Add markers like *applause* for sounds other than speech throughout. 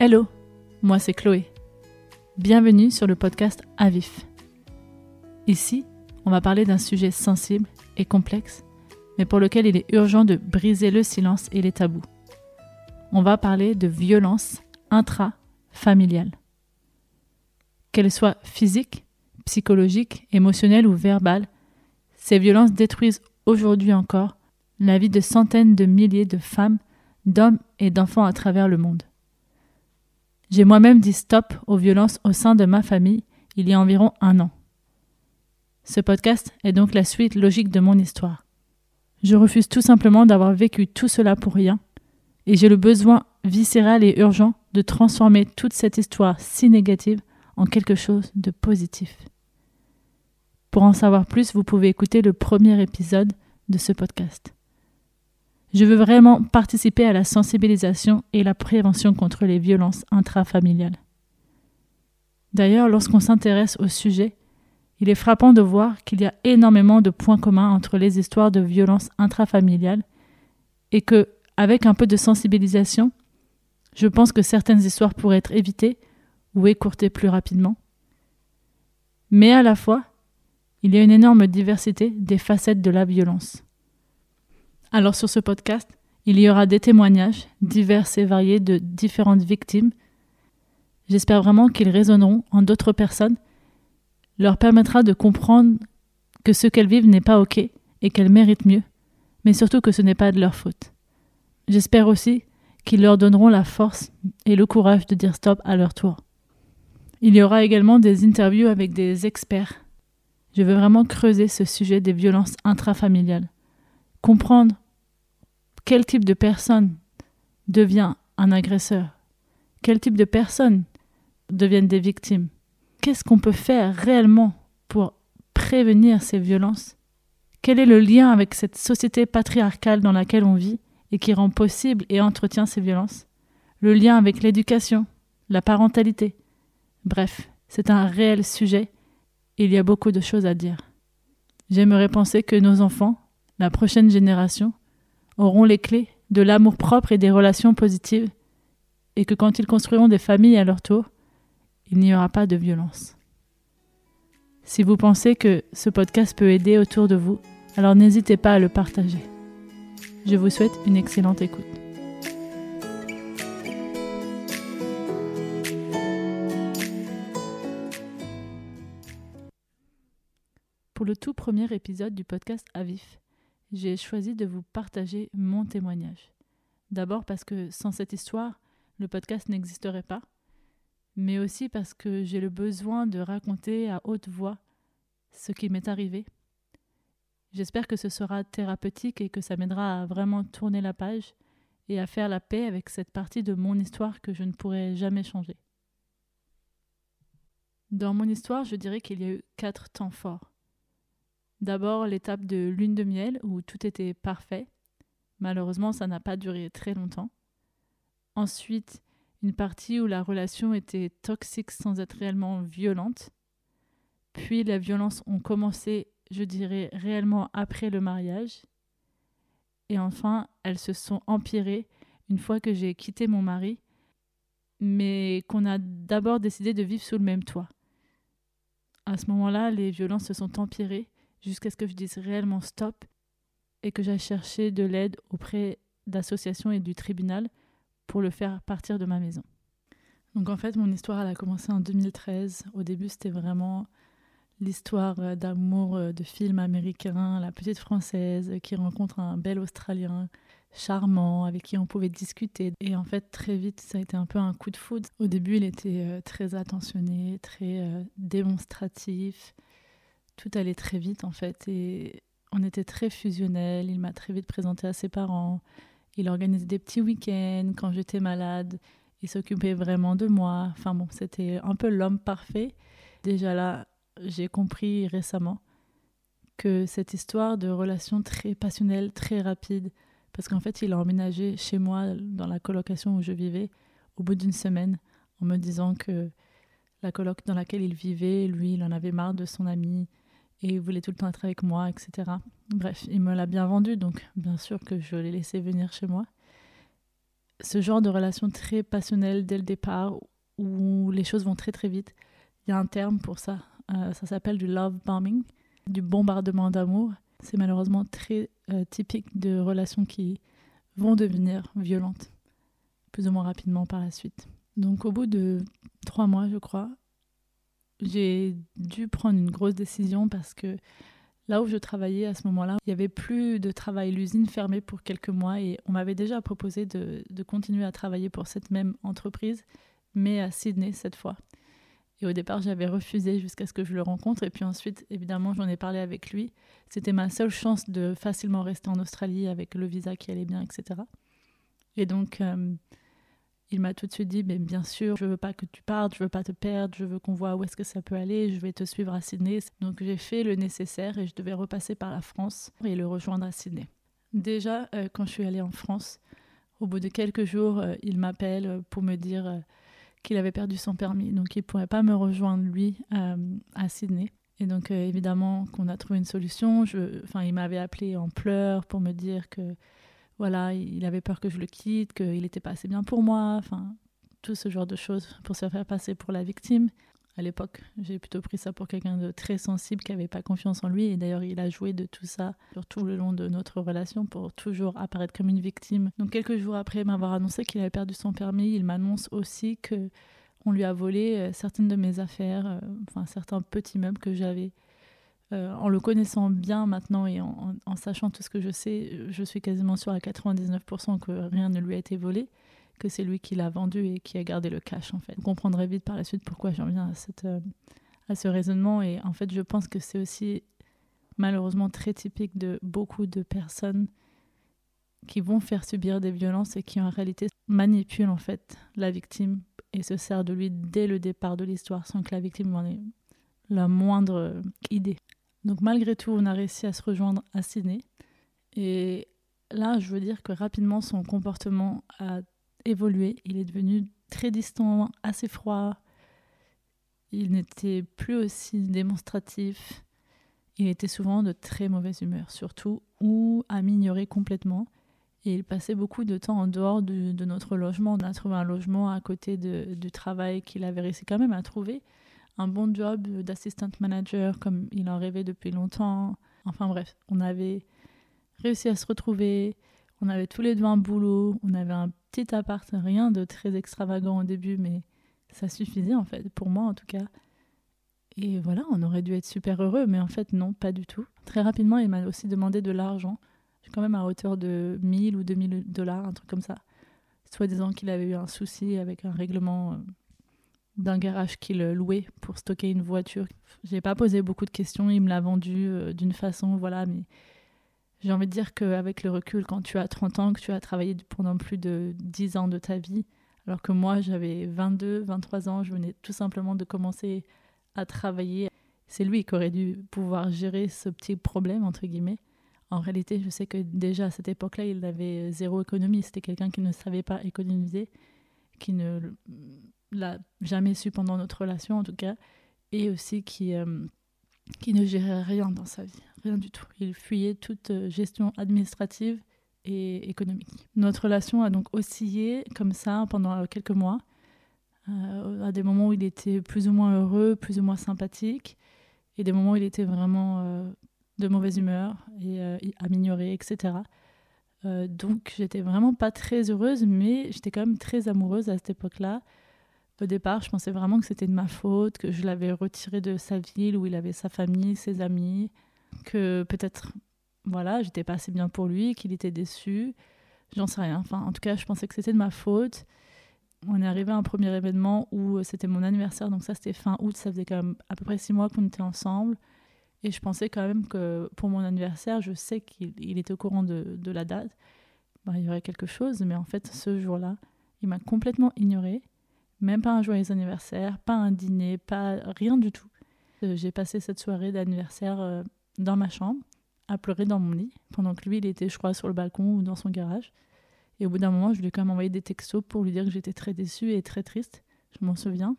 Hello, moi c'est Chloé. Bienvenue sur le podcast Avif. Ici, on va parler d'un sujet sensible et complexe, mais pour lequel il est urgent de briser le silence et les tabous. On va parler de violence intra-familiale. Qu'elles soient physiques, psychologiques, émotionnelles ou verbales, ces violences détruisent aujourd'hui encore la vie de centaines de milliers de femmes, d'hommes et d'enfants à travers le monde. J'ai moi-même dit stop aux violences au sein de ma famille il y a environ un an. Ce podcast est donc la suite logique de mon histoire. Je refuse tout simplement d'avoir vécu tout cela pour rien, et j'ai le besoin viscéral et urgent de transformer toute cette histoire si négative en quelque chose de positif. Pour en savoir plus, vous pouvez écouter le premier épisode de ce podcast. Je veux vraiment participer à la sensibilisation et la prévention contre les violences intrafamiliales. D'ailleurs, lorsqu'on s'intéresse au sujet, il est frappant de voir qu'il y a énormément de points communs entre les histoires de violences intrafamiliales et que, avec un peu de sensibilisation, je pense que certaines histoires pourraient être évitées ou écourtées plus rapidement. Mais à la fois, il y a une énorme diversité des facettes de la violence. Alors sur ce podcast, il y aura des témoignages divers et variés de différentes victimes. J'espère vraiment qu'ils résonneront en d'autres personnes, leur permettra de comprendre que ce qu'elles vivent n'est pas OK et qu'elles méritent mieux, mais surtout que ce n'est pas de leur faute. J'espère aussi qu'ils leur donneront la force et le courage de dire stop à leur tour. Il y aura également des interviews avec des experts. Je veux vraiment creuser ce sujet des violences intrafamiliales comprendre quel type de personne devient un agresseur, quel type de personnes deviennent des victimes, qu'est-ce qu'on peut faire réellement pour prévenir ces violences, quel est le lien avec cette société patriarcale dans laquelle on vit et qui rend possible et entretient ces violences, le lien avec l'éducation, la parentalité. Bref, c'est un réel sujet et il y a beaucoup de choses à dire. J'aimerais penser que nos enfants la prochaine génération, auront les clés de l'amour propre et des relations positives, et que quand ils construiront des familles à leur tour, il n'y aura pas de violence. Si vous pensez que ce podcast peut aider autour de vous, alors n'hésitez pas à le partager. Je vous souhaite une excellente écoute. Pour le tout premier épisode du podcast Avif, j'ai choisi de vous partager mon témoignage. D'abord parce que sans cette histoire, le podcast n'existerait pas, mais aussi parce que j'ai le besoin de raconter à haute voix ce qui m'est arrivé. J'espère que ce sera thérapeutique et que ça m'aidera à vraiment tourner la page et à faire la paix avec cette partie de mon histoire que je ne pourrai jamais changer. Dans mon histoire, je dirais qu'il y a eu quatre temps forts. D'abord l'étape de lune de miel où tout était parfait. Malheureusement, ça n'a pas duré très longtemps. Ensuite, une partie où la relation était toxique sans être réellement violente. Puis les violences ont commencé, je dirais, réellement après le mariage. Et enfin, elles se sont empirées une fois que j'ai quitté mon mari, mais qu'on a d'abord décidé de vivre sous le même toit. À ce moment-là, les violences se sont empirées jusqu'à ce que je dise réellement stop et que j'aille chercher de l'aide auprès d'associations et du tribunal pour le faire partir de ma maison. Donc en fait, mon histoire, elle a commencé en 2013. Au début, c'était vraiment l'histoire euh, d'amour euh, de film américain, la petite française qui rencontre un bel Australien charmant avec qui on pouvait discuter. Et en fait, très vite, ça a été un peu un coup de foudre. Au début, il était euh, très attentionné, très démonstratif tout allait très vite en fait et on était très fusionnels. Il m'a très vite présenté à ses parents. Il organisait des petits week-ends quand j'étais malade. Il s'occupait vraiment de moi. Enfin bon, c'était un peu l'homme parfait. Déjà là, j'ai compris récemment que cette histoire de relation très passionnelle, très rapide, parce qu'en fait, il a emménagé chez moi dans la colocation où je vivais au bout d'une semaine en me disant que la coloc dans laquelle il vivait, lui, il en avait marre de son ami, et il voulait tout le temps être avec moi, etc. Bref, il me l'a bien vendu, donc bien sûr que je l'ai laissé venir chez moi. ce genre de relation très passionnelle dès le départ, où les choses vont très très vite. Il y a un terme pour ça, euh, ça s'appelle du love bombing, du bombardement d'amour. C'est malheureusement très euh, typique de relations qui vont devenir violentes, plus ou moins rapidement par la suite. Donc au bout de trois mois, je crois, j'ai dû prendre une grosse décision parce que là où je travaillais à ce moment-là, il n'y avait plus de travail. L'usine fermée pour quelques mois et on m'avait déjà proposé de, continuer à travailler pour cette même entreprise, mais à Sydney cette fois. Et au départ, j'avais refusé jusqu'à ce que je le rencontre. Et puis ensuite, évidemment, j'en ai parlé avec lui. C'était ma seule chance de facilement rester en Australie avec le visa qui allait bien, etc. Et donc, euh, il m'a tout de suite dit, mais bien sûr, je veux pas que tu partes, je veux pas te perdre, je veux qu'on voit où est-ce que ça peut aller, je vais te suivre à Sydney. Donc j'ai fait le nécessaire et je devais repasser par la France et le rejoindre à Sydney. Déjà, euh, quand je suis allée en France, au bout de quelques jours, euh, il m'appelle pour me dire euh, qu'il avait perdu son permis, donc il pourrait pas me rejoindre lui à Sydney. Et donc évidemment qu'on a trouvé une solution. Enfin, il m'avait appelé en pleurs pour me dire que voilà, il avait peur que je le quitte, qu'il n'était pas assez bien pour moi, enfin, tout ce genre de choses pour se faire passer pour la victime. À l'époque, j'ai plutôt pris ça pour quelqu'un de très sensible qui n'avait pas confiance en lui. Et d'ailleurs, il a joué de tout ça sur tout le long de notre relation pour toujours apparaître comme une victime. Donc, quelques jours après m'avoir annoncé qu'il avait perdu son permis, il m'annonce aussi que on lui a volé euh, certaines de mes affaires, euh, enfin certains petits meubles que j'avais euh, en le connaissant bien maintenant et en, sachant tout ce que je sais, je suis quasiment sûre à 99% que rien ne lui a été volé, que c'est lui qui l'a vendu et qui a gardé le cash en fait. Vous comprendrez vite par la suite pourquoi j'en viens à, euh, à ce raisonnement et en fait je pense que c'est aussi malheureusement très typique de beaucoup de personnes qui vont faire subir des violences et qui en réalité manipulent en fait la victime et se servent de lui dès le départ de l'histoire sans que la victime en ait la moindre idée. Donc malgré tout, on a réussi à se rejoindre à Sydney. Et là, je veux dire que rapidement, son comportement a évolué. Il est devenu très distant, assez froid. Il n'était plus aussi démonstratif. Il était souvent de très mauvaise humeur, surtout, ou à m'ignorer complètement. Et il passait beaucoup de temps en dehors de, notre logement. On a trouvé un logement à côté du travail qu'il avait réussi quand même à trouver un bon job d'assistant manager comme il en rêvait depuis longtemps. Enfin bref, on avait réussi à se retrouver. On avait tous les deux un boulot. On avait un petit appart, rien de très extravagant au début, mais ça suffisait en fait, pour moi en tout cas. Et voilà, on aurait dû être super heureux, mais en fait non, pas du tout. Très rapidement, il m'a aussi demandé de l'argent. Quand même à hauteur de 1000 ou 2000 dollars, un truc comme ça. Soit disant qu'il avait eu un souci avec un règlement euh, d'un garage qu'il louait pour stocker une voiture. J'ai pas posé beaucoup de questions, il me l'a vendu euh, d'une façon, voilà, mais j'ai envie de dire qu'avec le recul, quand tu as 30 ans, que tu as travaillé pendant plus de 10 ans de ta vie, alors que moi j'avais 22, 23 ans, je venais tout simplement de commencer à travailler, c'est lui qui aurait dû pouvoir gérer ce petit problème, entre guillemets. En réalité, je sais que déjà à cette époque-là, il avait zéro économie, c'était quelqu'un qui ne savait pas économiser, qui ne l'a jamais su pendant notre relation en tout cas, et aussi qui, euh, qui ne gérait rien dans sa vie, rien du tout. Il fuyait toute euh, gestion administrative et économique. Notre relation a donc oscillé comme ça pendant quelques mois, euh, à des moments où il était plus ou moins heureux, plus ou moins sympathique, et des moments où il était vraiment de mauvaise humeur et m'ignorer, etc. donc j'étais vraiment pas très heureuse, mais j'étais quand même très amoureuse à cette époque-là. Au départ, je pensais vraiment que c'était de ma faute, que je l'avais retiré de sa ville où il avait sa famille, ses amis, que peut-être, voilà, j'étais pas assez bien pour lui, qu'il était déçu. J'en sais rien. Enfin, en tout cas, je pensais que c'était de ma faute. On est arrivé à un premier événement où c'était mon anniversaire, donc ça c'était fin août, ça faisait quand même à peu près six mois qu'on était ensemble. Et je pensais quand même que pour mon anniversaire, je sais qu'il était au courant de, la date. Ben, il y aurait quelque chose, mais en fait, ce jour-là, il m'a complètement ignorée. Même pas un joyeux anniversaire, pas un dîner, pas rien du tout. Euh, j'ai passé cette soirée d'anniversaire euh, dans ma chambre, à pleurer dans mon lit, pendant que lui, il était, je crois, sur le balcon ou dans son garage. Et au bout d'un moment, je lui ai quand même envoyé des textos pour lui dire que j'étais très déçue et très triste. Je m'en souviens.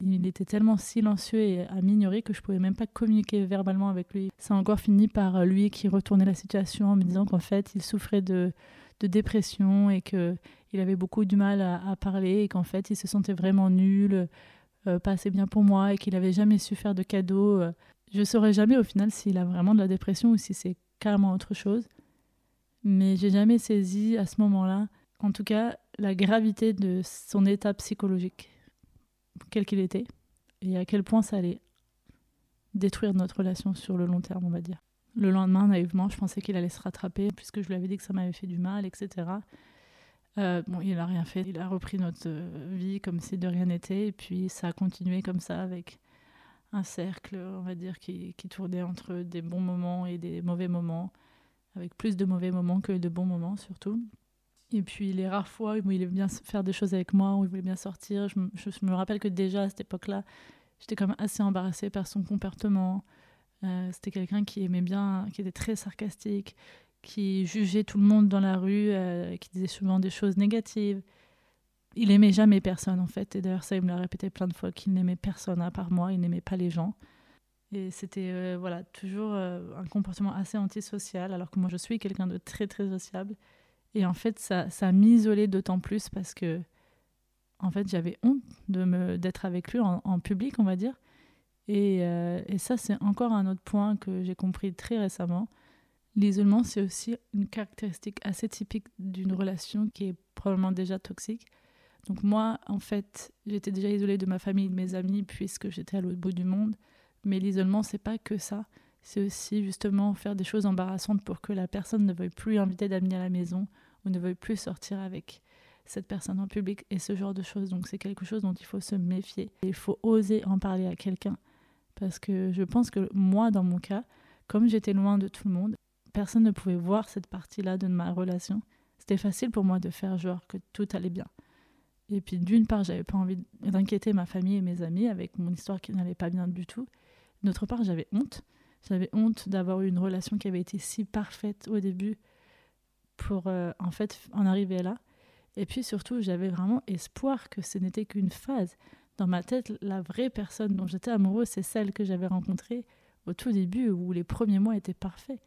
Il était tellement silencieux et à m'ignorer que je pouvais même pas communiquer verbalement avec lui. Ça a encore fini par lui qui retournait la situation en me disant qu'en fait, il souffrait de, de dépression et qu'il avait beaucoup du mal à, parler et qu'en fait il se sentait vraiment nul, euh, pas assez bien pour moi et qu'il n'avait jamais su faire de cadeaux. Je ne saurais jamais au final s'il a vraiment de la dépression ou si c'est carrément autre chose. Mais j'ai jamais saisi à ce moment-là, en tout cas, la gravité de son état psychologique, quel qu'il était, et à quel point ça allait détruire notre relation sur le long terme, on va dire. Le lendemain, naïvement, je pensais qu'il allait se rattraper, puisque je lui avais dit que ça m'avait fait du mal, etc. Euh, bon, il n'a rien fait. Il a repris notre vie comme si de rien n'était, et puis ça a continué comme ça avec un cercle, on va dire, qui, qui, tournait entre des bons moments et des mauvais moments, avec plus de mauvais moments que de bons moments surtout. Et puis les rares fois où il voulait bien faire des choses avec moi, où il voulait bien sortir, je, je me rappelle que déjà à cette époque-là, j'étais quand même assez embarrassée par son comportement. Euh, c'était quelqu'un qui aimait bien, qui était très sarcastique, qui jugeait tout le monde dans la rue, euh, qui disait souvent des choses négatives. Il aimait jamais personne en fait, et d'ailleurs ça il me l'a répété plein de fois qu'il n'aimait personne à part moi, il n'aimait pas les gens. Et c'était euh, voilà toujours un comportement assez antisocial, alors que moi je suis quelqu'un de très très sociable. Et en fait ça, ça m'isolait d'autant plus parce que en fait, j'avais honte d'être avec lui en, public, on va dire. Et, euh, et ça, c'est encore un autre point que j'ai compris très récemment. L'isolement, c'est aussi une caractéristique assez typique d'une relation qui est probablement déjà toxique. Donc moi, en fait, j'étais déjà isolée de ma famille, de mes amis, puisque j'étais à l'autre bout du monde. Mais l'isolement, c'est pas que ça. C'est aussi justement faire des choses embarrassantes pour que la personne ne veuille plus inviter d'amis à la maison ou ne veuille plus sortir avec cette personne en public et ce genre de choses. Donc c'est quelque chose dont il faut se méfier. Il faut oser en parler à quelqu'un. Parce que je pense que moi, dans mon cas, comme j'étais loin de tout le monde, personne ne pouvait voir cette partie-là de ma relation. C'était facile pour moi de faire genre que tout allait bien. Et puis d'une part, j'avais pas envie d'inquiéter ma famille et mes amis avec mon histoire qui n'allait pas bien du tout. D'autre part, j'avais honte. J'avais honte d'avoir eu une relation qui avait été si parfaite au début pour euh, en fait en arriver là. Et puis surtout, j'avais vraiment espoir que ce n'était qu'une phase. Dans ma tête, la vraie personne dont j'étais amoureuse, c'est celle que j'avais rencontrée au tout début, où les premiers mois étaient parfaits.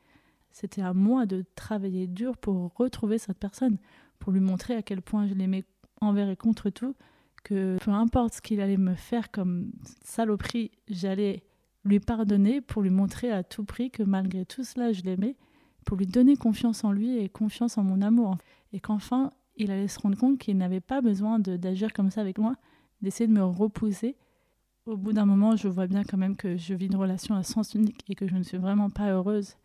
C'était à moi de travailler dur pour retrouver cette personne, pour lui montrer à quel point je l'aimais envers et contre tout, que peu importe ce qu'il allait me faire comme saloperie, j'allais lui pardonner pour lui montrer à tout prix que malgré tout cela, je l'aimais, pour lui donner confiance en lui et confiance en mon amour. Et qu'enfin, il allait se rendre compte qu'il n'avait pas besoin d'agir comme ça avec moi, d'essayer de me repousser. Au bout d'un moment, je vois bien quand même que je vis une relation à sens unique et que je ne suis vraiment pas heureuse.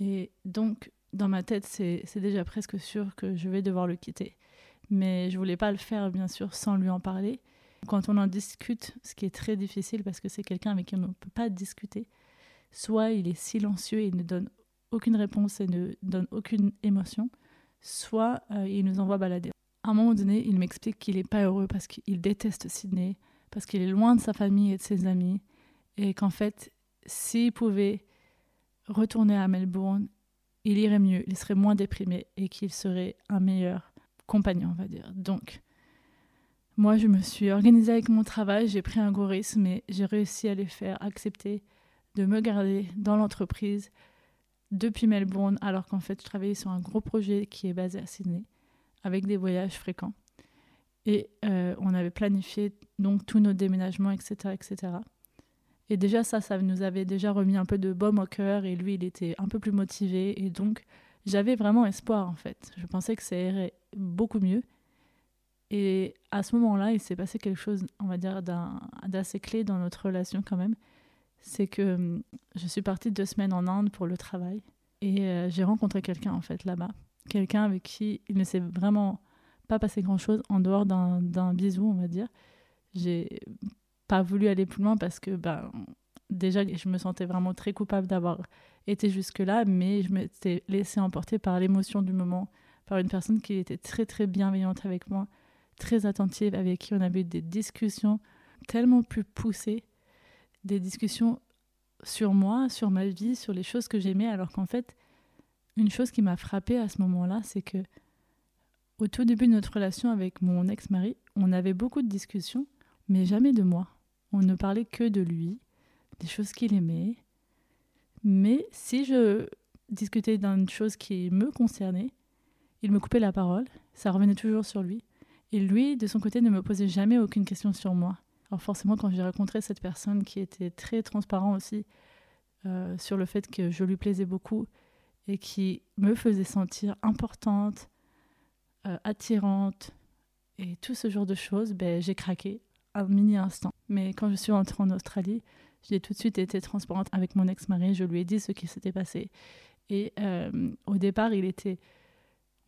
Et donc, dans ma tête, c'est déjà presque sûr que je vais devoir le quitter. Mais je voulais pas le faire, bien sûr, sans lui en parler. Quand on en discute, ce qui est très difficile parce que c'est quelqu'un avec qui on ne peut pas discuter, soit il est silencieux et ne donne aucune réponse et ne donne aucune émotion, soit euh, il nous envoie balader. À un moment donné, il m'explique qu'il n'est pas heureux parce qu'il déteste Sydney, parce qu'il est loin de sa famille et de ses amis, et qu'en fait, s'il pouvait retourner à Melbourne, il irait mieux, il serait moins déprimé et qu'il serait un meilleur compagnon, on va dire. Donc, moi, je me suis organisée avec mon travail, j'ai pris un gros risque, mais j'ai réussi à les faire accepter de me garder dans l'entreprise, depuis Melbourne, alors qu'en fait, je travaillais sur un gros projet qui est basé à Sydney, avec des voyages fréquents. Et euh, on avait planifié donc tous nos déménagements, etc., etc. Et déjà, ça, ça nous avait déjà remis un peu de baume au cœur, et lui, il était un peu plus motivé, et donc j'avais vraiment espoir, en fait. Je pensais que ça irait beaucoup mieux. Et à ce moment-là, il s'est passé quelque chose, on va dire, d'assez clé dans notre relation quand même c'est que je suis partie deux semaines en Inde pour le travail et euh, j'ai rencontré quelqu'un en fait là-bas. Quelqu'un avec qui il ne s'est vraiment pas passé grand-chose en dehors d'un bisou, on va dire. J'ai pas voulu aller plus loin parce que ben, déjà je me sentais vraiment très coupable d'avoir été jusque-là, mais je m'étais laissée emporter par l'émotion du moment, par une personne qui était très très bienveillante avec moi, très attentive, avec qui on avait eu des discussions tellement plus poussées des discussions sur moi, sur ma vie, sur les choses que j'aimais, alors qu'en fait, une chose qui m'a frappée à ce moment-là, c'est que au tout début de notre relation avec mon ex-mari, on avait beaucoup de discussions, mais jamais de moi. On ne parlait que de lui, des choses qu'il aimait. Mais si je discutais d'une chose qui me concernait, il me coupait la parole, ça revenait toujours sur lui. Et lui, de son côté, ne me posait jamais aucune question sur moi. Alors forcément, quand j'ai rencontré cette personne qui était très transparent aussi euh, sur le fait que je lui plaisais beaucoup et qui me faisait sentir importante, euh, attirante et tout ce genre de choses, ben, j'ai craqué un mini instant. Mais quand je suis rentrée en Australie, j'ai tout de suite été transparente avec mon ex-mari, je lui ai dit ce qui s'était passé. Et euh, au départ, il était,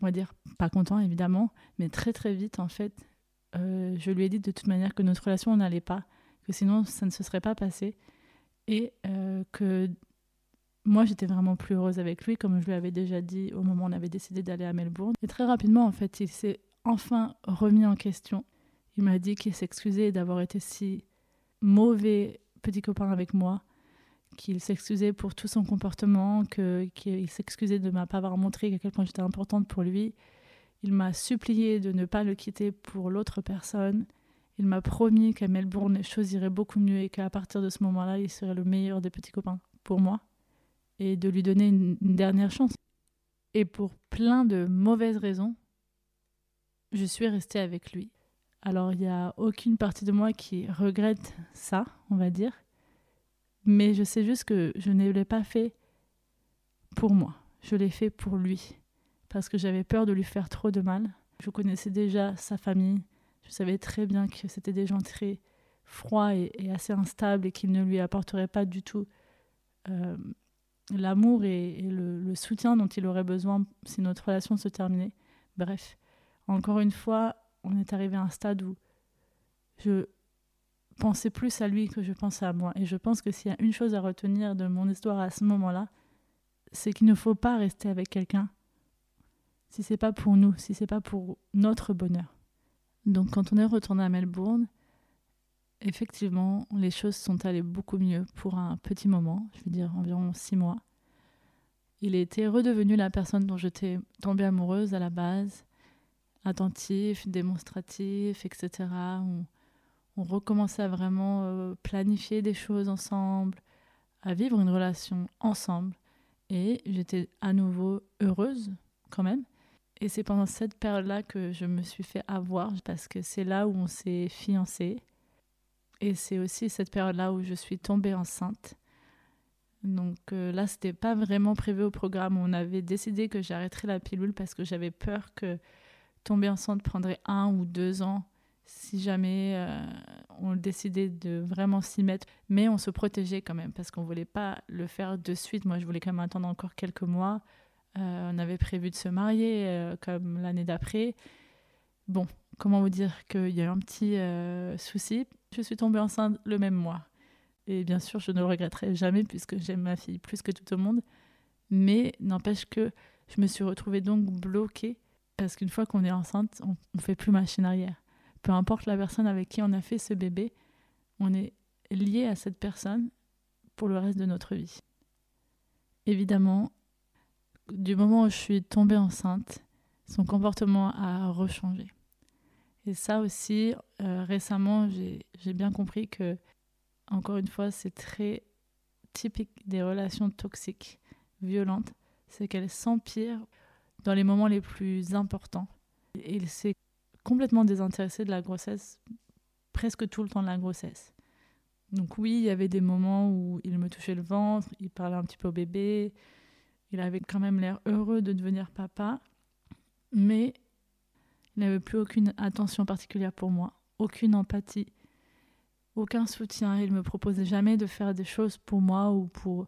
on va dire, pas content évidemment, mais très très vite en fait, euh, je lui ai dit de toute manière que notre relation n'allait pas, que sinon ça ne se serait pas passé, et que moi j'étais vraiment plus heureuse avec lui, comme je lui avais déjà dit au moment où on avait décidé d'aller à Melbourne. Et très rapidement en fait, il s'est enfin remis en question. Il m'a dit qu'il s'excusait d'avoir été si mauvais petit copain avec moi, qu'il s'excusait pour tout son comportement, qu'il s'excusait de ne pas avoir montré à quel point j'étais importante pour lui. Il m'a supplié de ne pas le quitter pour l'autre personne. Il m'a promis qu'à Melbourne, les choses iraient beaucoup mieux et qu'à partir de ce moment-là, il serait le meilleur des petits copains pour moi et de lui donner une, dernière chance. Et pour plein de mauvaises raisons, je suis restée avec lui. Alors il n'y a aucune partie de moi qui regrette ça, on va dire. Mais je sais juste que je ne l'ai pas fait pour moi. Je l'ai fait pour lui. Parce que j'avais peur de lui faire trop de mal. Je connaissais déjà sa famille. Je savais très bien que c'était des gens très froids et, assez instables et qu'ils ne lui apporteraient pas du tout euh, l'amour et, le, le, soutien dont il aurait besoin si notre relation se terminait. Bref, encore une fois, on est arrivé à un stade où je pensais plus à lui que je pensais à moi. Et je pense que s'il y a une chose à retenir de mon histoire à ce moment-là, c'est qu'il ne faut pas rester avec quelqu'un si c'est pas pour nous, si c'est pas pour notre bonheur. Donc quand on est retourné à Melbourne, effectivement, les choses sont allées beaucoup mieux pour un petit moment, je veux dire environ six mois. Il était redevenu la personne dont j'étais tombée amoureuse à la base attentif, démonstratif, etc. On, on recommençait à vraiment euh, planifier des choses ensemble, à vivre une relation ensemble. Et j'étais à nouveau heureuse quand même. Et c'est pendant cette période-là que je me suis fait avoir, parce que c'est là où on s'est fiancés. Et c'est aussi cette période-là où je suis tombée enceinte. Donc euh, là, c'était pas vraiment prévu au programme. On avait décidé que j'arrêterais la pilule parce que j'avais peur que tomber enceinte prendrait un ou deux ans si jamais euh, on décidait de vraiment s'y mettre. Mais on se protégeait quand même parce qu'on voulait pas le faire de suite. Moi, je voulais quand même attendre encore quelques mois. Euh, on avait prévu de se marier euh, comme l'année d'après. Bon, comment vous dire qu'il y a eu un petit souci. Je suis tombée enceinte le même mois. Et bien sûr, je ne le regretterai jamais puisque j'aime ma fille plus que tout le monde. Mais n'empêche que je me suis retrouvée donc bloquée parce qu'une fois qu'on est enceinte, on ne fait plus machine arrière. Peu importe la personne avec qui on a fait ce bébé, on est lié à cette personne pour le reste de notre vie. Évidemment, du moment où je suis tombée enceinte, son comportement a rechangé. Et ça aussi, euh, récemment, j'ai bien compris que, encore une fois, c'est très typique des relations toxiques, violentes, c'est qu'elles s'empirent dans les moments les plus importants. Il s'est complètement désintéressé de la grossesse presque tout le temps de la grossesse. Donc oui, il y avait des moments où il me touchait le ventre, il parlait un petit peu au bébé, il avait quand même l'air heureux de devenir papa, mais il n'avait plus aucune attention particulière pour moi, aucune empathie, aucun soutien. Il me proposait jamais de faire des choses pour moi ou pour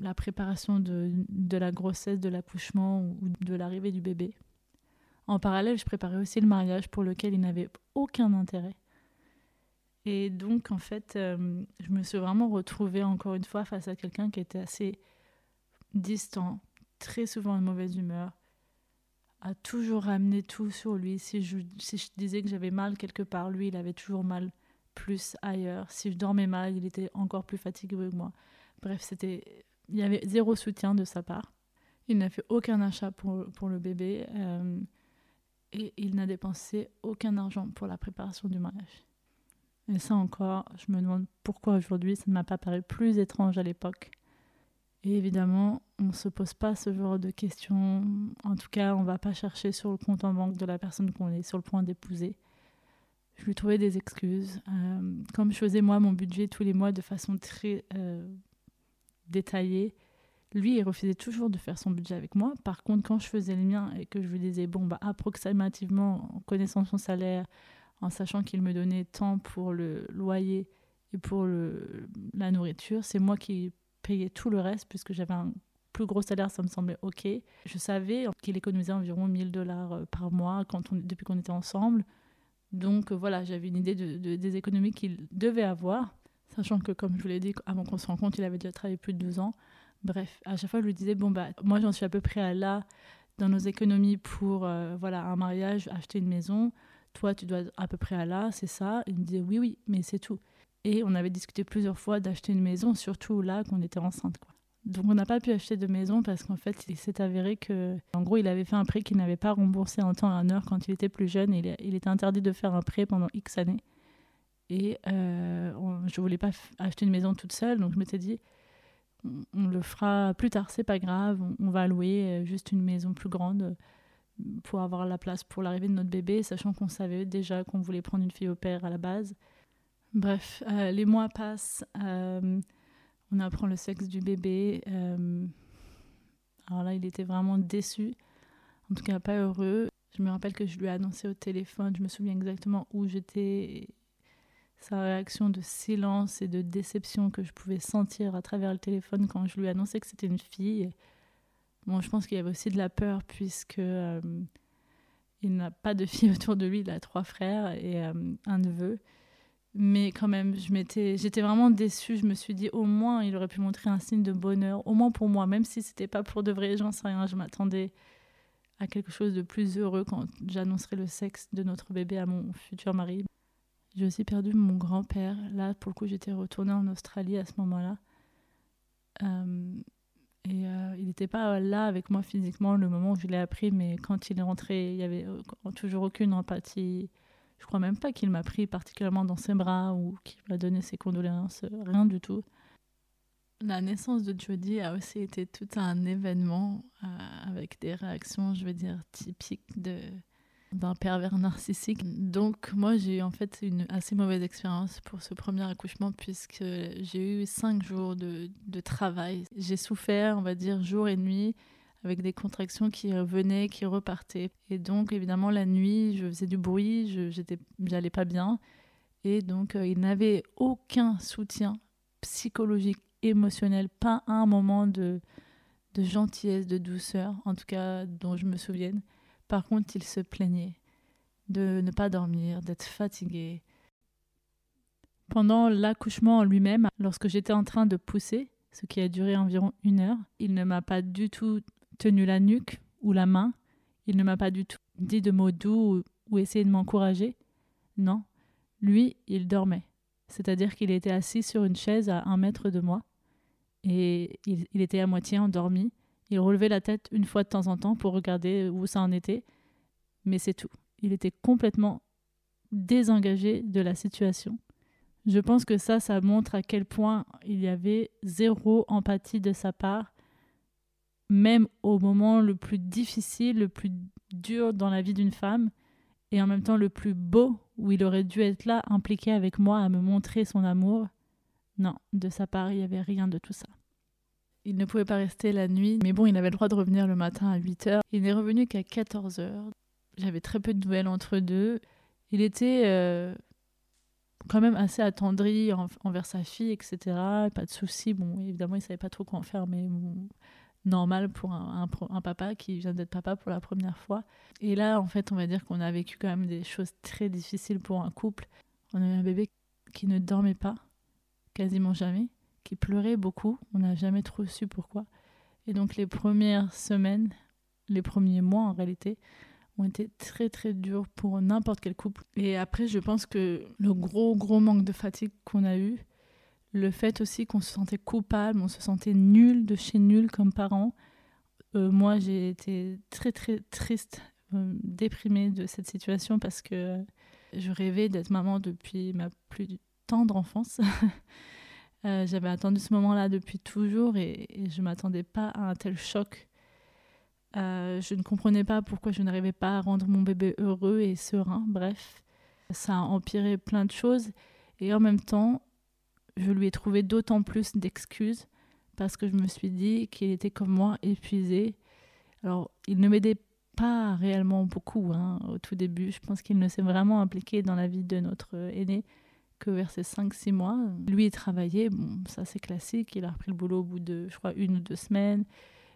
la préparation de, de la grossesse, de l'accouchement ou de l'arrivée du bébé. En parallèle, je préparais aussi le mariage pour lequel il n'avait aucun intérêt. Et donc, en fait, euh, je me suis vraiment retrouvée encore une fois face à quelqu'un qui était assez distant, très souvent de mauvaise humeur, a toujours ramené tout sur lui. Si je, disais que j'avais mal quelque part, lui, il avait toujours mal plus ailleurs. Si je dormais mal, il était encore plus fatigué que moi. Bref, c'était il y avait zéro soutien de sa part. Il n'a fait aucun achat pour, pour le bébé euh, et il n'a dépensé aucun argent pour la préparation du mariage. Et ça encore, je me demande pourquoi aujourd'hui ça ne m'a pas paru plus étrange à l'époque. Et évidemment, on ne se pose pas ce genre de questions. En tout cas, on ne va pas chercher sur le compte en banque de la personne qu'on est sur le point d'épouser. Je lui trouvais des excuses. Euh, comme je faisais moi mon budget tous les mois de façon très euh, détaillée, lui, il refusait toujours de faire son budget avec moi. Par contre, quand je faisais le mien et que je lui disais, bon, bah, approximativement, en connaissant son salaire, en sachant qu'il me donnait tant pour le loyer et pour le, la nourriture, c'est moi qui payais tout le reste puisque j'avais un plus gros salaire, ça me semblait ok. Je savais qu'il économisait environ 1000 dollars euh, par mois depuis qu'on était ensemble. Donc euh, voilà, j'avais une idée de, des économies qu'il devait avoir, sachant que comme je vous l'ai dit, avant qu'on se rende compte, il avait déjà travaillé plus de 12 ans. Bref, à chaque fois, je lui disais, bon, bah, moi, j'en suis à peu près à là dans nos économies pour euh, voilà, un mariage, acheter une maison. Toi, tu dois à peu près à là, c'est ça. Il me disait, oui, oui, mais c'est tout. Et on avait discuté plusieurs fois d'acheter une maison, surtout là qu'on était enceinte. Donc on n'a pas pu acheter de maison parce qu'en fait, il s'est avéré que, en gros, il avait fait un prêt qu'il n'avait pas remboursé en temps et en heure quand il était plus jeune. Et il, était interdit de faire un prêt pendant X années. Et euh, je voulais pas acheter une maison toute seule, donc je m'étais dit, on, le fera plus tard, c'est pas grave. On, va louer euh, juste une maison plus grande euh, pour avoir la place pour l'arrivée de notre bébé, sachant qu'on savait déjà qu'on voulait prendre une fille au père à la base. Bref, euh, les mois passent, on apprend le sexe du bébé. alors là, il était vraiment déçu, en tout cas pas heureux. Je me rappelle que je lui ai annoncé au téléphone, je me souviens exactement où j'étais sa réaction de silence et de déception que je pouvais sentir à travers le téléphone quand je lui annonçais que c'était une fille. Bon, je pense qu'il y avait aussi de la peur puisque euh, il n'a pas de fille *laughs* autour de lui, il a trois frères et euh, un neveu. Mais quand même, je m'étais, j'étais vraiment déçue. Je me suis dit, au moins, il aurait pu montrer un signe de bonheur, au moins pour moi, même si c'était pas pour de vrai, j'en sais rien. Je m'attendais à quelque chose de plus heureux quand j'annoncerai le sexe de notre bébé à mon futur mari. J'ai aussi perdu mon grand-père. Là, pour le coup, j'étais retournée en Australie à ce moment-là. Euh, et euh, il n'était pas là avec moi physiquement le moment où je l'ai appris, mais quand il est rentré, il n'y avait toujours aucune empathie. Je crois même pas qu'il m'a pris particulièrement dans ses bras ou qu'il m'a donné ses condoléances, rien du tout. La naissance de Jodie a aussi été tout un événement euh, avec des réactions, je veux dire, typiques de, d'un pervers narcissique. Donc moi j'ai eu en fait une assez mauvaise expérience pour ce premier accouchement puisque j'ai eu cinq jours de, de travail. J'ai souffert, on va dire, jour et nuit avec des contractions qui revenaient, qui repartaient. Et donc évidemment la nuit, je faisais du bruit, j'allais pas bien. Et donc euh, il n'avait aucun soutien psychologique, émotionnel, pas un moment de, de gentillesse, de douceur, en tout cas dont je me souvienne. Par contre, il se plaignait de ne pas dormir, d'être fatigué. Pendant l'accouchement lui-même, lorsque j'étais en train de pousser, ce qui a duré environ une heure, il ne m'a pas du tout tenu la nuque ou la main, il ne m'a pas du tout dit de mots doux ou, essayé de m'encourager. Non, lui, il dormait. C'est-à-dire qu'il était assis sur une chaise à un mètre de moi et il, il était à moitié endormi il relevait la tête une fois de temps en temps pour regarder où ça en était, mais c'est tout. Il était complètement désengagé de la situation. Je pense que ça, ça montre à quel point il y avait zéro empathie de sa part, même au moment le plus difficile, le plus dur dans la vie d'une femme, et en même temps le plus beau, où il aurait dû être là, impliqué avec moi, à me montrer son amour. Non, de sa part, il n'y avait rien de tout ça. Il ne pouvait pas rester la nuit, mais bon, il avait le droit de revenir le matin à 8 h. Il n'est revenu qu'à 14 h. J'avais très peu de nouvelles entre deux. Il était euh, quand même assez attendri envers sa fille, etc. Pas de soucis. Bon, évidemment, il savait pas trop quoi en faire, mais normal pour un, papa qui vient d'être papa pour la première fois. Et là, en fait, on va dire qu'on a vécu quand même des choses très difficiles pour un couple. On a eu un bébé qui ne dormait pas, quasiment jamais qui pleurait beaucoup. On n'a jamais trop su pourquoi. Et donc les premières semaines, les premiers mois en réalité, ont été très très durs pour n'importe quel couple. Et après, je pense que le gros gros manque de fatigue qu'on a eu, le fait aussi qu'on se sentait coupable, on se sentait nul de chez nul comme parents. Euh, moi, j'ai été très très triste, euh, déprimée de cette situation parce que je rêvais d'être maman depuis ma plus tendre enfance. *laughs* Euh, j'avais attendu ce moment-là depuis toujours et, je ne m'attendais pas à un tel choc. Je ne comprenais pas pourquoi je n'arrivais pas à rendre mon bébé heureux et serein. Bref, ça a empiré plein de choses. Et en même temps, je lui ai trouvé d'autant plus d'excuses parce que je me suis dit qu'il était comme moi épuisé. Alors, il ne m'aidait pas réellement beaucoup hein, au tout début. Je pense qu'il ne s'est vraiment impliqué dans la vie de notre aîné que vers ses 5-6 mois. Lui, il travaillait, bon, ça c'est classique, il a repris le boulot au bout de, je crois, une ou deux semaines.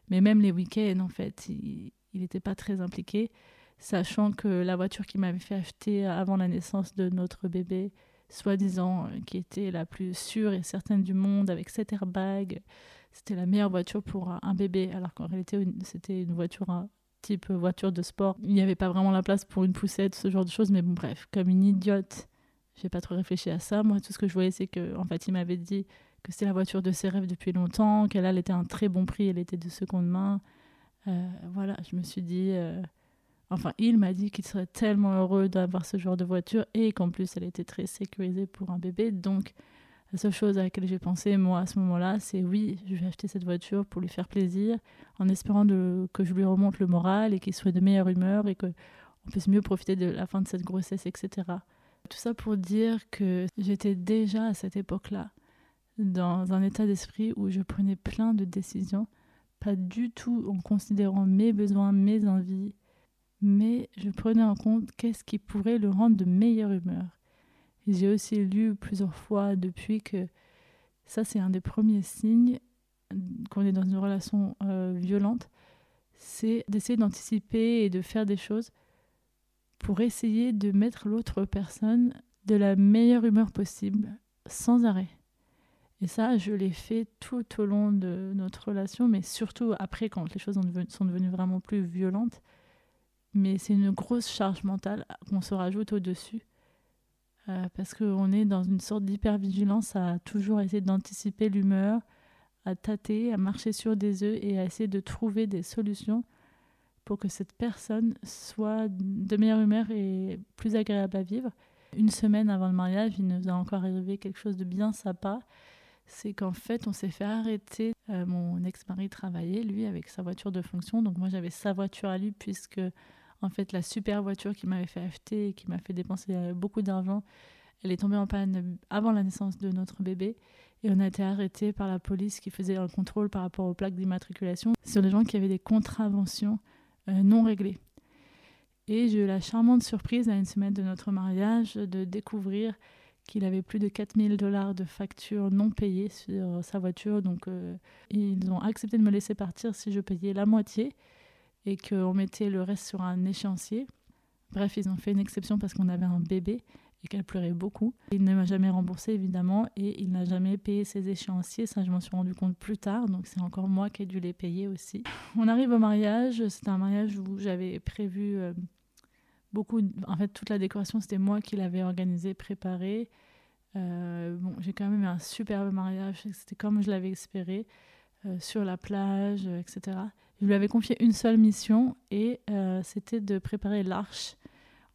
Mais même les week-ends, en fait, il n'était pas très impliqué, sachant que la voiture qu'il m'avait fait acheter avant la naissance de notre bébé, soi-disant, euh, qui était la plus sûre et certaine du monde, avec 7 airbags, c'était la meilleure voiture pour un bébé, alors qu'en réalité, c'était une voiture un type voiture de sport. Il n'y avait pas vraiment la place pour une poussette, ce genre de choses, mais bon, bref, comme une idiote j'ai pas trop réfléchi à ça. Moi, tout ce que je voyais, c'est que, en fait, il m'avait dit que c'était la voiture de ses rêves depuis longtemps, qu'elle elle était à un très bon prix, elle était de seconde main. Euh, voilà, je me suis dit. Euh, enfin, il m'a dit qu'il serait tellement heureux d'avoir ce genre de voiture et qu'en plus, elle était très sécurisée pour un bébé. Donc, la seule chose à laquelle j'ai pensé, moi, à ce moment-là, c'est oui, je vais acheter cette voiture pour lui faire plaisir, en espérant que je lui remonte le moral et qu'il soit de meilleure humeur et qu'on puisse mieux profiter de la fin de cette grossesse, etc. Tout ça pour dire que j'étais déjà à cette époque-là dans un état d'esprit où je prenais plein de décisions, pas du tout en considérant mes besoins, mes envies, mais je prenais en compte qu'est-ce qui pourrait le rendre de meilleure humeur. J'ai aussi lu plusieurs fois depuis que ça c'est un des premiers signes qu'on est dans une relation euh, violente, c'est d'essayer d'anticiper et de faire des choses pour essayer de mettre l'autre personne de la meilleure humeur possible, sans arrêt. Et ça, je l'ai fait tout au long de notre relation, mais surtout après, quand les choses sont devenues vraiment plus violentes. Mais c'est une grosse charge mentale qu'on se rajoute au-dessus. Euh, parce qu'on est dans une sorte d'hypervigilance à toujours essayer d'anticiper l'humeur, à tâter, à marcher sur des œufs et à essayer de trouver des solutions pour que cette personne soit de meilleure humeur et plus agréable à vivre. Une semaine avant le mariage, il nous a encore arrivé quelque chose de bien sympa. C'est qu'en fait, on s'est fait arrêter. Euh, mon ex-mari travaillait, lui, avec sa voiture de fonction. Donc moi, j'avais sa voiture à lui, puisque, en fait, la super voiture qu'il m'avait fait acheter et qui m'a fait dépenser euh, beaucoup d'argent, elle est tombée en panne avant la naissance de notre bébé. Et on a été arrêté par la police qui faisait un contrôle par rapport aux plaques d'immatriculation sur les gens qui avaient des contraventions euh, non réglé. Et j'ai eu la charmante surprise à une semaine de notre mariage de découvrir qu'il avait plus de 4000 dollars de factures non payées sur sa voiture. Donc euh, ils ont accepté de me laisser partir si je payais la moitié et qu'on mettait le reste sur un échéancier. Bref, ils ont fait une exception parce qu'on avait un bébé et qu'elle pleurait beaucoup. Il ne m'a jamais remboursé évidemment et il n'a jamais payé ses échéanciers, ça je m'en suis rendu compte plus tard, donc c'est encore moi qui ai dû les payer aussi. On arrive au mariage, c'était un mariage où j'avais prévu euh, beaucoup, en fait toute la décoration c'était moi qui l'avais organisée, préparée. Euh, bon, j'ai quand même eu un superbe mariage, c'était comme je l'avais espéré. Euh, sur la plage, etc. Je lui avais confié une seule mission et c'était de préparer l'arche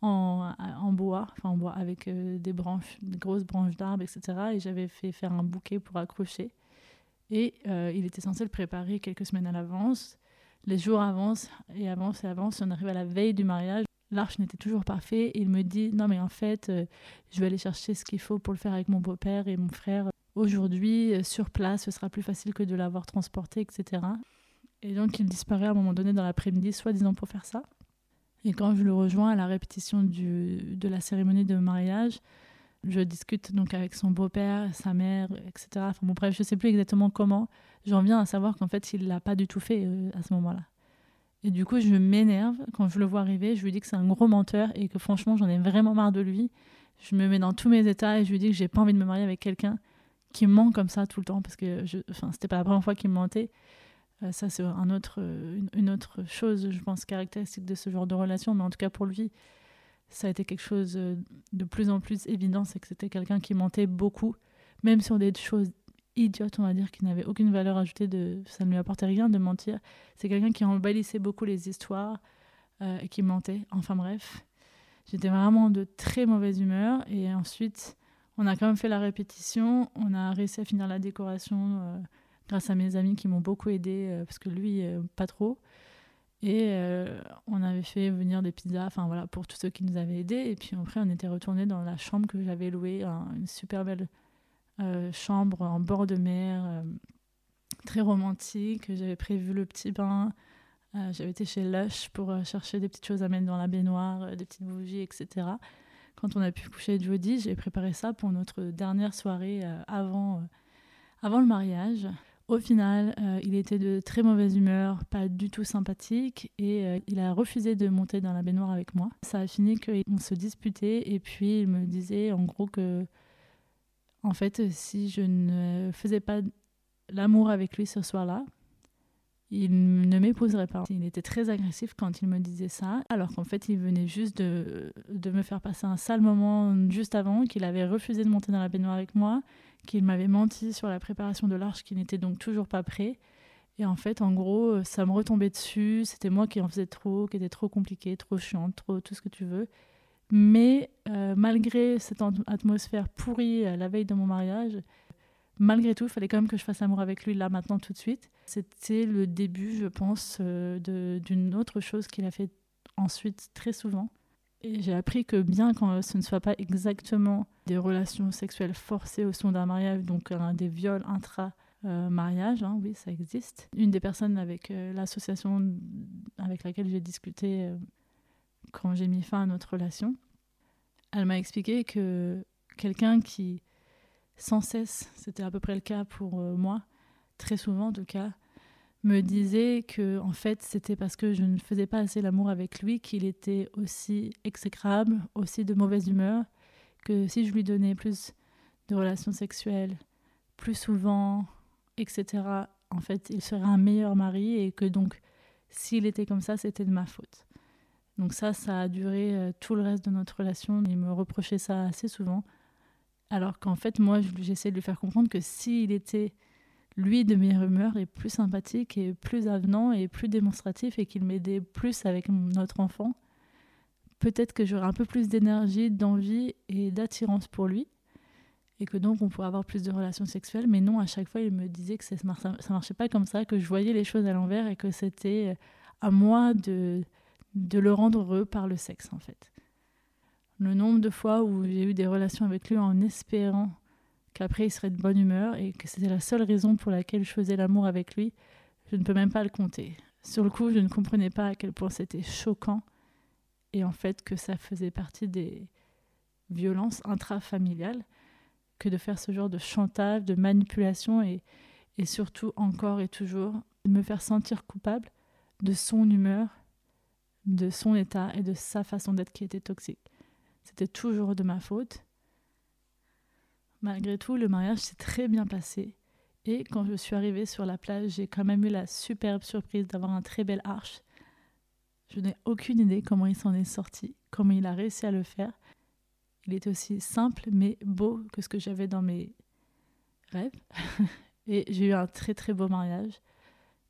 en, bois, enfin en bois avec euh, des branches, des grosses branches d'arbres, etc. Et j'avais fait faire un bouquet pour accrocher. Et euh, il était censé le préparer quelques semaines à l'avance. Les jours avancent et avancent et avancent. On arrive à la veille du mariage. L'arche n'était toujours pas faite. Il me dit Non, mais en fait, euh, je vais aller chercher ce qu'il faut pour le faire avec mon beau-père et mon frère. Aujourd'hui, sur place, ce sera plus facile que de l'avoir transporté, etc. Et donc, il disparaît à un moment donné dans l'après-midi, soi-disant pour faire ça. Et quand je le rejoins à la répétition de la cérémonie de mariage, je discute donc avec son beau-père, sa mère, etc. Enfin bon, bref, je sais plus exactement comment. J'en viens à savoir qu'en fait, il l'a pas du tout fait euh, à ce moment-là. Et du coup, je m'énerve quand je le vois arriver. Je lui dis que c'est un gros menteur et que franchement, j'en ai vraiment marre de lui. Je me mets dans tous mes états et je lui dis que j'ai pas envie de me marier avec quelqu'un qui ment comme ça tout le temps parce que, je, enfin, c'était pas la première fois qu'il me mentait. Euh, ça, c'est autre, une, autre chose, je pense, caractéristique de ce genre de relation. Mais en tout cas, pour lui, ça a été quelque chose euh, de plus en plus évident. C'est que c'était quelqu'un qui mentait beaucoup, même sur des choses idiotes, on va dire, qui n'avaient aucune valeur ajoutée. Ça ne lui apportait rien de mentir. C'est quelqu'un qui embellissait beaucoup les histoires euh, et qui mentait. Enfin bref, j'étais vraiment de très mauvaise humeur. Et ensuite, On a quand même fait la répétition, on a réussi à finir la décoration euh, grâce à mes amis qui m'ont beaucoup aidé, parce que lui, pas trop. Et on avait fait venir des pizzas, enfin voilà, pour tous ceux qui nous avaient aidés. Et puis après, on était retourné dans la chambre que j'avais louée, une super belle chambre en bord de mer très romantique. J'avais prévu le petit bain. Euh, j'avais été chez Lush pour euh, chercher des petites choses à mettre dans la baignoire, euh, des petites bougies, etc. Quand on a pu coucher Jody, j'ai préparé ça pour notre dernière soirée avant, avant le mariage. Au final, il était de très mauvaise humeur, pas du tout sympathique, et il a refusé de monter dans la baignoire avec moi. Ça a fini qu'on se disputait, et puis il me disait en gros que, en fait, si je ne faisais pas l'amour avec lui ce soir-là, il ne m'épouserait pas. Il était très agressif quand il me disait ça, alors qu'en fait, il venait juste de, me faire passer un sale moment juste avant, qu'il avait refusé de monter dans la baignoire avec moi, qu'il m'avait menti sur la préparation de l'arche, qui n'était donc toujours pas prêt. Et en fait, en gros, ça me retombait dessus. C'était moi qui en faisais trop, qui était trop compliqué, trop chiante, trop tout ce que tu veux. Mais euh, malgré cette atmosphère pourrie la veille de mon mariage, malgré tout, il fallait quand même que je fasse amour avec lui là, maintenant, tout de suite. C'était le début, je pense, euh, d'une autre chose qu'il a fait ensuite très souvent. Et j'ai appris que bien quand ce ne soit pas exactement des relations sexuelles forcées au son d'un mariage, donc des viols intra-mariage, hein, oui, ça existe. Une des personnes avec euh, l'association avec laquelle j'ai discuté euh, quand j'ai mis fin à notre relation, elle m'a expliqué que quelqu'un qui sans cesse, c'était à peu près le cas pour euh, moi, très souvent en tout cas, me disait que en fait c'était parce que je ne faisais pas assez l'amour avec lui qu'il était aussi exécrable, aussi de mauvaise humeur, que si je lui donnais plus de relations sexuelles, plus souvent, etc., en fait il serait un meilleur mari et que donc s'il était comme ça c'était de ma faute. Donc ça, ça a duré euh, tout le reste de notre relation. Il me reprochait ça assez souvent. Alors qu'en fait, moi, j'essaie de lui faire comprendre que s'il était, lui, de meilleure humeur et plus sympathique et plus avenant et plus démonstratif et qu'il m'aidait plus avec notre enfant, peut-être que j'aurais un peu plus d'énergie, d'envie et d'attirance pour lui. Et que donc on pourrait avoir plus de relations sexuelles, mais non, à chaque fois il me disait que ça, ne marchait pas comme ça, que je voyais les choses à l'envers et que c'était à moi de, de le rendre heureux par le sexe en fait le nombre de fois où j'ai eu des relations avec lui en espérant qu'après il serait de bonne humeur et que c'était la seule raison pour laquelle je faisais l'amour avec lui, je ne peux même pas le compter. Sur le coup, je ne comprenais pas à quel point c'était choquant et en fait que ça faisait partie des violences intrafamiliales que de faire ce genre de chantage, de manipulation et, et surtout encore et toujours de me faire sentir coupable de son humeur, de son état et de sa façon d'être qui était toxique. C'était toujours de ma faute. Malgré tout, le mariage s'est très bien passé. Et quand je suis arrivée sur la plage, j'ai quand même eu la superbe surprise d'avoir un très bel arche. Je n'ai aucune idée comment il s'en est sorti, comment il a réussi à le faire. Il est aussi simple mais beau que ce que j'avais dans mes rêves. *laughs* Et j'ai eu un très très beau mariage.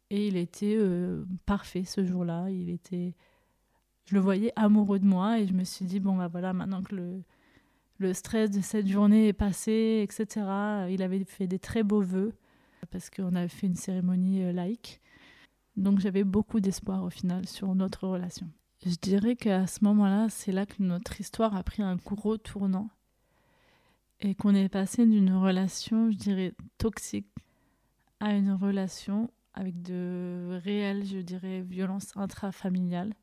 Et il était euh, parfait ce jour-là. Il était je le voyais amoureux de moi et je me suis dit, bon, bah voilà, maintenant que le, le stress de cette journée est passé, etc., il avait fait des très beaux vœux parce qu'on avait fait une cérémonie euh, laïque. Donc j'avais beaucoup d'espoir au final sur notre relation. Je dirais qu'à ce moment-là, c'est là que notre histoire a pris un gros tournant et qu'on est passé d'une relation, je dirais, toxique à une relation avec de réelles, je dirais, violences intrafamiliales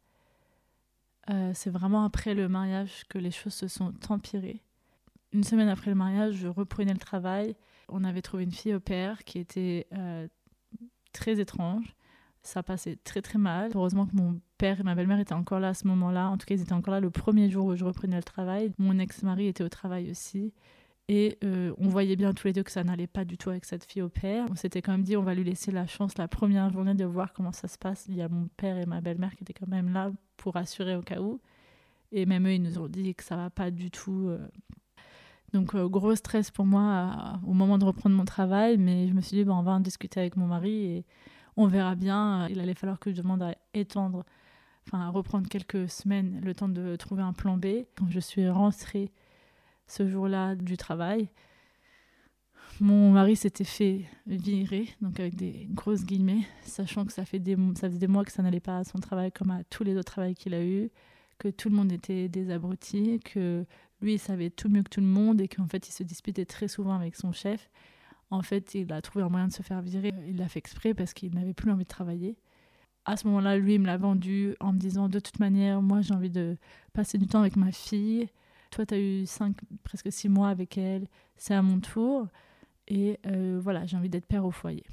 euh, c'est vraiment après le mariage que les choses se sont empirées. Une semaine après le mariage, je reprenais le travail. On avait trouvé une fille au père qui était euh, très étrange. Ça passait très très mal. Heureusement que mon père et ma belle-mère étaient encore là à ce moment-là. En tout cas, ils étaient encore là le premier jour où je reprenais le travail. Mon ex-mari était au travail aussi. Et euh, on voyait bien tous les deux que ça n'allait pas du tout avec cette fille au père. On s'était quand même dit on va lui laisser la chance la première journée de voir comment ça se passe. Il y a mon père et ma belle-mère qui étaient quand même là pour assurer au cas où. Et même eux, ils nous ont dit que ça va pas du tout. Euh. Donc euh, gros stress pour moi au moment de reprendre mon travail. Mais je me suis dit bon, on va en discuter avec mon mari et on verra bien. Il allait falloir que je demande à étendre, enfin à reprendre quelques semaines le temps de trouver un plan B. Quand je suis rentrée ce jour-là du travail. Mon mari s'était fait virer, donc avec des grosses guillemets, sachant que ça, fait des, ça faisait des mois que ça n'allait pas à son travail comme à tous les autres travails qu'il a eu, que tout le monde était des abrutis, que lui il savait tout mieux que tout le monde et qu'en fait il se disputait très souvent avec son chef. En fait, il a trouvé un moyen de se faire virer. Il l'a fait exprès parce qu'il n'avait plus envie de travailler. À ce moment-là, lui, il me l'a vendu en me disant de toute manière, moi j'ai envie de passer du temps avec ma fille. Toi, tu as eu cinq, presque six mois avec elle. C'est à mon tour. Et euh, voilà, j'ai envie d'être père au foyer.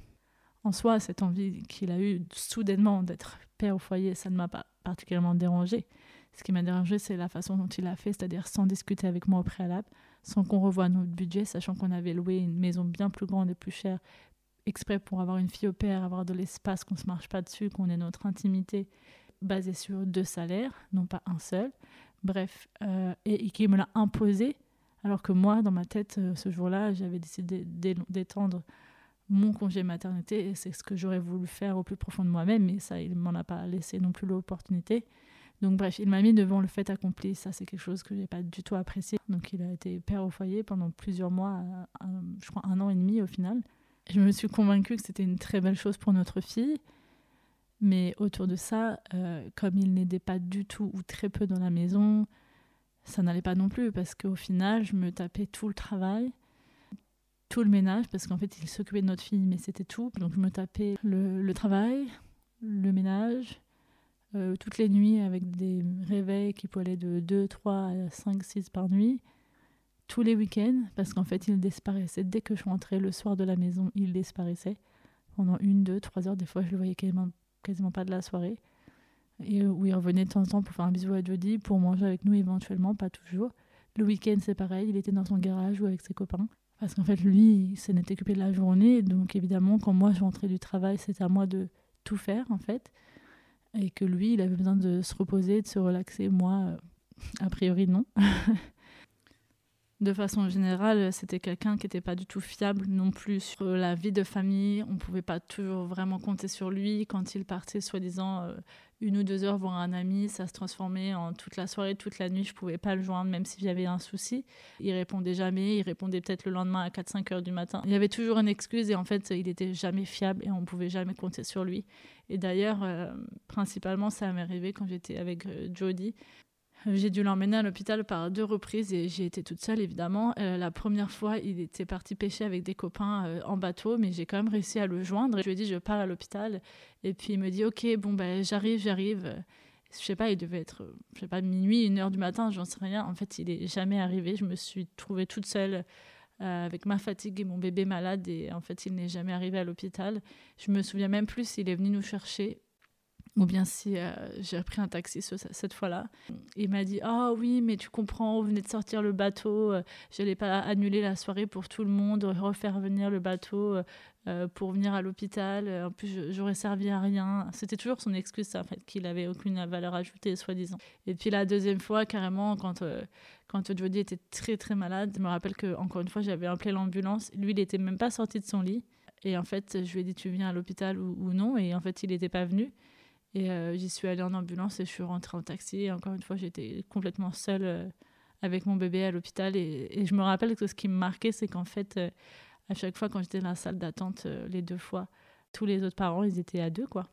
En soi, cette envie qu'il a eue soudainement d'être père au foyer, ça ne m'a pas particulièrement dérangé. Ce qui m'a dérangé, c'est la façon dont il l'a fait, c'est-à-dire sans discuter avec moi au préalable, sans qu'on revoie notre budget, sachant qu'on avait loué une maison bien plus grande et plus chère, exprès pour avoir une fille au père, avoir de l'espace, qu'on ne se marche pas dessus, qu'on ait notre intimité basée sur deux salaires, non pas un seul. Bref, euh, et, et qui me l'a imposé alors que moi, dans ma tête, euh, ce jour-là, j'avais décidé d'étendre mon congé maternité et c'est ce que j'aurais voulu faire au plus profond de moi-même, mais ça, il m'en a pas laissé non plus l'opportunité. Donc bref, il m'a mis devant le fait accompli. Ça, c'est quelque chose que j'ai pas du tout apprécié. Donc il a été père au foyer pendant plusieurs mois, je crois un an et demi au final. Je me suis convaincue que c'était une très belle chose pour notre fille. Mais autour de ça, euh, comme il n'aidait pas du tout ou très peu dans la maison, ça n'allait pas non plus parce qu'au final, je me tapais tout le travail, tout le ménage, parce qu'en fait, il s'occupait de notre fille, mais c'était tout. Donc, je me tapais le, travail, le ménage, euh, toutes les nuits avec des réveils qui pouvaient aller de 2, 3 à 5, 6 par nuit. Tous les week-ends, parce qu'en fait, il disparaissait. Dès que je rentrais le soir de la maison, il disparaissait. Pendant une, deux, trois heures, des fois, je le voyais quasiment, quasiment pas de la soirée et où il revenait de temps en temps pour faire un bisou à Jody, pour manger avec nous éventuellement, pas toujours. Le week-end, c'est pareil, il était dans son garage ou avec ses copains. Parce qu'en fait, lui, il s'en était occupé de la journée. Donc, évidemment, quand moi, je rentrais du travail, c'était à moi de tout faire, en fait. Et que lui, il avait besoin de se reposer, de se relaxer. Moi, euh, a priori, non. *laughs* de façon générale, c'était quelqu'un qui n'était pas du tout fiable non plus sur la vie de famille. On ne pouvait pas toujours vraiment compter sur lui. Quand il partait, soi-disant, euh, une ou deux heures voir un ami, ça se transformait en toute la soirée, toute la nuit. Je pouvais pas le joindre, même si j'avais un souci. Il répondait jamais. Il répondait peut-être le lendemain à 4-5 heures du matin. Il y avait toujours une excuse et en fait, il n'était jamais fiable et on pouvait jamais compter sur lui. Et d'ailleurs, euh, principalement, ça m'est arrivé quand j'étais avec euh, Jody. J'ai dû l'emmener à l'hôpital par deux reprises et j'ai été toute seule évidemment. Euh, la première fois, il était parti pêcher avec des copains euh, en bateau, mais j'ai quand même réussi à le joindre. Je lui ai dit je pars à l'hôpital et puis il me dit ok bon ben j'arrive j'arrive. Je sais pas, il devait être je sais pas minuit, une heure du matin, j'en sais rien. En fait, il est jamais arrivé. Je me suis trouvée toute seule. Euh, avec ma fatigue et mon bébé malade et en fait il n'est jamais arrivé à l'hôpital. Je me souviens même plus s'il est venu nous chercher ou bien si euh, j'ai pris un taxi cette fois-là. Il m'a dit Ah oui, mais tu comprends, vous venez de sortir le bateau, euh, je n'allais pas annuler la soirée pour tout le monde, refaire venir le bateau euh, pour venir à l'hôpital. En plus, j'aurais servi à rien. C'était toujours son excuse, en fait, qu'il avait aucune valeur ajoutée, soi-disant. Et puis la deuxième fois, carrément, quand, quand Jody était très très malade, je me rappelle que encore une fois, j'avais appelé l'ambulance. Lui, il n'était même pas sorti de son lit. Et en fait, je lui ai dit Tu viens à l'hôpital ou non? Et en fait, il n'était pas venu. Et euh, j'y suis allée en ambulance et je suis rentrée en taxi. Et encore une fois, j'étais complètement seule euh, avec mon bébé à l'hôpital. Et, je me rappelle que ce qui me marquait, c'est qu'en fait, euh, à chaque fois quand j'étais dans la salle d'attente, les deux fois, tous les autres parents, ils étaient à deux, quoi.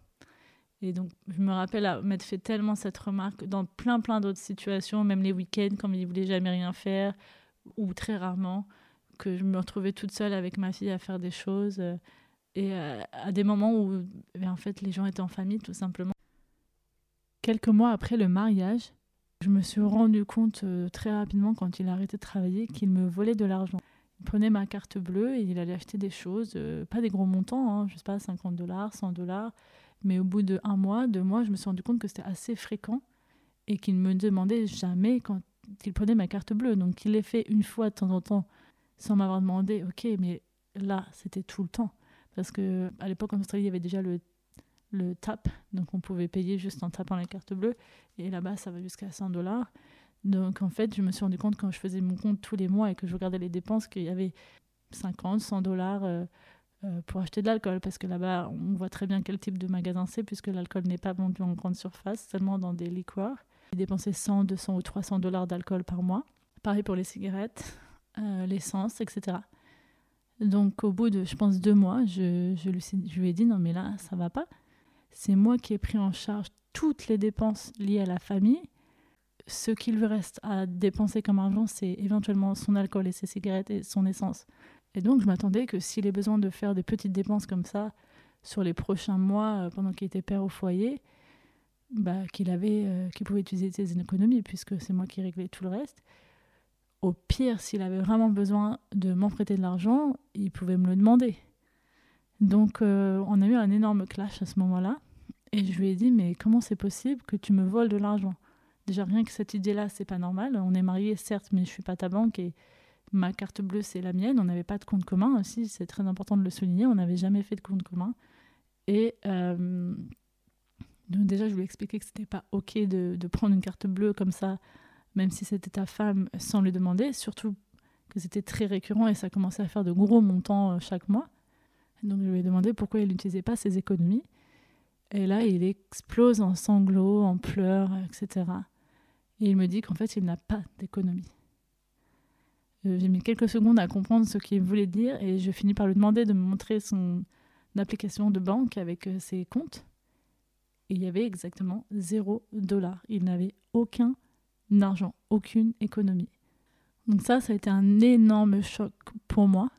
Et donc, je me rappelle m'être fait tellement cette remarque dans plein, plein d'autres situations, même les week-ends, quand ils voulaient jamais rien faire, ou très rarement, que je me retrouvais toute seule avec ma fille à faire des choses. Et euh, à, des moments où eh en fait les gens étaient en famille tout simplement. Quelques mois après le mariage, je me suis rendu compte euh, très rapidement quand il a arrêté de travailler qu'il me volait de l'argent. Il prenait ma carte bleue et il allait acheter des choses, euh, pas des gros montants, hein, je sais pas, 50 dollars, 100 dollars. Mais au bout de un mois, deux mois, je me suis rendu compte que c'était assez fréquent et qu'il me demandait jamais quand il prenait ma carte bleue. Donc il l'ait fait une fois de temps en temps sans m'avoir demandé, ok, mais là, c'était tout le temps. Parce que à l'époque en Australie, il y avait déjà le, le TAP, donc on pouvait payer juste en tapant la carte bleue. Et là-bas, ça va jusqu'à 100 dollars. Donc en fait, je me suis rendu compte quand je faisais mon compte tous les mois et que je regardais les dépenses qu'il y avait 50, 100 dollars euh, euh, pour acheter de l'alcool. Parce que là-bas, on voit très bien quel type de magasin c'est, puisque l'alcool n'est pas vendu en grande surface, seulement dans des liqueurs. J'ai dépensé 100, 200 ou 300 dollars d'alcool par mois Pareil pour les cigarettes, euh, l'essence, etc. Donc au bout de, je pense, deux mois, je, lui ai dit non mais là, ça va pas. C'est moi qui ai pris en charge toutes les dépenses liées à la famille. Ce qu'il lui reste à dépenser comme argent, c'est éventuellement son alcool et ses cigarettes et son essence. Et donc je m'attendais que s'il ait besoin de faire des petites dépenses comme ça sur les prochains mois euh, pendant qu'il était père au foyer, bah, qu'il avait, euh, qu'il pouvait utiliser ses économies puisque c'est moi qui réglais tout le reste. Au pire, s'il avait vraiment besoin de m'emprunter de l'argent, il pouvait me le demander. Donc euh, on a eu un énorme clash à ce moment-là. Et je lui ai dit, mais comment c'est possible que tu me voles de l'argent? Déjà, rien que cette idée-là, c'est pas normal. On est mariés, certes, mais je suis pas ta banque et ma carte bleue, c'est la mienne. On n'avait pas de compte commun aussi, c'est très important de le souligner. On n'avait jamais fait de compte commun. Et euh, donc déjà, je lui ai expliqué que c'était pas OK de, de, prendre une carte bleue comme ça, même si c'était ta femme, sans lui demander. Surtout que c'était très récurrent et ça commençait à faire de gros montants euh, chaque mois. Donc je lui ai demandé pourquoi il n'utilisait pas ses économies. Et là, il explose en sanglots, en pleurs, etc. Et il me dit qu'en fait, il n'a pas d'économie. Euh, j'ai mis quelques secondes à comprendre ce qu'il voulait dire et je finis par lui demander de me montrer son application de banque avec euh, ses comptes. Il y avait exactement zéro dollar. Il n'avait aucun argent, aucune économie. Donc ça, ça a été un énorme choc pour moi.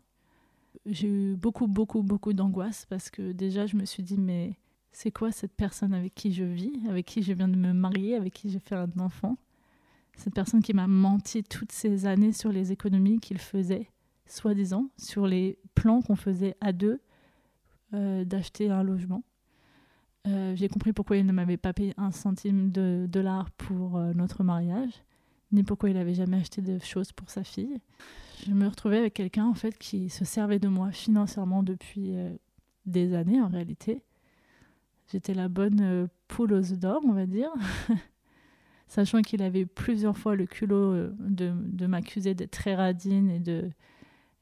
J'ai eu beaucoup, beaucoup, beaucoup d'angoisse parce que déjà, je me suis dit, mais c'est quoi cette personne avec qui je vis, avec qui je viens de me marier, avec qui j'ai fait un enfant? Cette personne qui m'a menti toutes ces années sur les économies qu'il faisait, soi-disant, sur les plans qu'on faisait à deux euh, d'acheter un logement. Euh, j'ai compris pourquoi il ne m'avait pas payé un centime de dollar pour euh, notre mariage, ni pourquoi il n'avait jamais acheté de choses pour sa fille. Je me retrouvais avec quelqu'un en fait qui se servait de moi financièrement depuis des années en réalité J'étais la bonne euh, poule aux d'or, on va dire. *laughs* Sachant qu'il avait plusieurs fois le culot euh, de, de m'accuser d'être très radine et de,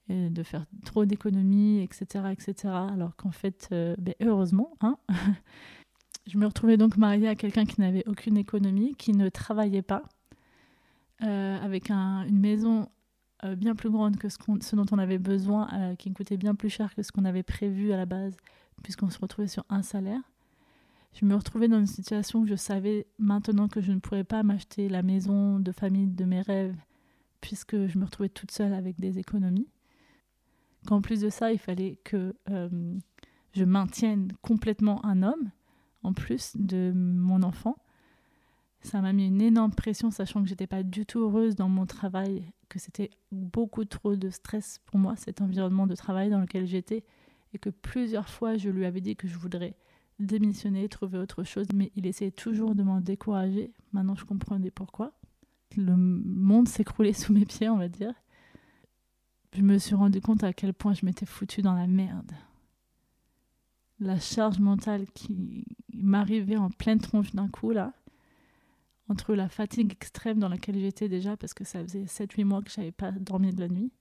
de faire trop d'économies, etc., etc. Alors qu'en fait, euh, ben, heureusement, hein *laughs* je me retrouvais donc mariée à quelqu'un qui n'avait aucune économie, qui ne travaillait pas, avec une maison bien plus grande que ce, ce, dont on avait besoin, qui coûtait bien plus cher que ce qu'on avait prévu à la base, puisqu'on se retrouvait sur un salaire je me retrouvais dans une situation où je savais maintenant que je ne pourrais pas m'acheter la maison de famille de mes rêves puisque je me retrouvais toute seule avec des économies. Qu'en plus de ça, il fallait que euh, je maintienne complètement un homme en plus de mon enfant. Ça m'a mis une énorme pression, sachant que j'étais pas du tout heureuse dans mon travail, que c'était beaucoup trop de stress pour moi, cet environnement de travail dans lequel j'étais, et que plusieurs fois je lui avais dit que je voudrais démissionner, trouver autre chose, mais il essayait toujours de m'en décourager. Maintenant, je comprenais pourquoi. Le monde s'écroulait sous mes pieds, on va dire. Je me suis rendu compte à quel point je m'étais foutu dans la merde. La charge mentale qui m'arrivait en pleine tronche d'un coup, là, entre la fatigue extrême dans laquelle j'étais déjà, parce que ça faisait 7-8 mois que je n'avais pas dormi de la nuit,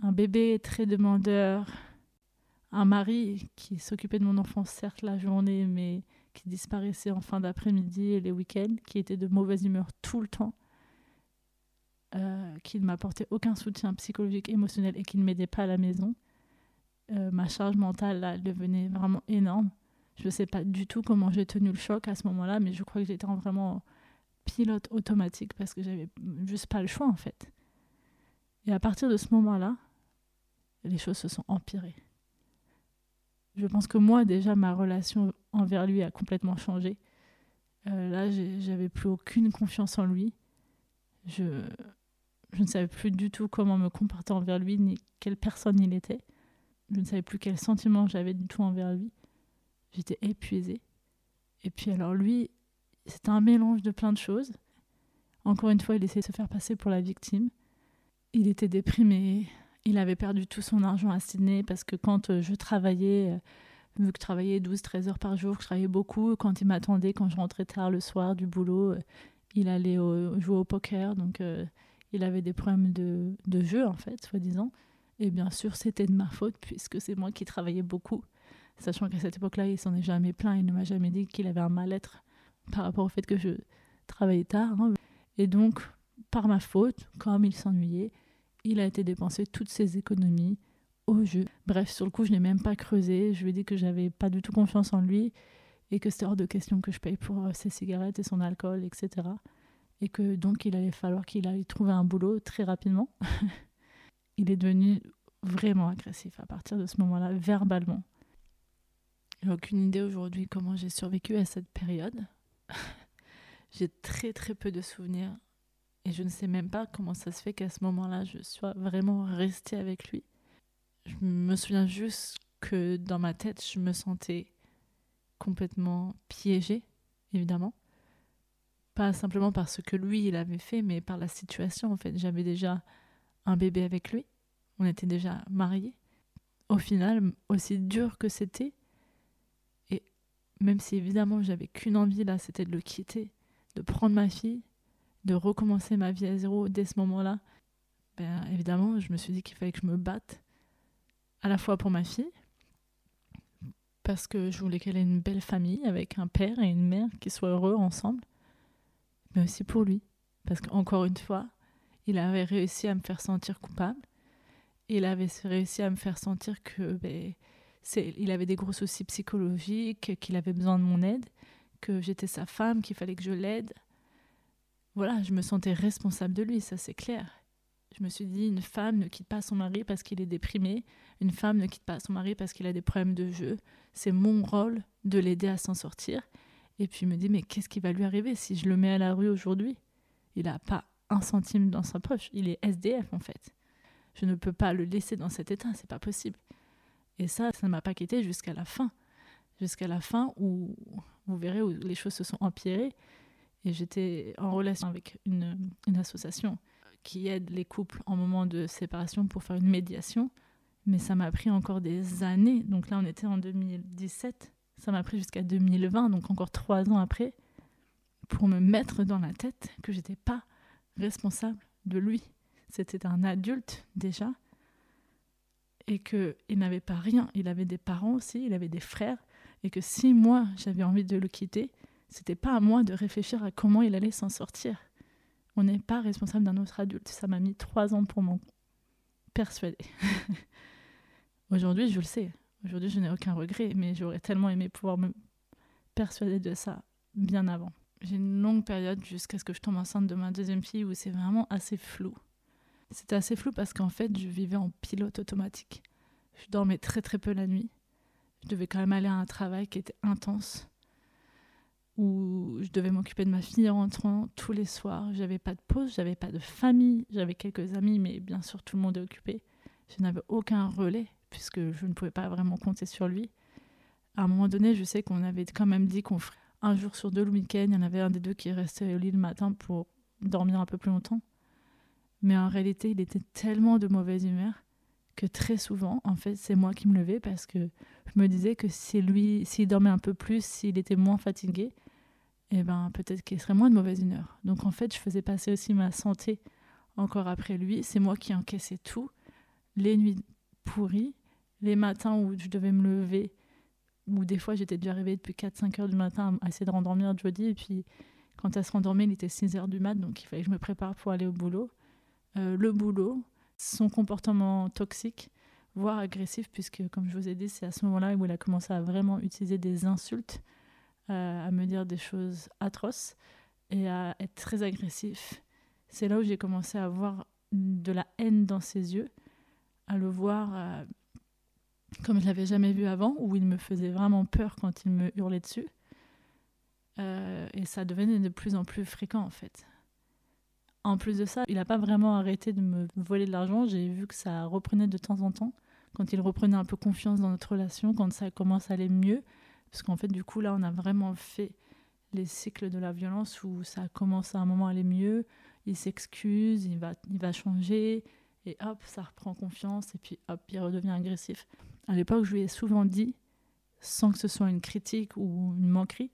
un bébé très demandeur, un mari qui s'occupait de mon enfant, certes, la journée, mais qui disparaissait en fin d'après-midi et les week-ends, qui était de mauvaise humeur tout le temps, euh, qui ne m'apportait aucun soutien psychologique, émotionnel et qui ne m'aidait pas à la maison. Euh, ma charge mentale, là, devenait vraiment énorme. Je ne sais pas du tout comment j'ai tenu le choc à ce moment-là, mais je crois que j'étais en vraiment pilote automatique parce que j'avais juste pas le choix en fait. Et à partir de ce moment-là, les choses se sont empirées. Je pense que moi, déjà, ma relation envers lui a complètement changé. Euh, là, j'avais plus aucune confiance en lui. Je, je ne savais plus du tout comment me comporter envers lui, ni quelle personne il était. Je ne savais plus quel sentiment j'avais du tout envers lui. J'étais épuisée. Et puis alors lui, c'était un mélange de plein de choses. Encore une fois, il essayait de se faire passer pour la victime. Il était déprimé, il avait perdu tout son argent à Sydney parce que quand euh, je travaillais, euh, vu que je travaillais 12-13 heures par jour, je travaillais beaucoup, quand il m'attendait, quand je rentrais tard le soir du boulot, euh, il allait jouer au poker, donc il avait des problèmes de, de jeu en fait, soi-disant. Et bien sûr, c'était de ma faute *laughs* puisque c'est moi qui travaillais beaucoup, sachant qu'à cette époque-là, il s'en est jamais plaint, il ne m'a jamais dit qu'il avait un mal-être par rapport au fait que je travaillais tard. Hein. Et donc, par ma faute, comme il s'ennuyait, il a été dépensé toutes ses économies au jeu. Bref, sur le coup, je n'ai même pas creusé. Je lui ai dit que j'avais pas du tout confiance en lui et que c'était hors de question que je paye pour euh, ses cigarettes et son alcool, etc. Et que donc il allait falloir qu'il aille trouver un boulot très rapidement. *laughs* il est devenu vraiment agressif à partir de ce moment-là, verbalement. J'ai aucune idée aujourd'hui comment j'ai survécu à cette période. *laughs* j'ai très très peu de souvenirs et je ne sais même pas comment ça se fait qu'à ce moment-là je sois vraiment restée avec lui. Je me souviens juste que dans ma tête je me sentais complètement piégée, évidemment. Pas simplement parce que lui il avait fait, mais par la situation en fait. J'avais déjà un bébé avec lui, on était déjà mariés. Au final, aussi dur que c'était, et même si évidemment j'avais qu'une envie là, c'était de le quitter, de prendre ma fille, de recommencer ma vie à zéro dès ce moment-là, ben évidemment, je me suis dit qu'il fallait que je me batte, à la fois pour ma fille, parce que je voulais qu'elle ait une belle famille avec un père et une mère qui soient heureux ensemble, mais aussi pour lui. Parce qu'encore une fois, il avait réussi à me faire sentir coupable. Il avait réussi à me faire sentir que ben, il avait des gros soucis psychologiques, qu'il avait besoin de mon aide, que j'étais sa femme, qu'il fallait que je l'aide. Voilà, je me sentais responsable de lui, ça c'est clair. Je me suis dit, une femme ne quitte pas son mari parce qu'il est déprimé, une femme ne quitte pas son mari parce qu'il a des problèmes de jeu. C'est mon rôle de l'aider à s'en sortir. Et puis je me dis, mais qu'est-ce qui va lui arriver si je le mets à la rue aujourd'hui? Il n'a pas un centime dans sa poche, il est SDF en fait. Je ne peux pas le laisser dans cet état, c'est pas possible. Et ça, ça ne m'a pas quitté jusqu'à la fin. Jusqu'à la fin où, vous verrez, où les choses se sont empirées. Et j'étais en relation avec une, une association qui aide les couples en moment de séparation pour faire une médiation. Mais ça m'a pris encore des années. Donc là, on était en 2017. Ça m'a pris jusqu'à 2020, donc encore trois ans après, pour me mettre dans la tête que j'étais pas responsable de lui. C'était un adulte déjà. Et qu'il n'avait pas rien. Il avait des parents aussi, il avait des frères. Et que si moi, j'avais envie de le quitter, c'était pas à moi de réfléchir à comment il allait s'en sortir. On n'est pas responsable d'un autre adulte. Ça m'a mis trois ans pour m'en persuader. *laughs* Aujourd'hui, je le sais. Aujourd'hui, je n'ai aucun regret, mais j'aurais tellement aimé pouvoir me persuader de ça bien avant. J'ai une longue période jusqu'à ce que je tombe enceinte de ma deuxième fille où c'est vraiment assez flou. C'était assez flou parce qu'en fait, je vivais en pilote automatique. Je dormais très très peu la nuit. Je devais quand même aller à un travail qui était intense où je devais m'occuper de ma fille en rentrant tous les soirs. J'avais pas de pause, j'avais pas de famille, j'avais quelques amis, mais bien sûr tout le monde est occupé. Je n'avais aucun relais puisque je ne pouvais pas vraiment compter sur lui. À un moment donné, je sais qu'on avait quand même dit qu'on ferait un jour sur deux le week-end. Il y en avait un des deux qui restait au lit le matin pour dormir un peu plus longtemps. Mais en réalité, il était tellement de mauvaise humeur que très souvent, en fait, c'est moi qui me levais parce que je me disais que si lui, s'il dormait un peu plus, s'il était moins fatigué, eh ben peut-être qu'il serait moins de mauvaise humeur. Donc en fait, je faisais passer aussi ma santé encore après lui. C'est moi qui encaissais tout. Les nuits pourries, les matins où je devais me lever, où des fois j'étais déjà réveillée depuis 4-5 heures du matin à essayer de rendormir Jodie. Et puis quand elle se rendormait, il était 6 heures du mat, donc il fallait que je me prépare pour aller au boulot. Euh, le boulot, son comportement toxique, voire agressif, puisque comme je vous ai dit, c'est à ce moment-là où il a commencé à vraiment utiliser des insultes, euh, à me dire des choses atroces et à être très agressif. C'est là où j'ai commencé à voir de la haine dans ses yeux, à le voir euh, comme je l'avais jamais vu avant, où il me faisait vraiment peur quand il me hurlait dessus. Euh, et ça devenait de plus en plus fréquent en fait. En plus de ça, il n'a pas vraiment arrêté de me voler de l'argent. J'ai vu que ça reprenait de temps en temps, quand il reprenait un peu confiance dans notre relation, quand ça commence à aller mieux. Parce qu'en fait, du coup, là, on a vraiment fait les cycles de la violence où ça commence à un moment à aller mieux. Il s'excuse, il va, il va changer, et hop, ça reprend confiance, et puis hop, il redevient agressif. À l'époque, je lui ai souvent dit, sans que ce soit une critique ou une manquerie,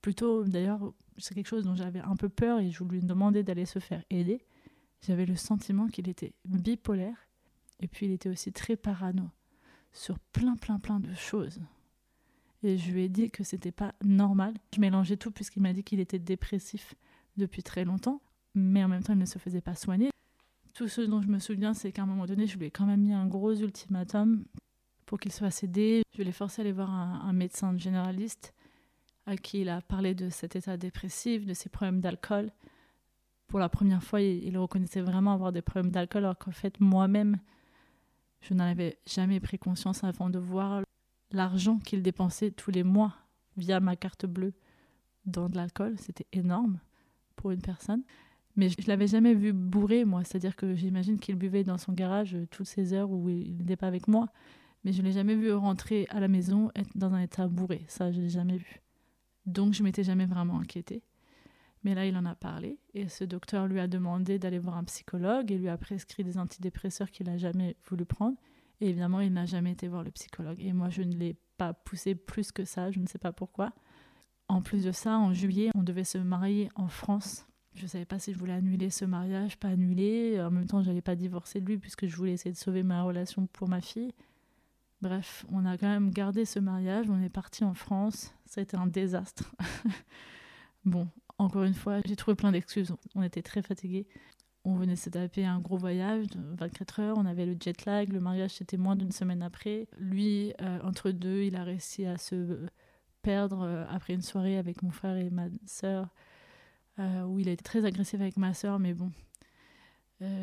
plutôt d'ailleurs c'est quelque chose dont j'avais un peu peur et je lui demandais d'aller se faire aider. J'avais le sentiment qu'il était bipolaire et puis il était aussi très parano sur plein plein plein de choses. Et je lui ai dit que c'était pas normal. Je mélangeais tout puisqu'il m'a dit qu'il était dépressif depuis très longtemps. mais en même temps, il ne se faisait pas soigner. Tout ce dont je me souviens, c'est qu'à un moment donné, je lui ai quand même mis un gros ultimatum pour qu'il soit cédé. Je l'ai forcé à aller voir un, médecin généraliste à qui il a parlé de cet état dépressif, de ses problèmes d'alcool. Pour la première fois, il, reconnaissait vraiment avoir des problèmes d'alcool, alors qu'en fait, moi-même, je n'en avais jamais pris conscience avant de voir l'argent qu'il dépensait tous les mois via ma carte bleue dans de l'alcool. C'était énorme pour une personne. Mais je, ne l'avais jamais vu bourré, moi. C'est-à-dire que j'imagine qu'il buvait dans son garage toutes ces heures où il n'était pas avec moi mais je ne l'ai jamais vu rentrer à la maison être dans un état bourré. Ça, je l'ai jamais vu. Donc, je m'étais jamais vraiment inquiétée. Mais là, il en a parlé et ce docteur lui a demandé d'aller voir un psychologue et lui a prescrit des antidépresseurs qu'il n'a jamais voulu prendre. Et évidemment, il n'a jamais été voir le psychologue. Et moi, je ne l'ai pas poussé plus que ça, je ne sais pas pourquoi. En plus de ça, en juillet, on devait se marier en France. Je ne savais pas si je voulais annuler ce mariage, pas annuler. En même temps, je n'allais pas divorcer de lui puisque je voulais essayer de sauver ma relation pour ma fille. Bref, on a quand même gardé ce mariage, on est parti en France, ça a été un désastre. *laughs* bon, encore une fois, j'ai trouvé plein d'excuses, on était très fatigués. On venait se taper un gros voyage de 24 heures, on avait le jet lag, le mariage c'était moins d'une semaine après. Lui, euh, entre deux, il a réussi à se perdre euh, après une soirée avec mon frère et ma sœur, où il a été très agressif avec ma sœur, mais bon,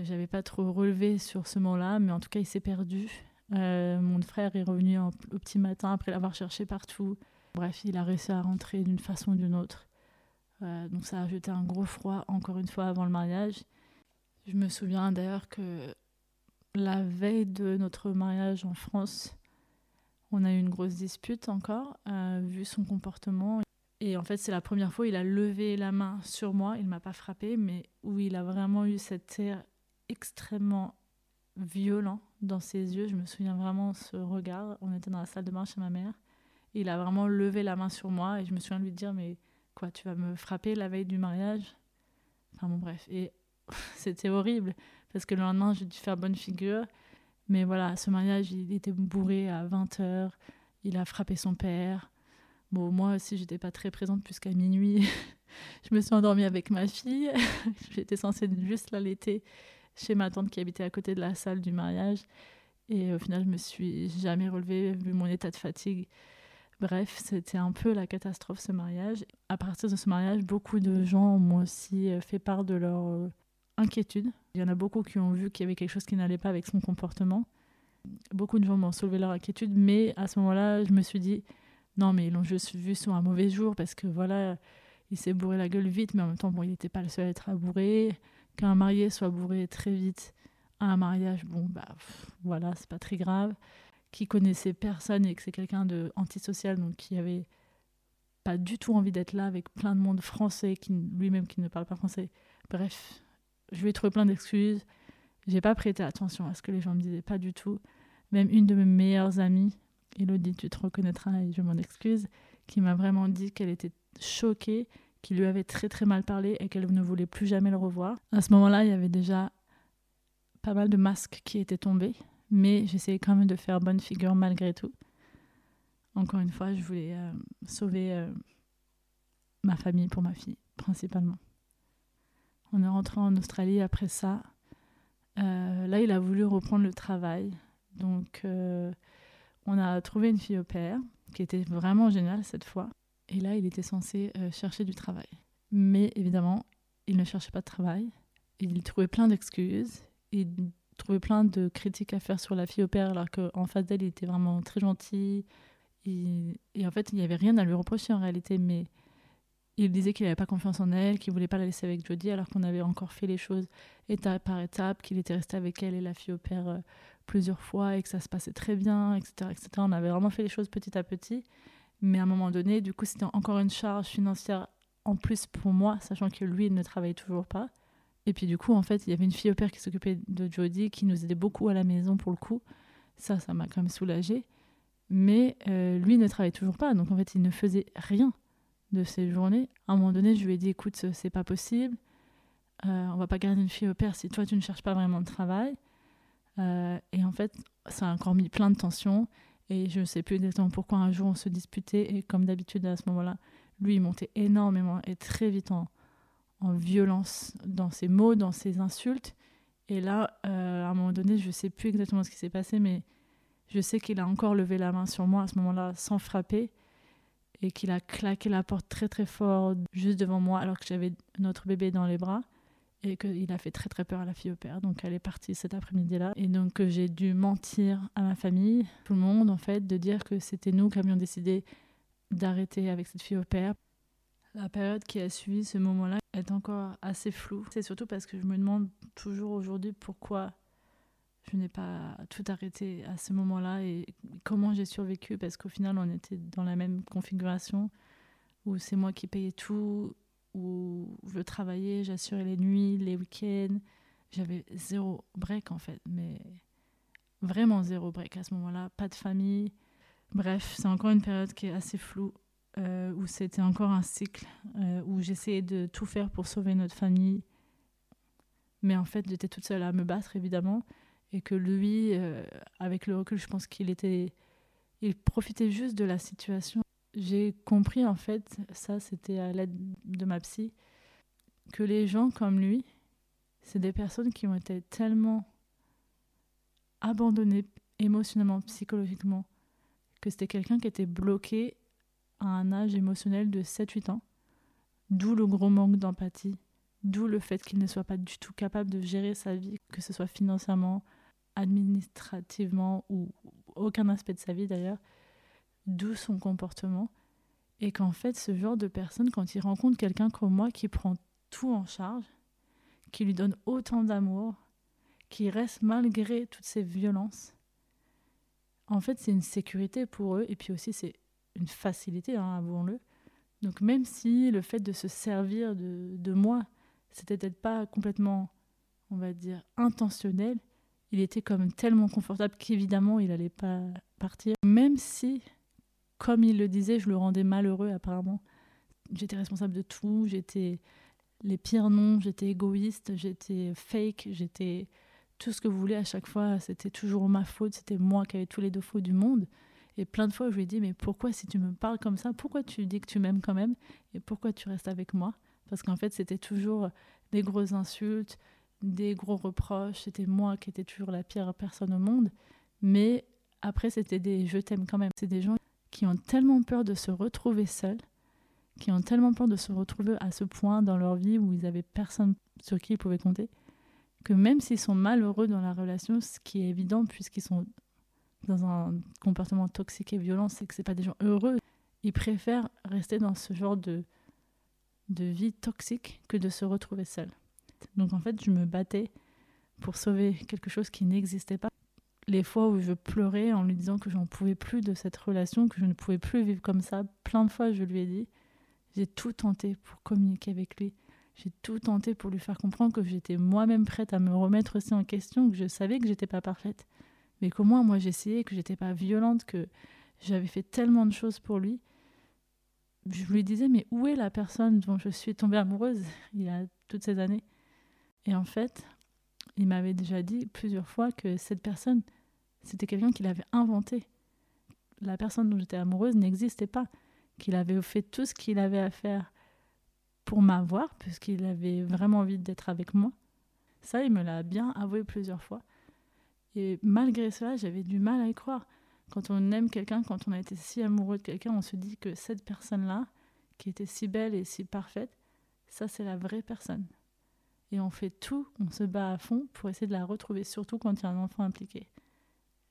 j'avais pas trop relevé sur ce moment-là, mais en tout cas il s'est perdu. Euh, mon frère est revenu au petit matin après l'avoir cherché partout. Bref, il a réussi à rentrer d'une façon ou d'une autre. Euh, donc ça a ajouté un gros froid encore une fois avant le mariage. Je me souviens d'ailleurs que la veille de notre mariage en France, on a eu une grosse dispute encore, euh, vu son comportement. Et en fait, c'est la première fois où il a levé la main sur moi. Il ne m'a pas frappé, mais où il a vraiment eu cet air extrêmement violent dans ses yeux. Je me souviens vraiment ce regard. On était dans la salle de bain chez ma mère. il a vraiment levé la main sur moi et je me souviens lui dire Mais quoi, tu vas me frapper la veille du mariage? Enfin bon, bref. Et *laughs* c'était horrible parce que le lendemain, j'ai dû faire bonne figure. Mais voilà, ce mariage, il était bourré à 20h. Il a frappé son père. Bon, moi aussi, j'étais pas très présente puisqu'à minuit, *laughs* je me suis endormie avec ma fille. *laughs* J'étais censée juste l'allaiter chez ma tante qui habitait à côté de la salle du mariage. Et au final, je me suis jamais relevée vu mon état de fatigue. Bref, c'était un peu la catastrophe ce mariage. À partir de ce mariage, beaucoup de gens m'ont aussi euh, fait part de leur euh, inquiétude. Il y en a beaucoup qui ont vu qu'il y avait quelque chose qui n'allait pas avec son comportement. Beaucoup de gens m'ont soulevé leur inquiétude, mais à ce moment-là, je me suis dit non, mais ils l'ont juste vu sur un mauvais jour parce que voilà, il s'est bourré la gueule vite, mais en même temps, bon, il n'était pas le seul à être bourré qu'un marié soit bourré très vite à un mariage, bon, bah voilà, c'est pas très grave. Qui connaissait personne et que c'est quelqu'un de antisocial, donc qui avait pas du tout envie d'être là avec plein de monde français, qui lui-même qui ne parle pas français. Bref, je lui ai trouvé plein d'excuses. J'ai pas prêté attention à ce que les gens me disaient, pas du tout. Même une de mes meilleures amies, Elodie, tu te reconnaîtras et je m'en excuse, qui m'a vraiment dit qu'elle était choquée qui lui avait très très mal parlé et qu'elle ne voulait plus jamais le revoir. À ce moment-là, il y avait déjà pas mal de masques qui étaient tombés, mais j'essayais quand même de faire bonne figure malgré tout. Encore une fois, je voulais euh, sauver euh, ma famille pour ma fille, principalement. On est rentré en Australie après ça. Euh, là, il a voulu reprendre le travail. Donc, on a trouvé une fille au père qui était vraiment géniale cette fois. Et là, il était censé euh, chercher du travail. Mais évidemment, il ne cherchait pas de travail. Il trouvait plein d'excuses. Il trouvait plein de critiques à faire sur la fille au père, alors qu'en face d'elle, il était vraiment très gentil. Et, en fait, il n'y avait rien à lui reprocher en réalité, mais il disait qu'il n'avait pas confiance en elle, qu'il voulait pas la laisser avec Jodie, alors qu'on avait encore fait les choses étape par étape, qu'il était resté avec elle et la fille au père plusieurs fois et que ça se passait très bien, etc., etc. On avait vraiment fait les choses petit à petit. Mais à un moment donné, du coup, c'était encore une charge financière en plus pour moi, sachant que lui, il ne travaille toujours pas. Et puis du coup, en fait, il y avait une fille au père qui s'occupait de Jodie, qui nous aidait beaucoup à la maison pour le coup. Ça, ça m'a quand même soulagée. Mais euh, lui ne travaille toujours pas, donc en fait, il ne faisait rien de ses journées. À un moment donné, je lui ai dit, écoute, c'est pas possible. Euh, on va pas garder une fille au père si toi, tu ne cherches pas vraiment de travail. Euh, et en fait, ça a encore mis plein de tensions. Et je ne sais plus exactement pourquoi un jour on se disputait. Et comme d'habitude, à ce moment-là, lui, il montait énormément et très vite en, en violence dans ses mots, dans ses insultes. Et là, euh, à un moment donné, je ne sais plus exactement ce qui s'est passé, mais je sais qu'il a encore levé la main sur moi à ce moment-là sans frapper et qu'il a claqué la porte très très fort juste devant moi alors que j'avais notre bébé dans les bras et qu'il a fait très très peur à la fille au père. Donc elle est partie cet après-midi-là. Et donc j'ai dû mentir à ma famille, tout le monde en fait, de dire que c'était nous qui avions décidé d'arrêter avec cette fille au père. La période qui a suivi ce moment-là est encore assez floue. C'est surtout parce que je me demande toujours aujourd'hui pourquoi je n'ai pas tout arrêté à ce moment-là et comment j'ai survécu parce qu'au final on était dans la même configuration où c'est moi qui payais tout, où je travaillais, j'assurais les nuits, les week-ends. J'avais zéro break en fait, mais vraiment zéro break à ce moment-là, pas de famille. Bref, c'est encore une période qui est assez floue euh, où c'était encore un cycle euh, où j'essayais de tout faire pour sauver notre famille. Mais en fait, j'étais toute seule à me battre, évidemment. Et que lui, euh, avec le recul, je pense qu'il était. Il profitait juste de la situation. J'ai compris, en fait, ça, c'était à l'aide de ma psy, que les gens comme lui, c'est des personnes qui ont été tellement abandonnées émotionnellement, psychologiquement, que c'était quelqu'un qui était bloqué à un âge émotionnel de 7-8 ans, d'où le gros manque d'empathie, d'où le fait qu'il ne soit pas du tout capable de gérer sa vie, que ce soit financièrement, administrativement ou aucun aspect de sa vie d'ailleurs, d'où son comportement. Et qu'en fait, ce genre de personne, quand il rencontre quelqu'un comme moi qui prend tout en charge, qui lui donne autant d'amour, qui reste malgré toutes ces violences, en fait, c'est une sécurité pour eux et puis aussi c'est une facilité, hein, avouons-le. Donc même si le fait de se servir de, de moi, c'était peut-être pas complètement, on va dire, intentionnel, il était comme tellement confortable qu'évidemment il n'allait pas partir. Même si, comme il le disait, je le rendais malheureux apparemment. J'étais responsable de tout, j'étais les pires noms, j'étais égoïste, j'étais fake, j'étais tout ce que vous voulez à chaque fois, c'était toujours ma faute, c'était moi qui avais tous les défauts du monde. Et plein de fois, je lui ai dit, mais pourquoi si tu me parles comme ça, pourquoi tu dis que tu m'aimes quand même Et pourquoi tu restes avec moi? Parce qu'en fait, c'était toujours des grosses insultes, des gros reproches, c'était moi qui étais toujours la pire personne au monde. Mais après, c'était des je t'aime quand même. C'est des gens qui ont tellement peur de se retrouver seuls, qui ont tellement peur de se retrouver à ce point dans leur vie où ils avaient personne sur qui ils pouvaient compter, que même s'ils sont malheureux dans la relation, ce qui est évident puisqu'ils sont dans un comportement toxique et violent, c'est que c'est pas des gens heureux. Ils préfèrent rester dans ce genre de, de vie toxique que de se retrouver seuls. Donc en fait, je me battais pour sauver quelque chose qui n'existait pas. Les fois où je pleurais en lui disant que j'en pouvais plus de cette relation, que je ne pouvais plus vivre comme ça, plein de fois je lui ai dit, j'ai tout tenté pour communiquer avec lui. J'ai tout tenté pour lui faire comprendre que j'étais moi-même prête à me remettre aussi en question, que je savais que j'étais pas parfaite, mais qu'au moins moi j'essayais, que j'étais pas violente, que j'avais fait tellement de choses pour lui. Je lui disais, mais où est la personne dont je suis tombée amoureuse *laughs* il y a toutes ces années? Et en fait, il m'avait déjà dit plusieurs fois que cette personne, c'était quelqu'un qu'il avait inventé. La personne dont j'étais amoureuse n'existait pas, qu'il avait fait tout ce qu'il avait à faire pour m'avoir, puisqu'il avait vraiment envie d'être avec moi. Ça, il me l'a bien avoué plusieurs fois. Et malgré cela, j'avais du mal à y croire. Quand on aime quelqu'un, quand on a été si amoureux de quelqu'un, on se dit que cette personne-là, qui était si belle et si parfaite, ça c'est la vraie personne. Et on fait tout, on se bat à fond pour essayer de la retrouver, surtout quand il y a un enfant impliqué.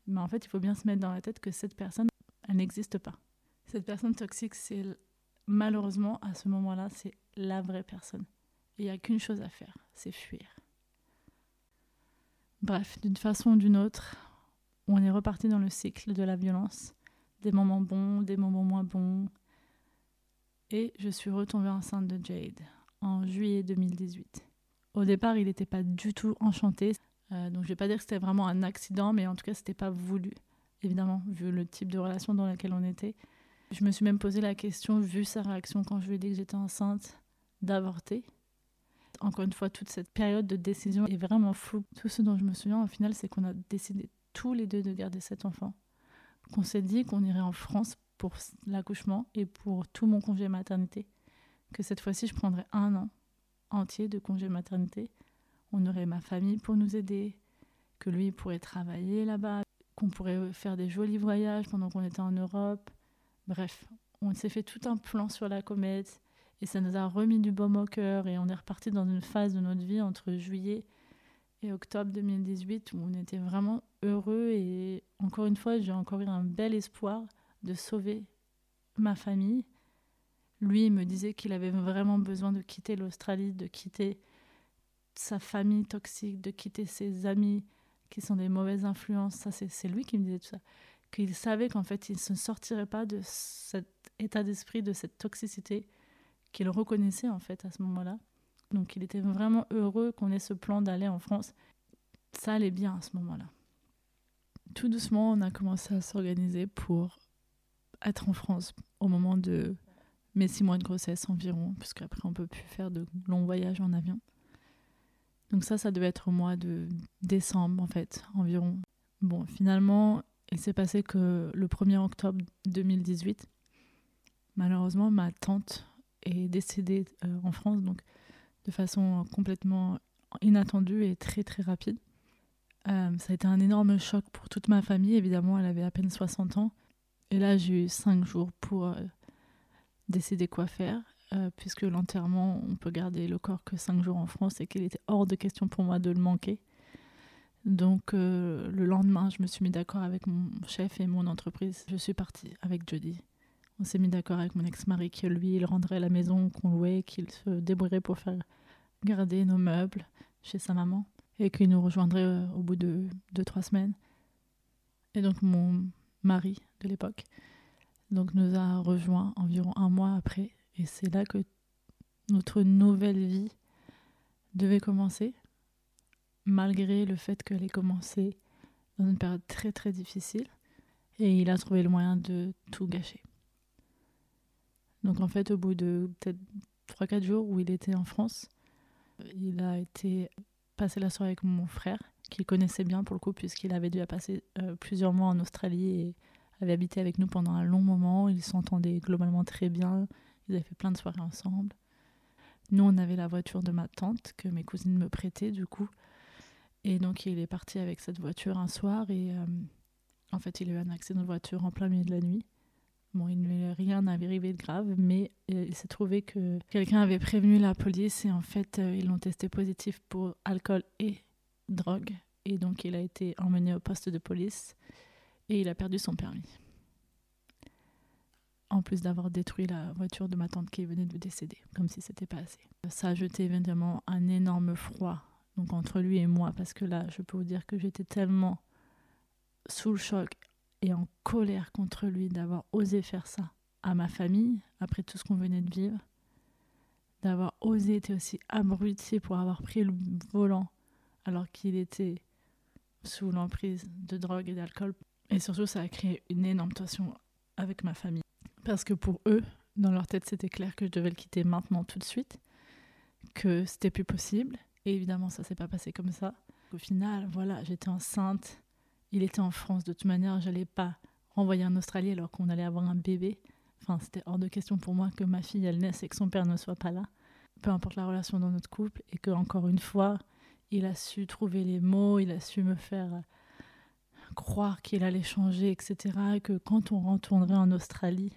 Mais en fait, il faut bien se mettre dans la tête que cette personne, elle n'existe pas. Cette personne toxique, c'est malheureusement, à ce moment-là, c'est la vraie personne. Il n'y a qu'une chose à faire, c'est fuir. Bref, d'une façon ou d'une autre, on est reparti dans le cycle de la violence. Des moments bons, des moments moins bons. Et je suis retombée enceinte de Jade en juillet 2018. Au départ, il n'était pas du tout enchanté. Euh, donc je vais pas dire que c'était vraiment un accident, mais en tout cas, c'était pas voulu, évidemment, vu le type de relation dans laquelle on était. Je me suis même posé la question, vu sa réaction quand je lui ai dit que j'étais enceinte, d'avorter encore une fois, toute cette période de décision est vraiment floue. Tout ce dont je me souviens, au final, c'est qu'on a décidé tous les deux de garder cet enfant. Qu'on s'est dit qu'on irait en France pour l'accouchement et pour tout mon congé maternité. Que cette fois-ci, je prendrais un an entier de congé maternité. On aurait ma famille pour nous aider, que lui pourrait travailler là-bas, qu'on pourrait faire des jolis voyages pendant qu'on était en Europe. Bref, on s'est fait tout un plan sur la comète et ça nous a remis du baume au cœur et on est reparti dans une phase de notre vie entre juillet et octobre 2018 où on était vraiment heureux et encore une fois j'ai encore eu un bel espoir de sauver ma famille. Lui me disait qu'il avait vraiment besoin de quitter l'Australie, de quitter sa famille toxique, de quitter ses amis qui sont des mauvaises influences. Ça, c'est lui qui me disait tout ça. Qu'il savait qu'en fait, il ne sortirait pas de cet état d'esprit, de cette toxicité qu'il reconnaissait en fait à ce moment-là. Donc il était vraiment heureux qu'on ait ce plan d'aller en France. Ça allait bien à ce moment-là. Tout doucement, on a commencé à s'organiser pour être en France au moment de mes six mois de grossesse environ, puisqu'après on peut plus faire de longs voyages en avion. Donc ça, ça devait être au mois de décembre en fait, environ. Bon, finalement, il s'est passé que le 1er octobre 2018, malheureusement, ma tante est décédée euh, en France, donc de façon complètement inattendue et très très rapide. Euh, ça a été un énorme choc pour toute ma famille, évidemment, elle avait à peine 60 ans. Et là, j'ai eu 5 jours pour euh, décider quoi faire, puisque l'enterrement, on peut garder le corps que 5 jours en France et qu'il était hors de question pour moi de le manquer. Donc le lendemain, je me suis mis d'accord avec mon chef et mon entreprise. Je suis partie avec Jody on s'est mis d'accord avec mon ex-mari que lui, il rendrait la maison qu'on louait, qu'il se débrouillerait pour faire garder nos meubles chez sa maman et qu'il nous rejoindrait euh, au bout de deux, trois semaines. Et donc mon mari de l'époque donc nous a rejoints environ un mois après et c'est là que notre nouvelle vie devait commencer malgré le fait qu'elle ait commencé dans une période très très difficile et il a trouvé le moyen de tout gâcher. Donc en fait, au bout de peut-être 3-4 jours où il était en France, il a été passer la soirée avec mon frère, qu'il connaissait bien pour le coup, puisqu'il avait déjà passé euh, plusieurs mois en Australie avait habité avec nous pendant un long moment. Ils s'entendaient globalement très bien. Ils avaient fait plein de soirées ensemble. Nous, on avait la voiture de ma tante que mes cousines me prêtaient du coup. Et donc, il est parti avec cette voiture un soir et euh, en fait, il a eu un accident de voiture en plein milieu de la nuit. Bon, il ne rien arrivé de grave, mais euh, il s'est trouvé que quelqu'un avait prévenu la police et en fait, euh, ils l'ont testé positif pour alcool et drogue. Et donc, il a été emmené au poste de police et il a perdu son permis. En plus d'avoir détruit la voiture de ma tante qui venait de décéder, comme si c'était pas assez. Ça a jeté évidemment un énorme froid donc entre lui et moi, parce que là, je peux vous dire que j'étais tellement sous le choc et en colère contre lui d'avoir osé faire ça à ma famille, après tout ce qu'on venait de vivre, d'avoir osé être aussi abruti pour avoir pris le volant alors qu'il était sous l'emprise de drogue et d'alcool. Et surtout, ça a créé une énorme tension avec ma famille. Parce que pour eux, dans leur tête, c'était clair que je devais le quitter maintenant, tout de suite, que c'était plus possible. Et évidemment, ça s'est pas passé comme ça. Au final, voilà, j'étais enceinte, il était en France. De toute manière, j'allais pas renvoyer en Australie alors qu'on allait avoir un bébé. Enfin, c'était hors de question pour moi que ma fille, elle naisse et que son père ne soit pas là. Peu importe la relation dans notre couple. Et que, encore une fois, il a su trouver les mots, il a su me faire croire qu'il allait changer, etc. Et que quand on retournerait en Australie,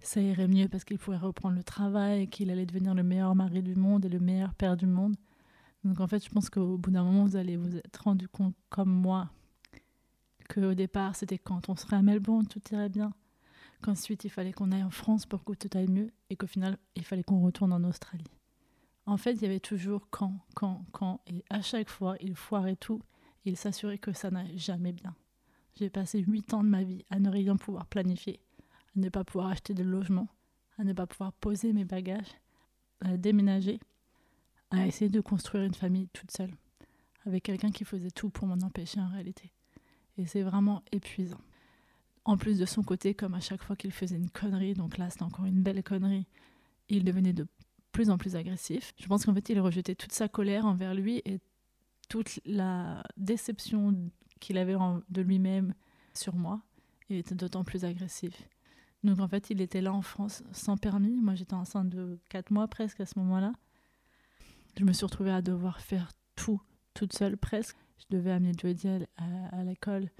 ça irait mieux parce qu'il pourrait reprendre le travail qu'il allait devenir le meilleur mari du monde et le meilleur père du monde. Donc en fait, je pense qu'au bout d'un moment, vous allez vous être rendu compte, comme moi, qu'au départ, c'était quand on serait à Melbourne, tout irait bien. Qu'ensuite, il fallait qu'on aille en France pour que tout aille mieux. Et qu'au final, il fallait qu'on retourne en Australie. En fait, il y avait toujours quand, quand, quand. Et à chaque fois, il foirait tout. Il s'assurait que ça n'allait jamais bien. J'ai passé huit ans de ma vie à ne rien pouvoir planifier, à ne pas pouvoir acheter de logement, à ne pas pouvoir poser mes bagages, à déménager, à essayer de construire une famille toute seule, avec quelqu'un qui faisait tout pour m'en empêcher en réalité. Et c'est vraiment épuisant. En plus de son côté, comme à chaque fois qu'il faisait une connerie, donc là c'était encore une belle connerie, il devenait de plus en plus agressif. Je pense qu'en fait il rejetait toute sa colère envers lui et toute la déception qu'il avait de lui-même sur moi. Il était d'autant plus agressif. Donc en fait il était là en France sans permis. Moi j'étais enceinte de 4 mois presque à ce moment-là. Je me suis retrouvée à devoir faire tout toute seule presque. Je devais amener Jodie à, à l'école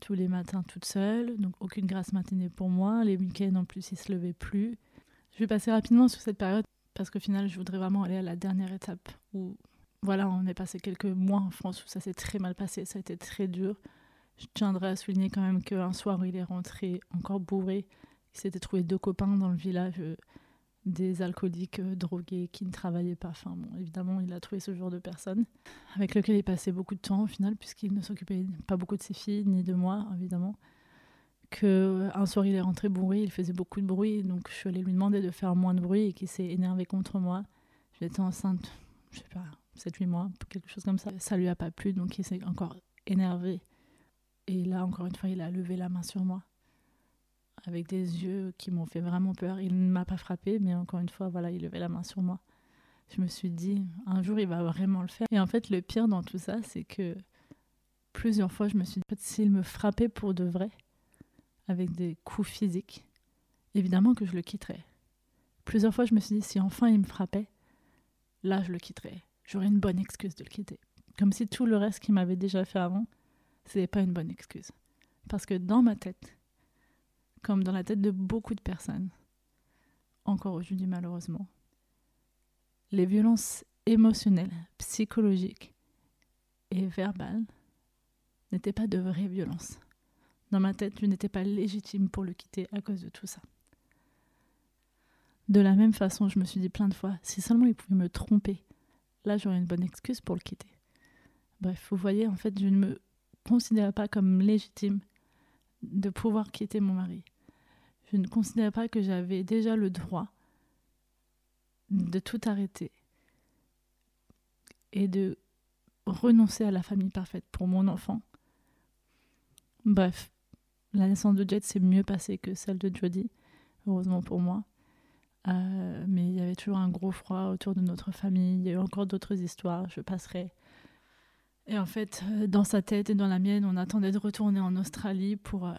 tous les matins toute seule, donc aucune grâce matinée pour moi. Les week-ends en plus, il se levait plus. Je vais passer rapidement sur cette période parce qu'au final, je voudrais vraiment aller à la dernière étape où, voilà, on est passé quelques mois en France où ça s'est très mal passé, ça a été très dur. Je tiendrais à souligner quand même qu'un soir où il est rentré encore bourré, il s'était trouvé deux copains dans le village des alcooliques euh, drogués qui ne travaillaient pas. Enfin, bon, évidemment, il a trouvé ce genre de personnes avec lequel il passait beaucoup de temps au final, puisqu'il ne s'occupait pas beaucoup de ses filles ni de moi, évidemment. Que euh, un soir, il est rentré bourré, il faisait beaucoup de bruit, donc je suis allée lui demander de faire moins de bruit et qu'il s'est énervé contre moi. J'étais enceinte, je sais pas, 7-8 mois, quelque chose comme ça. Ça lui a pas plu, donc il s'est encore énervé. Et là, encore une fois, il a levé la main sur moi avec des yeux qui m'ont fait vraiment peur. Il ne m'a pas frappé, mais encore une fois, voilà, il levait la main sur moi. Je me suis dit, un jour, il va vraiment le faire. Et en fait, le pire dans tout ça, c'est que plusieurs fois, je me suis dit, s'il me frappait pour de vrai, avec des coups physiques, évidemment que je le quitterais. Plusieurs fois, je me suis dit, si enfin il me frappait, là, je le quitterais. J'aurais une bonne excuse de le quitter. Comme si tout le reste qu'il m'avait déjà fait avant, ce n'était pas une bonne excuse. Parce que dans ma tête, comme dans la tête de beaucoup de personnes, encore aujourd'hui malheureusement. Les violences émotionnelles, psychologiques et verbales n'étaient pas de vraies violences. Dans ma tête, je n'étais pas légitime pour le quitter à cause de tout ça. De la même façon, je me suis dit plein de fois, si seulement il pouvait me tromper, là j'aurais une bonne excuse pour le quitter. Bref, vous voyez, en fait, je ne me considérais pas comme légitime de pouvoir quitter mon mari. Je ne considérais pas que j'avais déjà le droit de tout arrêter et de renoncer à la famille parfaite pour mon enfant. Bref, la naissance de Jet s'est mieux passée que celle de Jodie, heureusement pour moi. Euh, mais il y avait toujours un gros froid autour de notre famille. Il y a encore d'autres histoires, je passerai. Et en fait, euh, dans sa tête et dans la mienne, on attendait de retourner en Australie pour euh,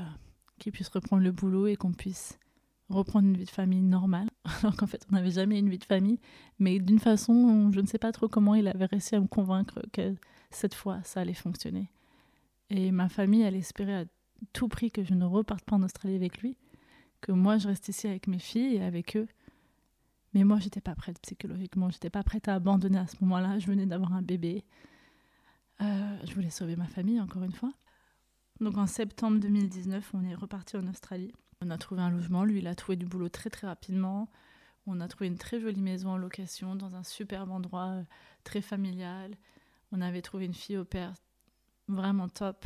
qu'il puisse reprendre le boulot et qu'on puisse reprendre une vie de famille normale. *laughs* Alors qu'en fait, on n'avait jamais une vie de famille. Mais d'une façon, je ne sais pas trop comment il avait réussi à me convaincre que cette fois, ça allait fonctionner. Et ma famille, elle espérait à tout prix que je ne reparte pas en Australie avec lui, que moi, je reste ici avec mes filles et avec eux. Mais moi, j'étais pas prête psychologiquement, j'étais pas prête à abandonner à ce moment-là. Je venais d'avoir un bébé. Euh, je voulais sauver ma famille, encore une fois. Donc en septembre 2019, on est reparti en Australie. On a trouvé un logement, lui il a trouvé du boulot très très rapidement. On a trouvé une très jolie maison en location dans un superbe endroit euh, très familial. On avait trouvé une fille au père vraiment top.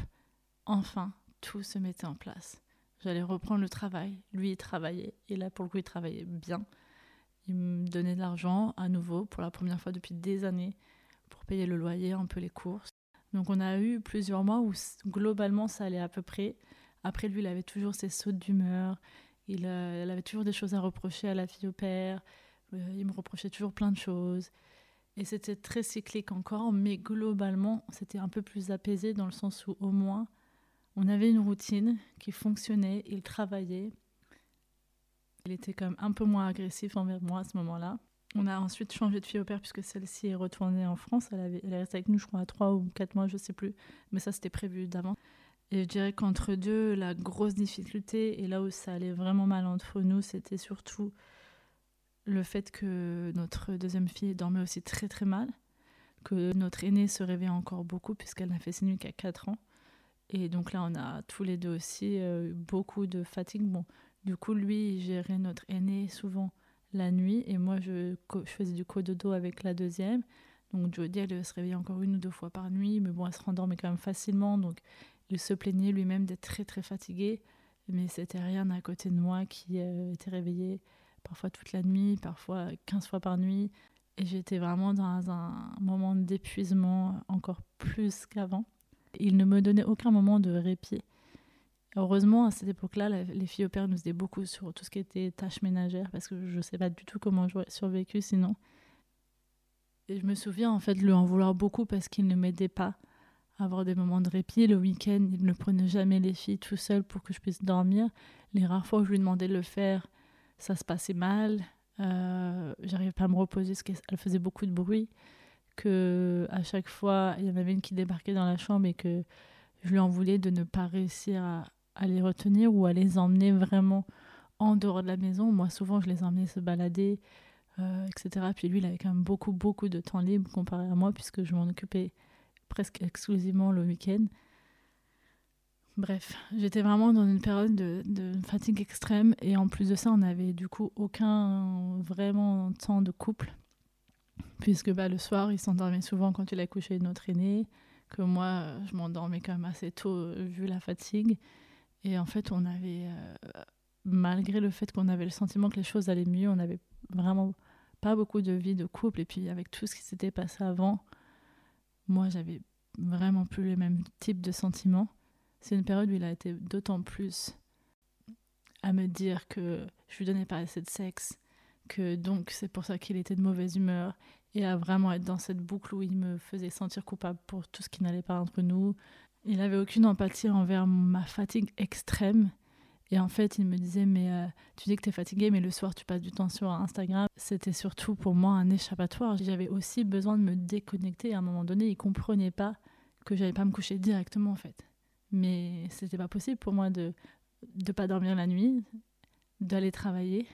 Enfin, tout se mettait en place. J'allais reprendre le travail. Lui, il travaillait. Et là, pour le coup, il travaillait bien. Il me donnait de l'argent à nouveau pour la première fois depuis des années pour payer le loyer, un peu les courses. Donc on a eu plusieurs mois où globalement ça allait à peu près. Après lui, il avait toujours ses sautes d'humeur, il, euh, avait toujours des choses à reprocher à la fille au père, euh, il me reprochait toujours plein de choses. Et c'était très cyclique encore, mais globalement c'était un peu plus apaisé dans le sens où au moins on avait une routine qui fonctionnait, il travaillait. Il était quand même un peu moins agressif envers moi à ce moment-là. On a ensuite changé de fille au père puisque celle-ci est retournée en France. Elle, est restée avec nous, je crois, à 3 ou 4 mois, je sais plus. Mais ça, c'était prévu d'avant. Et je dirais qu'entre deux, la grosse difficulté, et là où ça allait vraiment mal entre nous, c'était surtout le fait que notre deuxième fille dormait aussi très très mal, que notre aînée se réveillait encore beaucoup puisqu'elle n'a fait ses nuits qu'à 4 ans. Et donc là, on a tous les deux aussi euh, beaucoup de fatigue. Bon, du coup, lui, il gérait notre aîné souvent la nuit et moi je, faisais du cododo avec la deuxième. Donc Jodie elle se réveillait encore une ou deux fois par nuit, mais bon elle se rendormait quand même facilement, donc il se plaignait lui-même d'être très très fatigué, mais c'était rien à côté de moi qui euh, était réveillée parfois toute la nuit, parfois 15 fois par nuit, et j'étais vraiment dans un moment d'épuisement encore plus qu'avant. Il ne me donnait aucun moment de répit. Heureusement, à cette époque-là, les filles au père nous aidaient beaucoup sur tout ce qui était tâches ménagères parce que je ne sais pas du tout comment j'aurais survécu sinon. Et je me souviens en fait lui en vouloir beaucoup parce qu'il ne m'aidait pas à avoir des moments de répit. Le week-end, il ne prenait jamais les filles tout seul pour que je puisse dormir. Les rares fois où je lui demandais de le faire, ça se passait mal. Euh, J'arrivais pas à me reposer parce qu'elle faisait beaucoup de bruit. Que à chaque fois, il y en avait une qui débarquait dans la chambre et que je lui en voulais de ne pas réussir à, à les retenir ou à les emmener vraiment en dehors de la maison. Moi, souvent, je les emmenais se balader, euh, etc. Puis lui, il avait quand même beaucoup, beaucoup de temps libre comparé à moi, puisque je m'en occupais presque exclusivement le week-end. Bref, j'étais vraiment dans une période de, fatigue extrême et en plus de ça, on n'avait du coup aucun vraiment temps de couple puisque bah, le soir, il s'endormait souvent quand il a couché notre aîné, que moi, je m'endormais quand même assez tôt euh, vu la fatigue. Et en fait, on avait, euh, malgré le fait qu'on avait le sentiment que les choses allaient mieux, on n'avait vraiment pas beaucoup de vie de couple. Et puis avec tout ce qui s'était passé avant, moi, j'avais vraiment plus les mêmes types de sentiments. C'est une période où il a été d'autant plus à me dire que je lui donnais pas assez de sexe, que donc c'est pour ça qu'il était de mauvaise humeur, et à vraiment être dans cette boucle où il me faisait sentir coupable pour tout ce qui n'allait pas entre nous. Il n'avait aucune empathie envers ma fatigue extrême. Et en fait, il me disait, mais euh, tu dis que tu es fatigué, mais le soir, tu passes du temps sur Instagram. C'était surtout pour moi un échappatoire. J'avais aussi besoin de me déconnecter. À un moment donné, il comprenait pas que j'allais pas me coucher directement, en fait. Mais c'était pas possible pour moi de ne pas dormir la nuit, d'aller travailler,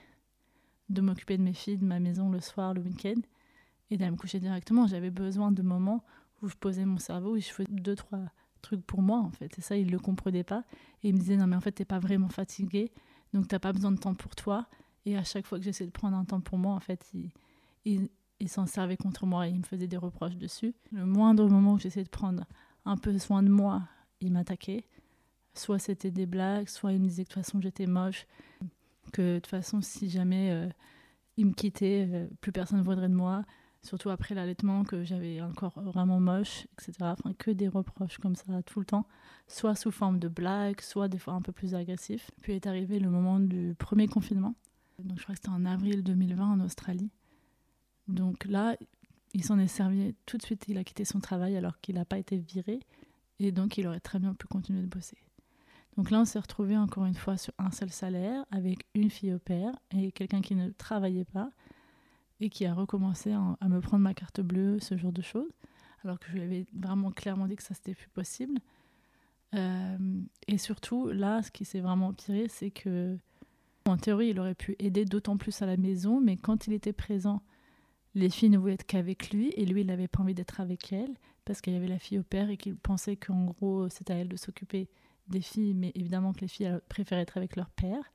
de m'occuper de mes filles, de ma maison le soir, le week-end, et d'aller me coucher directement. J'avais besoin de moments où je posais mon cerveau, où je faisais deux, trois trucs pour moi, en fait. Et ça, il le comprenait pas. Et il me disait, non, mais en fait, t'es pas vraiment fatigué, donc t'as pas besoin de temps pour toi. Et à chaque fois que j'essayais de prendre un temps pour moi, en fait, il, il, il s'en servait contre moi et il me faisait des reproches dessus. Le moindre moment où j'essayais de prendre un peu soin de moi, il m'attaquait. Soit c'était des blagues, soit il me disait que de toute façon j'étais moche, que de toute façon si jamais euh, il me quittait, euh, plus personne ne voudrait de moi. Surtout après l'allaitement, que j'avais un corps vraiment moche, etc. Enfin, que des reproches comme ça tout le temps, soit sous forme de blagues, soit des fois un peu plus agressifs. Puis est arrivé le moment du premier confinement. Donc je crois que c'était en avril 2020 en Australie. Donc là, il s'en est servi tout de suite. Il a quitté son travail alors qu'il n'a pas été viré. Et donc, il aurait très bien pu continuer de bosser. Donc là, on s'est retrouvé encore une fois sur un seul salaire, avec une fille au père et quelqu'un qui ne travaillait pas et qui a recommencé à me prendre ma carte bleue, ce genre de choses, alors que je lui avais vraiment clairement dit que ça c'était plus possible. Euh, et surtout, là, ce qui s'est vraiment empiré, c'est que, en théorie, il aurait pu aider d'autant plus à la maison, mais quand il était présent, les filles ne voulaient être qu'avec lui et lui, il n'avait pas envie d'être avec elles parce qu'il y avait la fille au père et qu'il pensait qu'en gros, c'était à elle de s'occuper des filles, mais évidemment que les filles préféraient être avec leur père.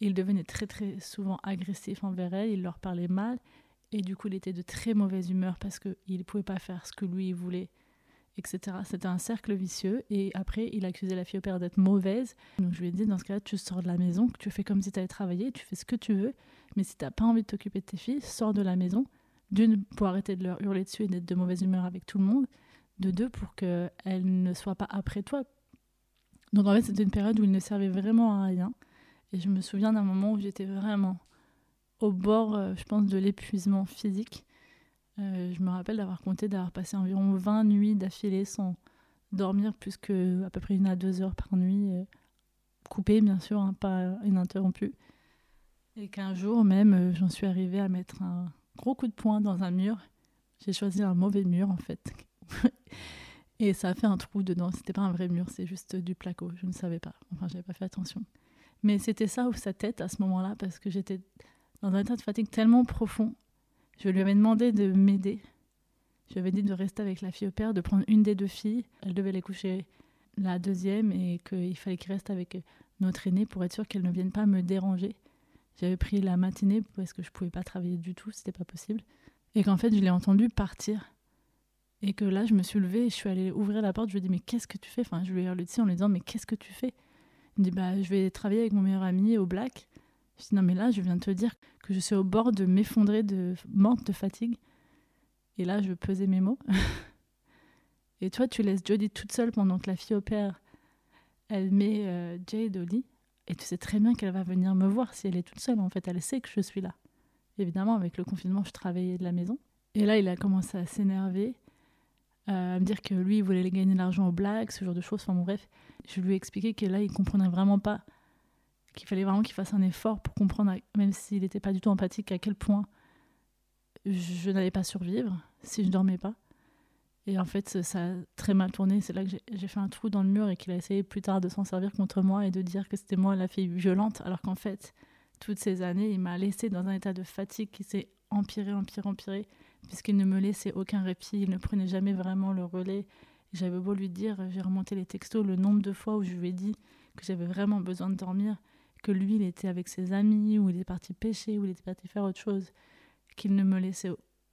Il devenait très très souvent agressif envers elles, il leur parlait mal et du coup, il était de très mauvaise humeur parce qu'il ne pouvait pas faire ce que lui voulait, etc. C'était un cercle vicieux et après, il accusait la fille au père d'être mauvaise. Donc je lui ai dit, dans ce cas-là, tu sors de la maison, tu fais comme si tu allais travailler, tu fais ce que tu veux, mais si tu n'as pas envie de t'occuper de tes filles, sors de la maison d'une, pour arrêter de leur hurler dessus et d'être de mauvaise humeur avec tout le monde. De deux, pour qu'elles ne soient pas après toi. Donc en fait, c'était une période où il ne servait vraiment à rien. Et je me souviens d'un moment où j'étais vraiment au bord, euh, je pense, de l'épuisement physique. Euh, je me rappelle d'avoir compté, d'avoir passé environ 20 nuits d'affilée sans dormir plus que à peu près une à deux heures par nuit, euh, coupée bien sûr, hein, pas ininterrompue. Et qu'un jour même, j'en suis arrivée à mettre un, gros coup de poing dans un mur. J'ai choisi un mauvais mur en fait. *laughs* et ça a fait un trou dedans. C'était pas un vrai mur, c'est juste du placo. Je ne savais pas. Enfin, j'avais pas fait attention. Mais c'était ça ou sa tête à ce moment-là parce que j'étais dans un état de fatigue tellement profond. Je lui avais demandé de m'aider. Je lui avais dit de rester avec la fille au père, de prendre une des deux filles. Elle devait les coucher la deuxième et qu'il fallait qu'il reste avec notre aînée pour être sûr qu'elle ne vienne pas me déranger. J'avais pris la matinée parce que je pouvais pas travailler du tout, c'était pas possible. Et qu'en fait, je l'ai entendu partir. Et que là, je me suis levée et je suis allée ouvrir la porte. Je lui ai dit, mais qu'est-ce que tu fais? Enfin, je lui ai hurlé dessus en lui disant, mais qu'est-ce que tu fais? Il me dit, bah, je vais travailler avec mon meilleur ami au Black. Je dis, non, mais là, je viens de te dire que je suis au bord de m'effondrer de morte de fatigue. Et là, je pesais mes mots. *laughs* et toi, tu laisses Jodie toute seule pendant que la fille opère. Elle met euh, Jade au lit. Et tu sais très bien qu'elle va venir me voir si elle est toute seule. En fait, elle sait que je suis là. Évidemment, avec le confinement, je travaillais de la maison. Et là, il a commencé à s'énerver, euh, à me dire que lui, il voulait gagner de l'argent aux blagues, ce genre de choses. Enfin, bref, je lui ai expliqué que là, il comprenait vraiment pas qu'il fallait vraiment qu'il fasse un effort pour comprendre, même s'il n'était pas du tout empathique, à quel point je n'allais pas survivre si je dormais pas. Et en fait, ça a très mal tourné. C'est là que j'ai fait un trou dans le mur et qu'il a essayé plus tard de s'en servir contre moi et de dire que c'était moi la fille violente, alors qu'en fait, toutes ces années, il m'a laissé dans un état de fatigue qui s'est empiré, empiré, empiré, puisqu'il ne me laissait aucun répit, il ne prenait jamais vraiment le relais. J'avais beau lui dire, j'ai remonté les textos le nombre de fois où je lui ai dit que j'avais vraiment besoin de dormir, que lui, il était avec ses amis, ou il était parti pêcher, ou il était parti faire autre chose, qu'il ne me laissait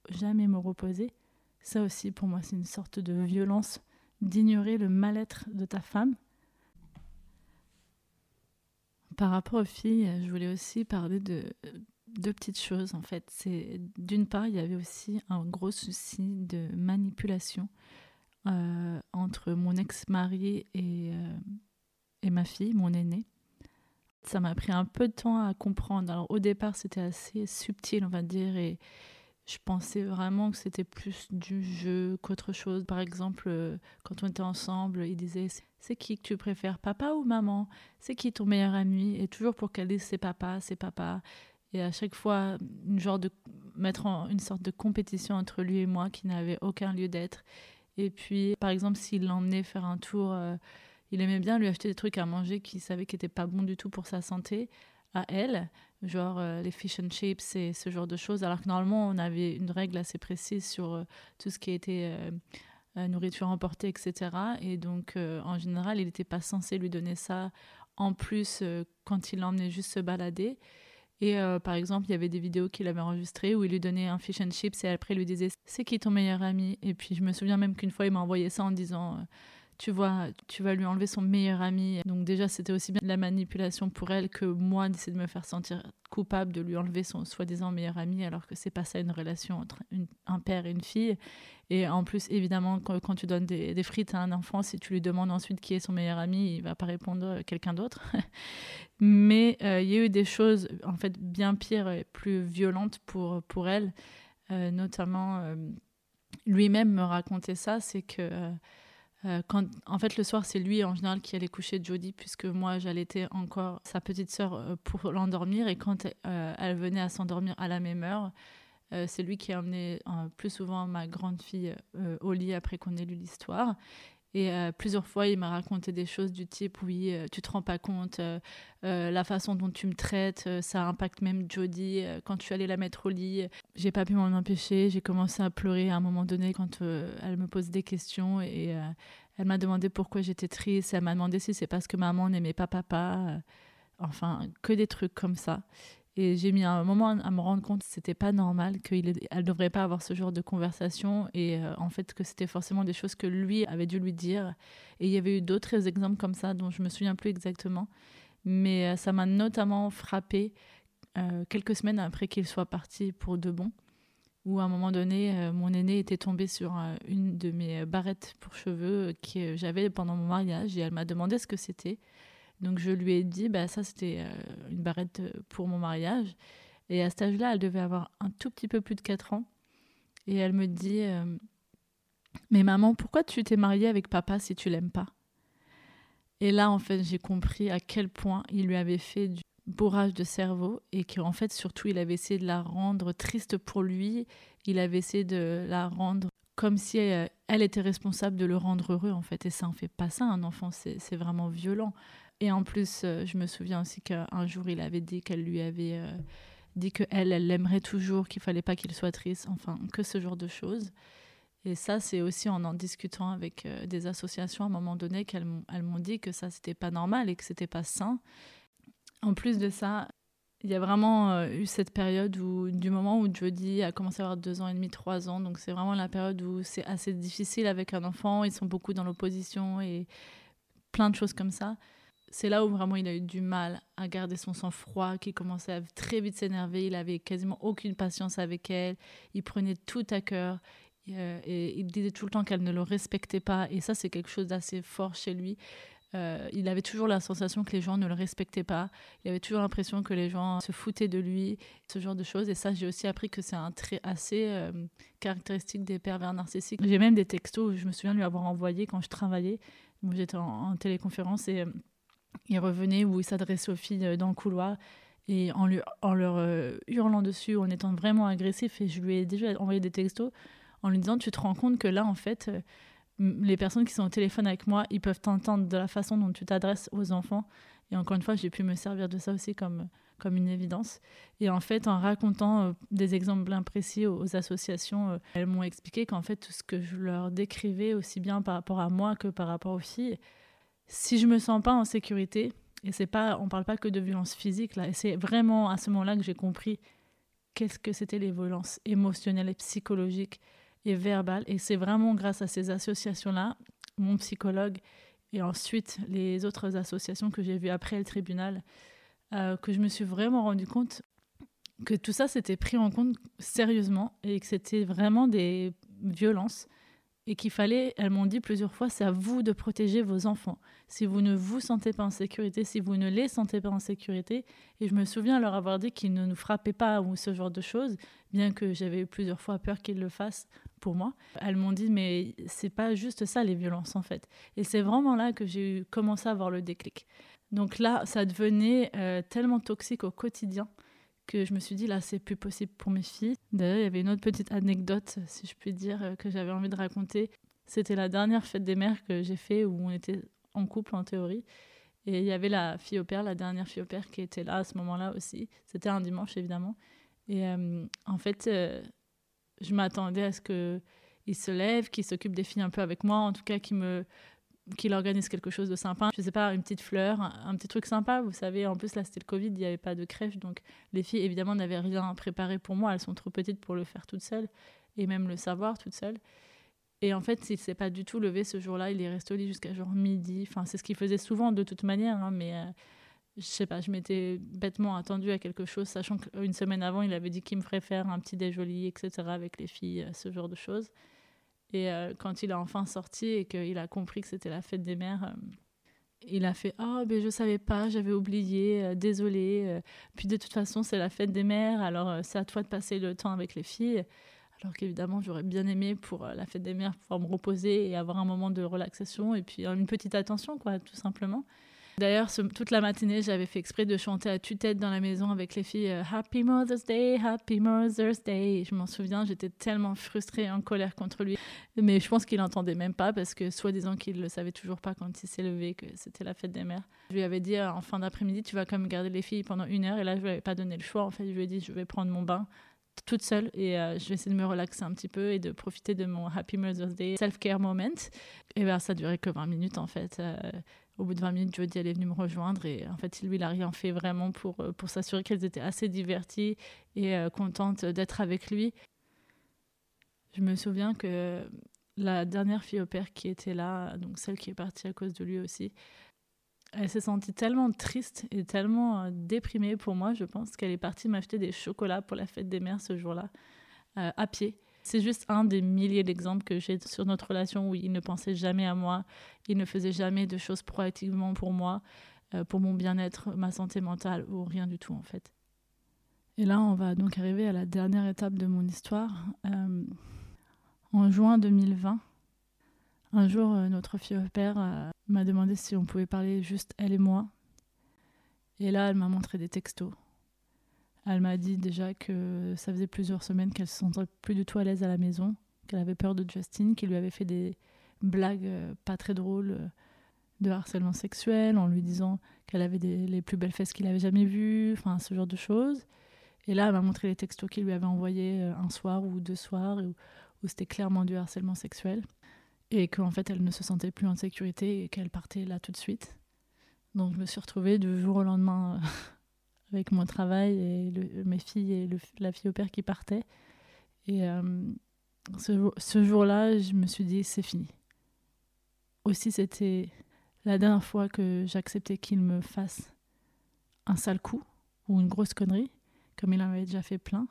jamais me reposer. Ça aussi, pour moi, c'est une sorte de violence d'ignorer le mal-être de ta femme. Par rapport aux filles, je voulais aussi parler de deux petites choses en fait. C'est d'une part, il y avait aussi un gros souci de manipulation euh, entre mon ex-mari et, euh, et ma fille, mon aînée. Ça m'a pris un peu de temps à comprendre. Alors au départ, c'était assez subtil, on va dire, et je pensais vraiment que c'était plus du jeu qu'autre chose. Par exemple, euh, quand on était ensemble, il disait C'est qui que tu préfères, papa ou maman? C'est qui ton meilleur ami? Et toujours pour qu'elle dise C'est papa, c'est papa. Et à chaque fois, mettre en une sorte de compétition entre lui et moi qui n'avait aucun lieu d'être. Et puis, par exemple, s'il l'emmenait faire un tour, euh, il aimait bien lui acheter des trucs à manger qu'il savait qui n'étaient pas bons du tout pour sa santé à elle, genre euh, les fish and chips et ce genre de choses, alors que normalement on avait une règle assez précise sur euh, tout ce qui était nourriture emportée, etc. Et donc en général, il n'était pas censé lui donner ça en plus quand il l'emmenait juste se balader. Et euh, par exemple, il y avait des vidéos qu'il avait enregistrées où il lui donnait un fish and chips et après il lui disait c'est qui ton meilleur ami? Et puis je me souviens même qu'une fois il m'a envoyé ça en disant euh, tu vois, tu vas lui enlever son meilleur ami. Donc déjà, c'était aussi bien de la manipulation pour elle que moi d'essayer de me faire sentir coupable de lui enlever son soi-disant meilleur ami, alors que c'est pas ça une relation entre un père et une fille. Et en plus, évidemment, quand, tu donnes des, frites à un enfant, si tu lui demandes ensuite qui est son meilleur ami, il va pas répondre quelqu'un d'autre. *laughs* Mais euh, il y a eu des choses, en fait, bien pires et plus violentes pour, pour elle. Euh, notamment, euh, lui-même me racontait ça, c'est que euh, quand, en fait, le soir, c'est lui en général qui allait coucher Jodie, puisque moi, j'allaitais encore sa petite sœur euh, pour l'endormir. Et quand euh, elle venait à s'endormir à la même heure, c'est lui qui a emmené plus souvent ma grande fille au lit après qu'on ait lu l'histoire. Et euh, plusieurs fois, il m'a raconté des choses du type oui, euh, tu te rends pas compte, euh, la façon dont tu me traites, ça impacte même Jodie. quand tu allais la mettre au lit, j'ai pas pu m'en empêcher. J'ai commencé à pleurer à un moment donné quand elle me pose des questions et elle m'a demandé pourquoi j'étais triste. Elle m'a demandé si c'est parce que maman n'aimait pas papa. enfin, que des trucs comme ça. Et j'ai mis un moment à me rendre compte que c'était pas normal, qu'elle ne devrait pas avoir ce genre de conversation et euh, en fait que c'était forcément des choses que lui avait dû lui dire. Et il y avait eu d'autres exemples comme ça dont je me souviens plus exactement. Mais euh, ça m'a notamment frappé euh, quelques semaines après qu'il soit parti pour de bon, où à un moment donné, mon aîné était tombé sur une de mes barrettes pour cheveux que j'avais pendant mon mariage et elle m'a demandé ce que c'était. Donc je lui ai dit, bah, ça c'était euh, pour mon mariage. Et à cet âge-là, elle devait avoir un tout petit peu plus de 4 ans. Et elle me dit, euh, mais maman, pourquoi tu t'es mariée avec papa si tu l'aimes pas? Et là, en fait, j'ai compris à quel point il lui avait fait du bourrage de cerveau et qu'en fait, surtout, il avait essayé de la rendre triste pour lui. Il avait essayé de la rendre comme si elle, était responsable de le rendre heureux, en fait. Et ça en fait pas ça, un enfant, c'est vraiment violent. Et en plus, euh, je me souviens aussi qu'un jour, il avait dit qu'elle lui avait euh, dit qu'elle, elle l'aimerait toujours, qu'il fallait pas qu'il soit triste, enfin, que ce genre de choses. Et ça, c'est aussi en en discutant avec euh, des associations à un moment donné qu'elles m'ont dit que ça, c'était pas normal et que c'était pas sain. En plus de ça, il y a vraiment eu cette période où, du moment où Jodie a commencé à avoir deux ans et demi, trois ans, donc c'est vraiment la période où c'est assez difficile avec un enfant, ils sont beaucoup dans l'opposition et plein de choses comme ça c'est là où vraiment il a eu du mal à garder son sang-froid, qu'il commençait à très vite s'énerver, il avait quasiment aucune patience avec elle, il prenait tout à cœur euh, et il disait tout le temps qu'elle ne le respectait pas et ça c'est quelque chose d'assez fort chez lui. Euh, il avait toujours la sensation que les gens ne le respectaient pas. Il avait toujours l'impression que les gens se foutaient de lui, ce genre de choses. Et ça, j'ai aussi appris que c'est un trait assez euh, caractéristique des pervers narcissiques. J'ai même des textos, je me souviens lui avoir envoyé quand je travaillais. J'étais en, en, téléconférence et il revenait ou il s'adressait aux filles dans le couloir et en, lui, en leur hurlant dessus, en étant vraiment agressif. Et je lui ai déjà envoyé des textos en lui disant Tu te rends compte que là, en fait, les personnes qui sont au téléphone avec moi, ils peuvent t'entendre de la façon dont tu t'adresses aux enfants. Et encore une fois, j'ai pu me servir de ça aussi comme, comme une évidence. Et en fait, en racontant euh, des exemples bien précis aux, associations, euh, elles m'ont expliqué qu'en fait, tout ce que je leur décrivais, aussi bien par rapport à moi que par rapport aux filles, si je me sens pas en sécurité, et c'est pas, on parle pas que de violence physique là, et c'est vraiment à ce moment-là que j'ai compris qu'est-ce que c'était les violences émotionnelles et psychologiques et verbales. Et c'est vraiment grâce à ces associations-là, mon psychologue et ensuite les autres associations que j'ai vues après le tribunal, euh, que je me suis vraiment rendu compte que tout ça s'était pris en compte sérieusement et que c'était vraiment des violences et qu'il fallait, elles m'ont dit plusieurs fois, c'est à vous de protéger vos enfants. Si vous ne vous sentez pas en sécurité, si vous ne les sentez pas en sécurité, et je me souviens leur avoir dit qu'ils ne nous frappaient pas ou ce genre de choses, bien que j'avais eu plusieurs fois peur qu'ils le fassent pour moi. Elles m'ont dit, mais c'est pas juste ça les violences en fait. Et c'est vraiment là que j'ai commencé à avoir le déclic. Donc là, ça devenait euh, tellement toxique au quotidien que je me suis dit là c'est plus possible pour mes filles. D'ailleurs il y avait une autre petite anecdote si je puis dire euh, que j'avais envie de raconter. C'était la dernière fête des mères que j'ai fait où on était en couple en théorie. Et il y avait la fille au père, la dernière fille au père qui était là à ce moment-là aussi. C'était un dimanche évidemment. Et euh, en fait je m'attendais à ce qu'il se lève, qu'il s'occupe des filles un peu avec moi, en tout cas qu'il me qu'il organise quelque chose de sympa. Je sais pas, une petite fleur, un, petit truc sympa. Vous savez, en plus là c'était le Covid, il n'y avait pas de crèche, donc les filles évidemment n'avaient rien préparé pour moi. Elles sont trop petites pour le faire toutes seules et même le savoir toutes seules. Et en fait, il s'est pas du tout levé ce jour-là. Il est resté au lit jusqu'à genre midi. Enfin, c'est ce qu'il faisait souvent de toute manière, hein, mais euh, je sais pas, je m'étais bêtement attendue à quelque chose, sachant qu'une semaine avant, il avait dit qu'il me ferait faire un petit déjoli, etc., avec les filles, euh, ce genre de choses. Et euh, quand il a enfin sorti et qu'il a compris que c'était la fête des mères, euh, il a fait Oh, ben je savais pas, j'avais oublié, euh, désolé. Puis de toute façon, c'est la fête des mères, alors c'est à toi de passer le temps avec les filles. Alors qu'évidemment, j'aurais bien aimé pour la fête des mères pouvoir me reposer et avoir un moment de relaxation et puis une petite attention, quoi, tout simplement. D'ailleurs, toute la matinée, j'avais fait exprès de chanter à tue-tête dans la maison avec les filles euh, Happy Mother's Day, Happy Mother's Day. je m'en souviens, j'étais tellement frustrée en colère contre lui. Mais je pense qu'il n'entendait même pas parce que, soi-disant qu'il ne le savait toujours pas quand il s'est levé que c'était la fête des mères. Je lui avais dit euh, en fin d'après-midi, tu vas quand même garder les filles pendant une heure. Et là, je lui avais pas donné le choix. En fait, je lui ai dit, je vais prendre mon bain toute seule et euh, je vais essayer de me relaxer un petit peu et de profiter de mon Happy Mother's Day self-care moment. Et ben ça durait que 20 minutes en fait au bout de 20 minutes, Jodie, elle est venue me rejoindre et en fait, lui, il a rien fait vraiment pour, euh, pour s'assurer qu'elles étaient assez diverties et euh, contentes d'être avec lui. Je me souviens que la dernière fille au père qui était là, donc celle qui est partie à cause de lui aussi, elle s'est sentie tellement triste et tellement euh, déprimée pour moi, je pense, qu'elle est partie m'acheter des chocolats pour la fête des mères ce jour-là, à pied. C'est juste un des milliers d'exemples que j'ai sur notre relation où il ne pensait jamais à moi, il ne faisait jamais de choses proactivement pour moi, euh, pour mon bien-être, ma santé mentale ou rien du tout en fait. Et là, on va donc arriver à la dernière étape de mon histoire. Euh, en juin 2020, un jour, euh, notre fille au père m'a demandé si on pouvait parler juste elle et moi. Et là, elle m'a montré des textos elle m'a dit déjà que ça faisait plusieurs semaines qu'elle se sentait plus du tout à l'aise à la maison, qu'elle avait peur de Justin, qui lui avait fait des blagues euh, pas très drôles euh, de harcèlement sexuel en lui disant qu'elle avait les plus belles fesses qu'il avait jamais vues, enfin ce genre de choses. Et là, elle m'a montré les textos qu'il lui avait envoyés euh, un soir ou deux soirs où, où c'était clairement du harcèlement sexuel et qu'en fait elle ne se sentait plus en sécurité et qu'elle partait là tout de suite. Donc je me suis retrouvée du jour au lendemain avec mon travail et mes filles et la fille au père qui partait. Et euh, ce, jour-là, je me suis dit, c'est fini. Aussi, c'était la dernière fois que j'acceptais qu'il me fasse un sale coup ou une grosse connerie, comme il en avait déjà fait plein.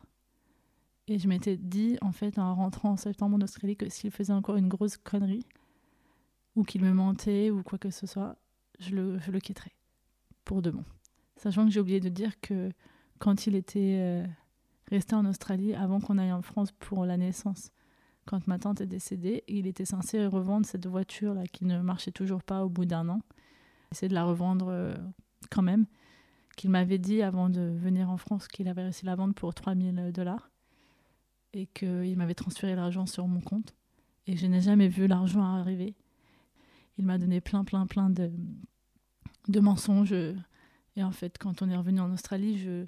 Et je m'étais dit, en fait, en rentrant en septembre en Australie, que s'il faisait encore une grosse connerie, ou qu'il me mentait, ou quoi que ce soit, je le, je le quitterais. Pour de bon. Sachant que j'ai oublié de dire que quand il était euh, resté en Australie, avant qu'on aille en France pour la naissance, quand ma tante est décédée, il était censé revendre cette voiture-là qui ne marchait toujours pas au bout d'un an. essayé de la revendre euh, quand même. Qu'il m'avait dit avant de venir en France qu'il avait réussi à la vendre pour 3000 dollars et qu'il m'avait transféré l'argent sur mon compte. Et je n'ai jamais vu l'argent arriver. Il m'a donné plein, plein, plein de, de mensonges. Et en fait, quand on est revenu en Australie, je,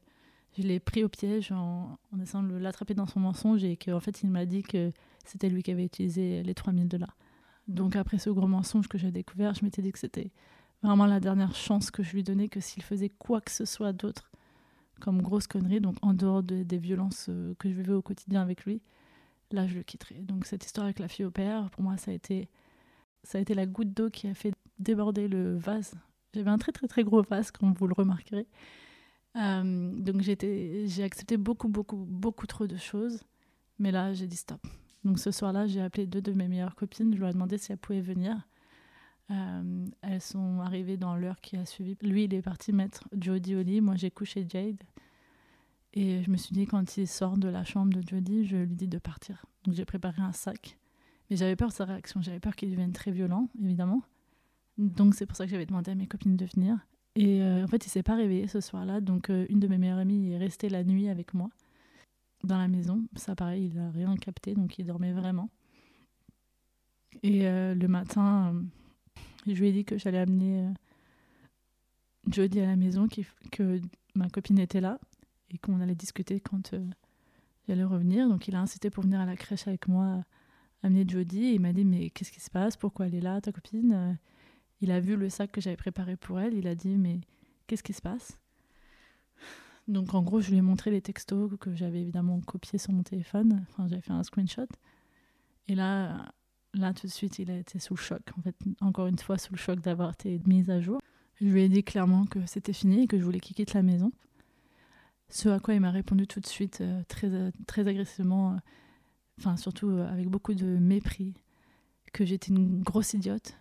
je l'ai pris au piège en, en essayant de l'attraper dans son mensonge et qu'en fait, il m'a dit que c'était lui qui avait utilisé les 3000 dollars. Donc après ce gros mensonge que j'ai découvert, je m'étais dit que c'était vraiment la dernière chance que je lui donnais, que s'il faisait quoi que ce soit d'autre comme grosse connerie, donc en dehors des violences euh, que je vivais au quotidien avec lui, là je le quitterais. Donc cette histoire avec la fille au père, pour moi ça a été, ça a été la goutte d'eau qui a fait déborder le vase. J'avais un très très très gros vase, comme vous le remarquerez. Euh, donc j'ai accepté beaucoup beaucoup beaucoup trop de choses, mais là j'ai dit stop. Donc ce soir-là, j'ai appelé deux de mes meilleures copines. Je leur ai demandé si elles pouvaient venir. Euh, elles sont arrivées dans l'heure qui a suivi. Lui, il est parti mettre Jodie au lit. Moi, j'ai couché Jade. Et je me suis dit, quand il sort de la chambre de Jodie, je lui dis de partir. Donc j'ai préparé un sac. Mais j'avais peur de sa réaction. J'avais peur qu'il devienne très violent, évidemment. Donc c'est pour ça que j'avais demandé à mes copines de venir. Et euh, en fait, il s'est pas réveillé ce soir-là. Donc euh, une de mes meilleures amies est restée la nuit avec moi dans la maison. Ça, pareil, il a rien capté, donc il dormait vraiment. Et euh, le matin, je lui ai dit que j'allais amener Jodie à la maison, que ma copine était là et qu'on allait discuter quand j'allais revenir. Donc il a incité pour venir à la crèche avec moi, amener Jodie. Et il m'a dit Mais qu'est-ce qui se passe? Pourquoi elle est là, ta copine? Il a vu le sac que j'avais préparé pour elle. Il a dit Mais qu'est-ce qui se passe? Donc en gros, je lui ai montré les textos que j'avais évidemment copiés sur mon téléphone. Enfin, j'avais fait un screenshot. Et là, là tout de suite, il a été sous le choc. En fait, encore une fois, sous le choc d'avoir été mise à jour. Je lui ai dit clairement que c'était fini et que je voulais qu'il quitte la maison. Ce à quoi il m'a répondu tout de suite euh, très, euh, très agressivement, euh, enfin surtout avec beaucoup de mépris, que j'étais une grosse idiote,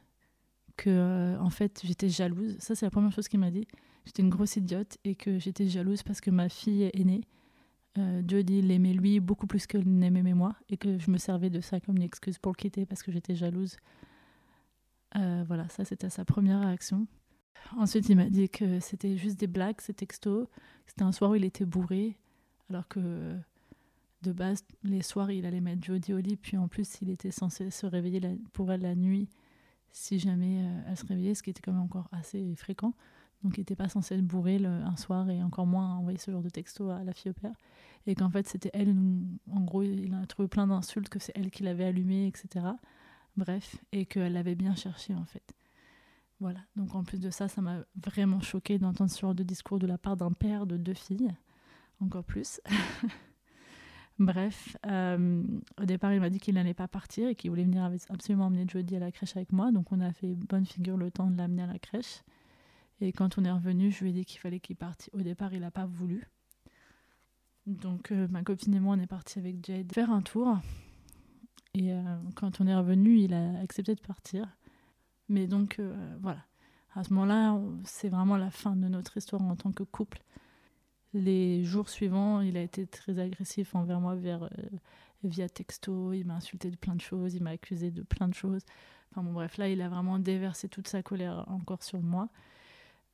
que en fait j'étais jalouse. Ça c'est la première chose qu'il m'a dit j'étais une grosse idiote et que j'étais jalouse parce que ma fille aînée, euh, Jodie, l'aimait lui beaucoup plus qu'elle n'aimait moi et que je me servais de ça comme une excuse pour le quitter parce que j'étais jalouse. Euh, voilà, ça c'était sa première réaction. Ensuite, il m'a dit que c'était juste des blagues, ces textos. C'était un soir où il était bourré, alors que de base, les soirs, il allait mettre Jodie au lit, puis en plus, il était censé se réveiller pour elle la nuit si jamais euh, elle se réveillait, ce qui était quand même encore assez fréquent. Donc il n'était pas censé être bourré un soir et encore moins envoyer ce genre de texto à la fille au père. Et qu'en fait c'était elle, en gros il a trouvé plein d'insultes, que c'est elle qui l'avait allumé, etc. Bref, et qu'elle l'avait bien cherché en fait. Voilà, donc en plus de ça, ça m'a vraiment choqué d'entendre ce genre de discours de la part d'un père de deux filles, encore plus. *laughs* Bref, euh, au départ, il m'a dit qu'il n'allait pas partir et qu'il voulait venir absolument emmener Jodie à la crèche avec moi. Donc, on a fait bonne figure le temps de l'amener à la crèche. Et quand on est revenu, je lui ai dit qu'il fallait qu'il parte. Au départ, il n'a pas voulu. Donc euh, ma copine et moi, on est partis avec Jade faire un tour. Et euh, quand on est revenu, il a accepté de partir. Mais donc voilà. À ce moment-là, c'est vraiment la fin de notre histoire en tant que couple. Les jours suivants, il a été très agressif envers moi vers, via texto. Il m'a insulté de plein de choses, il m'a accusé de plein de choses. Enfin bon, bref, là, il a vraiment déversé toute sa colère encore sur moi.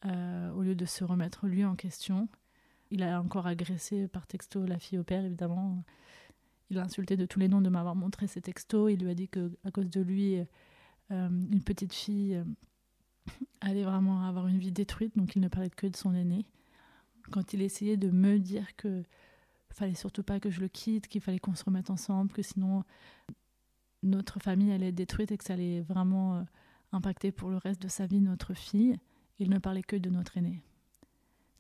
Euh, au lieu de se remettre lui en question. Il a encore agressé par texto la fille au père, évidemment. Il a insulté de tous les noms de m'avoir montré ses textos. Il lui a dit que à cause de lui, euh, une petite fille euh, allait vraiment avoir une vie détruite, donc il ne parlait que de son aîné. Quand il essayait de me dire que fallait surtout pas que je le quitte, qu'il fallait qu'on se remette ensemble, que sinon notre famille allait être détruite et que ça allait vraiment impacter pour le reste de sa vie notre fille il ne parlait que de notre aîné.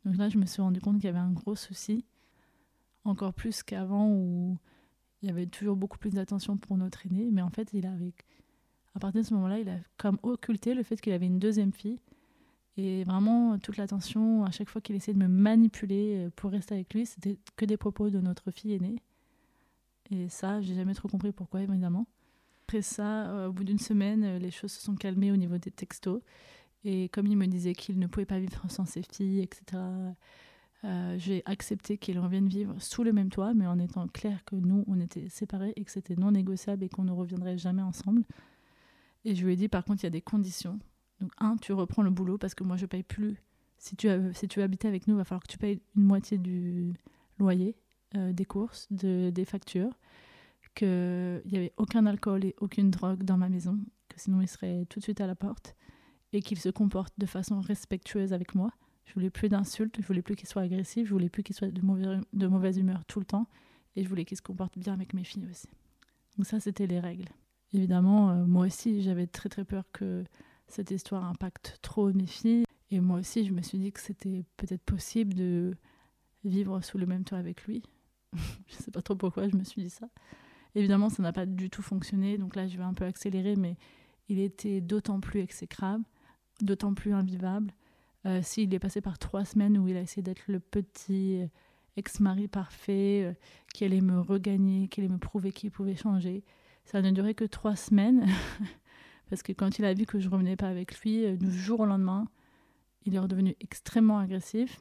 Donc là, je me suis rendu compte qu'il y avait un gros souci, encore plus qu'avant où il y avait toujours beaucoup plus d'attention pour notre aîné, mais en fait, il avait, à partir de ce moment-là, il a comme occulté le fait qu'il avait une deuxième fille. Et vraiment, toute l'attention, à chaque fois qu'il essayait de me manipuler pour rester avec lui, c'était que des propos de notre fille aînée. Et ça, j'ai jamais trop compris pourquoi, évidemment. Après ça, euh, au bout d'une semaine, les choses se sont calmées au niveau des textos. Et comme il me disait qu'il ne pouvait pas vivre sans ses filles, etc., euh, j'ai accepté qu'il revienne vivre sous le même toit, mais en étant clair que nous, on était séparés et que c'était non négociable et qu'on ne reviendrait jamais ensemble. Et je lui ai dit, par contre, il y a des conditions. Donc, un, tu reprends le boulot parce que moi, je paye plus. Si tu, as, si veux habiter avec nous, il va falloir que tu payes une moitié du loyer, euh, des courses, de, des factures, qu'il n'y avait aucun alcool et aucune drogue dans ma maison, que sinon il serait tout de suite à la porte, et qu'il se comporte de façon respectueuse avec moi. Je voulais plus d'insultes, je voulais plus qu'il soit agressif, je voulais plus qu'il soit de mauvaise humeur tout le temps, et je voulais qu'il se comporte bien avec mes filles aussi. Donc ça, c'était les règles. Évidemment, euh, moi aussi, j'avais très très peur que cette histoire impacte trop mes filles. Et moi aussi, je me suis dit que c'était peut-être possible de vivre sous le même toit avec lui. *laughs* je sais pas trop pourquoi je me suis dit ça. Évidemment, ça n'a pas du tout fonctionné, donc là, je vais un peu accélérer, mais il était d'autant plus exécrable, d'autant plus invivable. Euh, S'il est passé par trois semaines où il a essayé d'être le petit ex-mari parfait, euh, qui allait me regagner, qui allait me prouver qu'il pouvait changer, ça n'a duré que trois semaines. *laughs* Parce que quand il a vu que je revenais pas avec lui, euh, du jour au lendemain, il est redevenu extrêmement agressif,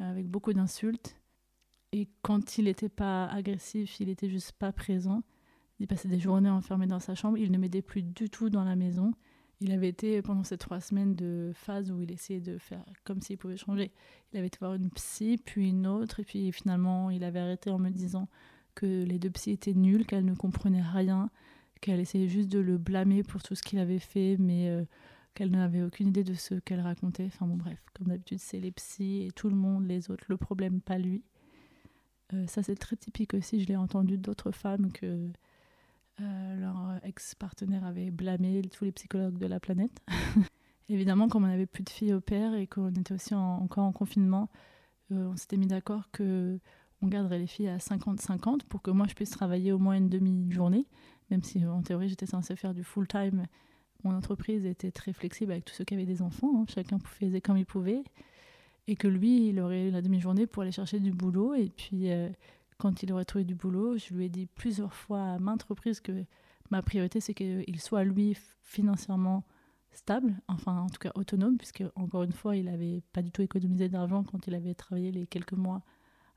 euh, avec beaucoup d'insultes. Et quand il n'était pas agressif, il était juste pas présent. Il passait des journées enfermé dans sa chambre. Il ne m'aidait plus du tout dans la maison. Il avait été pendant ces trois semaines de phase où il essayait de faire comme s'il pouvait changer. Il avait été voir une psy, puis une autre, et puis finalement il avait arrêté en me disant que les deux psys étaient nuls, qu'elle ne comprenait rien, qu'elle essayait juste de le blâmer pour tout ce qu'il avait fait, mais euh, qu'elle n'avait aucune idée de ce qu'elle racontait. Enfin bon, bref, comme d'habitude, c'est les psys et tout le monde, les autres, le problème, pas lui. Euh, ça, c'est très typique aussi. Je l'ai entendu d'autres femmes que euh, leur ex-partenaire avait blâmé tous les psychologues de la planète. *laughs* Évidemment, comme on n'avait plus de filles au père et qu'on était aussi encore en confinement, on s'était mis d'accord que on garderait les filles à 50-50 pour que moi je puisse travailler au moins une demi-journée, même si en théorie j'étais censée faire du full-time. Mon entreprise était très flexible avec tous ceux qui avaient des enfants, hein. chacun faisait comme il pouvait, et que lui, il aurait la demi-journée pour aller chercher du boulot, et puis euh, quand il aurait trouvé du boulot, je lui ai dit plusieurs fois à maintes reprises que ma priorité c'est qu'il soit lui financièrement stable, enfin en tout cas autonome, puisque encore une fois il n'avait pas du tout économisé d'argent quand il avait travaillé les quelques mois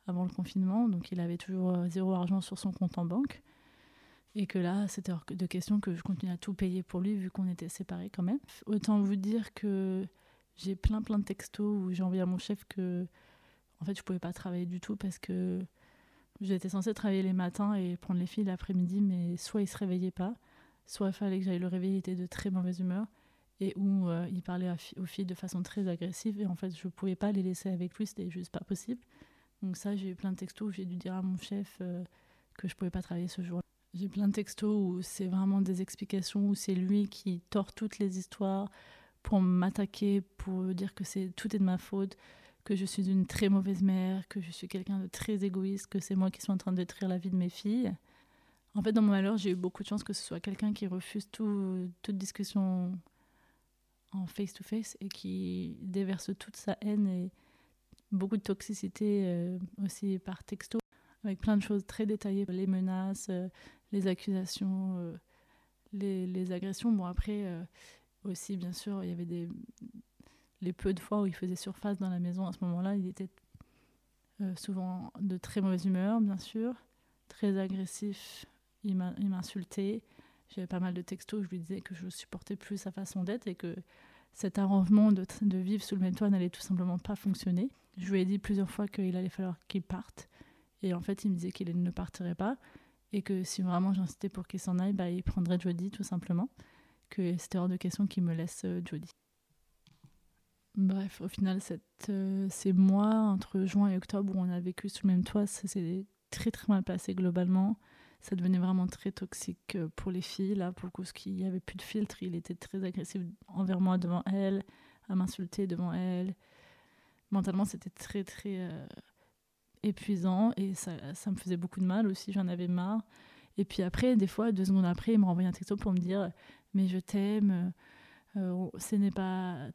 avant le confinement, donc il avait toujours euh, zéro argent sur son compte en banque. Et que là, c'était hors de question que je continue à tout payer pour lui, vu qu'on était séparés quand même. Autant vous dire que j'ai plein plein de textos où j'ai envoyé à mon chef que, en fait, je pouvais pas travailler du tout parce que j'étais censée travailler les matins et prendre les filles l'après-midi, mais soit il se réveillait pas, soit il fallait que j'aille le réveiller, il était de très mauvaise humeur, et où euh, il parlait aux filles de façon très agressive, et en fait, je pouvais pas les laisser avec lui, c'était juste pas possible. Donc ça, j'ai eu plein de textos où j'ai dû dire à mon chef euh, que je pouvais pas travailler ce jour. J'ai plein de textos où c'est vraiment des explications, où c'est lui qui tord toutes les histoires pour m'attaquer, pour dire que c'est tout est de ma faute, que je suis une très mauvaise mère, que je suis quelqu'un de très égoïste, que c'est moi qui suis en train de détruire la vie de mes filles. En fait, dans mon malheur, j'ai eu beaucoup de chance que ce soit quelqu'un qui refuse tout, toute discussion en face-to-face -face et qui déverse toute sa haine et beaucoup de toxicité euh, aussi par texto, avec plein de choses très détaillées, les menaces, euh, les accusations, euh, les, agressions. Bon, après, aussi, bien sûr, il y avait les peu de fois où il faisait surface dans la maison à ce moment-là, il était souvent de très mauvaise humeur, bien sûr, très agressif, il m'insultait. J'avais pas mal de textos je lui disais que je supportais plus sa façon d'être et que cet arrangement de, de, vivre sous le même toit n'allait tout simplement pas fonctionner. Je lui ai dit plusieurs fois qu'il allait falloir qu'il parte. Et en fait, il me disait qu'il ne partirait pas. Et que si vraiment j'insistais pour qu'il s'en aille, bah, il prendrait Jodie tout simplement. Que c'était hors de question qu'il me laisse euh, Jodie. Bref, au final, cette, euh, ces mois entre juin et octobre où on a vécu sous le même toit, ça s'est très très mal passé globalement ça devenait vraiment très toxique euh, pour les filles. Là, pour le coup, qu'il n'y avait plus de filtre, il était très agressif envers moi devant elle, à m'insulter devant elle. Mentalement, c'était très, très euh, épuisant et ça, me faisait beaucoup de mal aussi, j'en avais marre. Et puis après, des fois, deux secondes après, il me renvoyait un texto pour me dire Mais je t'aime, euh,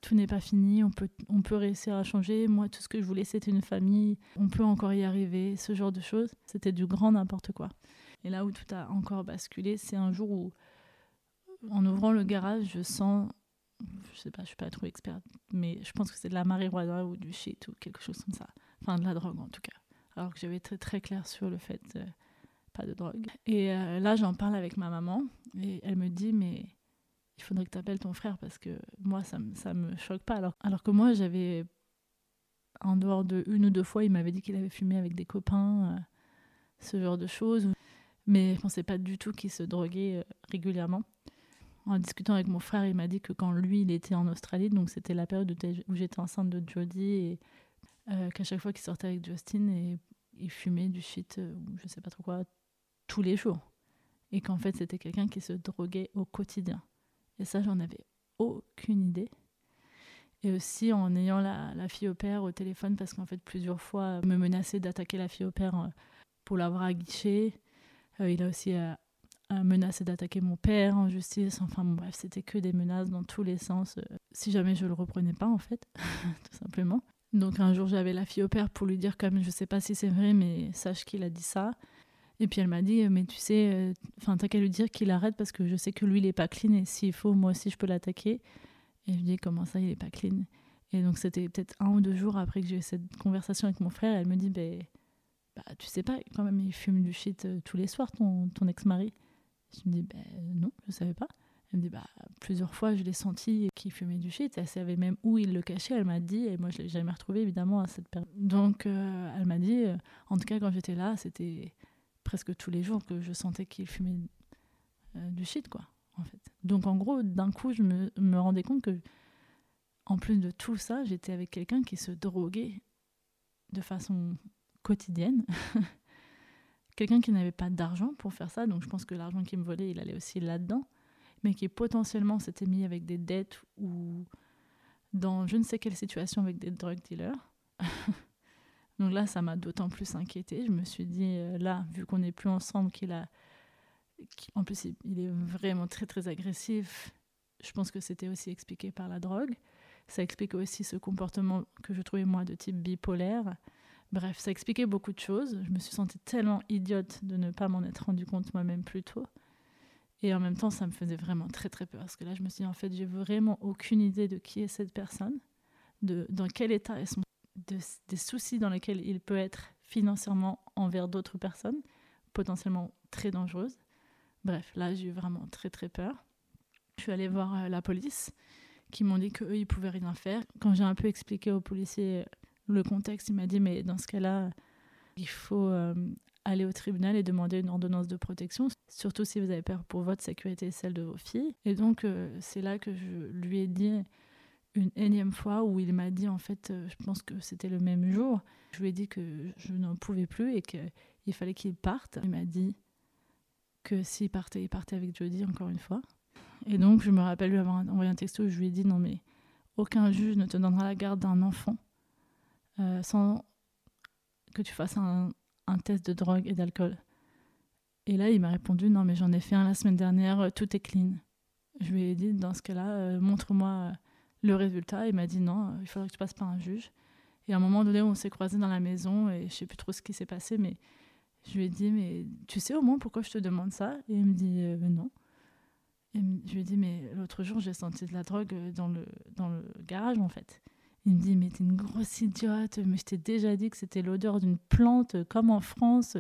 tout n'est pas fini, on peut, on peut réussir à changer. Moi, tout ce que je voulais, c'était une famille, on peut encore y arriver, ce genre de choses. C'était du grand n'importe quoi. Et là où tout a encore basculé, c'est un jour où, en ouvrant le garage, je sens, je sais pas, je suis pas trop experte, mais je pense que c'est de la marijuana ou du shit ou quelque chose comme ça. Enfin, de la drogue en tout cas. Alors que j'avais été très clair sur le fait, euh, pas de drogue. Et euh, là, j'en parle avec ma maman et elle me dit, mais il faudrait que tu appelles ton frère parce que moi, ça, ça me choque pas. Alors, que moi, j'avais, en dehors de une ou deux fois, il m'avait dit qu'il avait fumé avec des copains, euh, ce genre de choses. Mais je pensais pas du tout qu'il se droguait régulièrement. En discutant avec mon frère, il m'a dit que quand lui, il était en Australie, donc c'était la période où j'étais enceinte de Jodie, et euh, qu'à chaque fois qu'il sortait avec Justin, et, il fumait du shit, ou je sais pas trop quoi, tous les jours. Et qu'en fait, c'était quelqu'un qui se droguait au quotidien. Et ça, j'en avais aucune idée. Et aussi en ayant la, fille au père au téléphone, parce qu'en fait, plusieurs fois, me menaçait d'attaquer la fille au père euh, pour l'avoir aguichée. Euh, il a aussi euh, menacé d'attaquer mon père en justice. Enfin, bref, c'était que des menaces dans tous les sens. si jamais je le reprenais pas, en fait, *laughs* tout simplement. Donc un jour, j'avais la fille au père pour lui dire, comme je sais pas si c'est vrai, mais sache qu'il a dit ça. Et puis elle m'a dit, mais tu sais, euh, enfin, t'as qu'à lui dire qu'il arrête parce que je sais que lui, il est pas clean et s'il faut, moi aussi, je peux l'attaquer. Et je lui dis, comment ça, il est pas clean? Et donc, c'était peut-être un ou deux jours après que j'ai eu cette conversation avec mon frère. Elle me dit, ben, bah, tu sais pas, quand même, il fume du shit euh, tous les soirs, ton, ton ex-mari. Je me dis, ben non, je savais pas. Elle me dit, bah, plusieurs fois, je l'ai senti qu'il fumait du shit. Elle savait même où il le cachait. Elle m'a dit, et moi, je l'ai jamais retrouvé, évidemment, à cette période. Donc, euh, elle m'a dit, en tout cas, quand j'étais là, c'était presque tous les jours que je sentais qu'il fumait euh, du shit, quoi, en fait. Donc, en gros, d'un coup, je me, me, rendais compte que, en plus de tout ça, j'étais avec quelqu'un qui se droguait de façon quotidienne. *laughs* quelqu'un qui n'avait pas d'argent pour faire ça, donc je pense que l'argent qu'il me volait, il allait aussi là-dedans, mais qui potentiellement s'était mis avec des dettes ou dans je ne sais quelle situation avec des drug dealers. *laughs* Donc là, ça m'a d'autant plus inquiété. Je me suis dit, euh, là, vu qu'on n'est plus ensemble, qu'il a. En plus, il est vraiment très, très agressif. Je pense que c'était aussi expliqué par la drogue. Ça explique aussi ce comportement que je trouvais, moi, de type bipolaire. Bref, ça expliquait beaucoup de choses. Je me suis sentie tellement idiote de ne pas m'en être rendu compte moi-même plus tôt. Et en même temps, ça me faisait vraiment très très peur. Parce que là, je me suis dit, en fait, j'ai vraiment aucune idée de qui est cette personne, de dans quel état est son des soucis dans lesquels il peut être financièrement envers d'autres personnes, potentiellement très dangereuses. Bref, là, j'ai eu vraiment très très peur. Je suis allée voir euh, la police, qui m'ont dit qu'eux, ils pouvaient rien faire. Quand j'ai un peu expliqué au policier euh, le contexte, il m'a dit, mais dans ce cas-là, il faut euh, aller au tribunal et demander une ordonnance de protection, surtout si vous avez peur pour votre sécurité et celle de vos filles. Et donc, c'est là que je lui ai dit, une énième fois où il m'a dit, en fait, euh, je pense que c'était le même jour, je lui ai dit que je n'en pouvais plus et qu'il fallait qu'il parte. Il m'a dit que s'il partait, il partait avec Jodie, encore une fois. Et donc, je me rappelle lui avoir envoyé un texto où je lui ai dit, non mais aucun juge ne te donnera la garde d'un enfant euh, sans que tu fasses un, test de drogue et d'alcool. Et là, il m'a répondu, non mais j'en ai fait un la semaine dernière, tout est clean. Je lui ai dit, dans ce cas-là, euh, montre-moi le résultat. Il m'a dit non, il faudrait que tu passes par un juge. Et à un moment donné, on s'est croisés dans la maison et je sais plus trop ce qui s'est passé, mais je lui ai dit, mais tu sais au moins pourquoi je te demande ça? Et il me dit, euh, non. Et je lui ai dit, mais l'autre jour, j'ai senti de la drogue dans le, dans le garage, en fait. Il me dit, mais t'es une grosse idiote, mais je t'ai déjà dit que c'était l'odeur d'une plante, comme en France.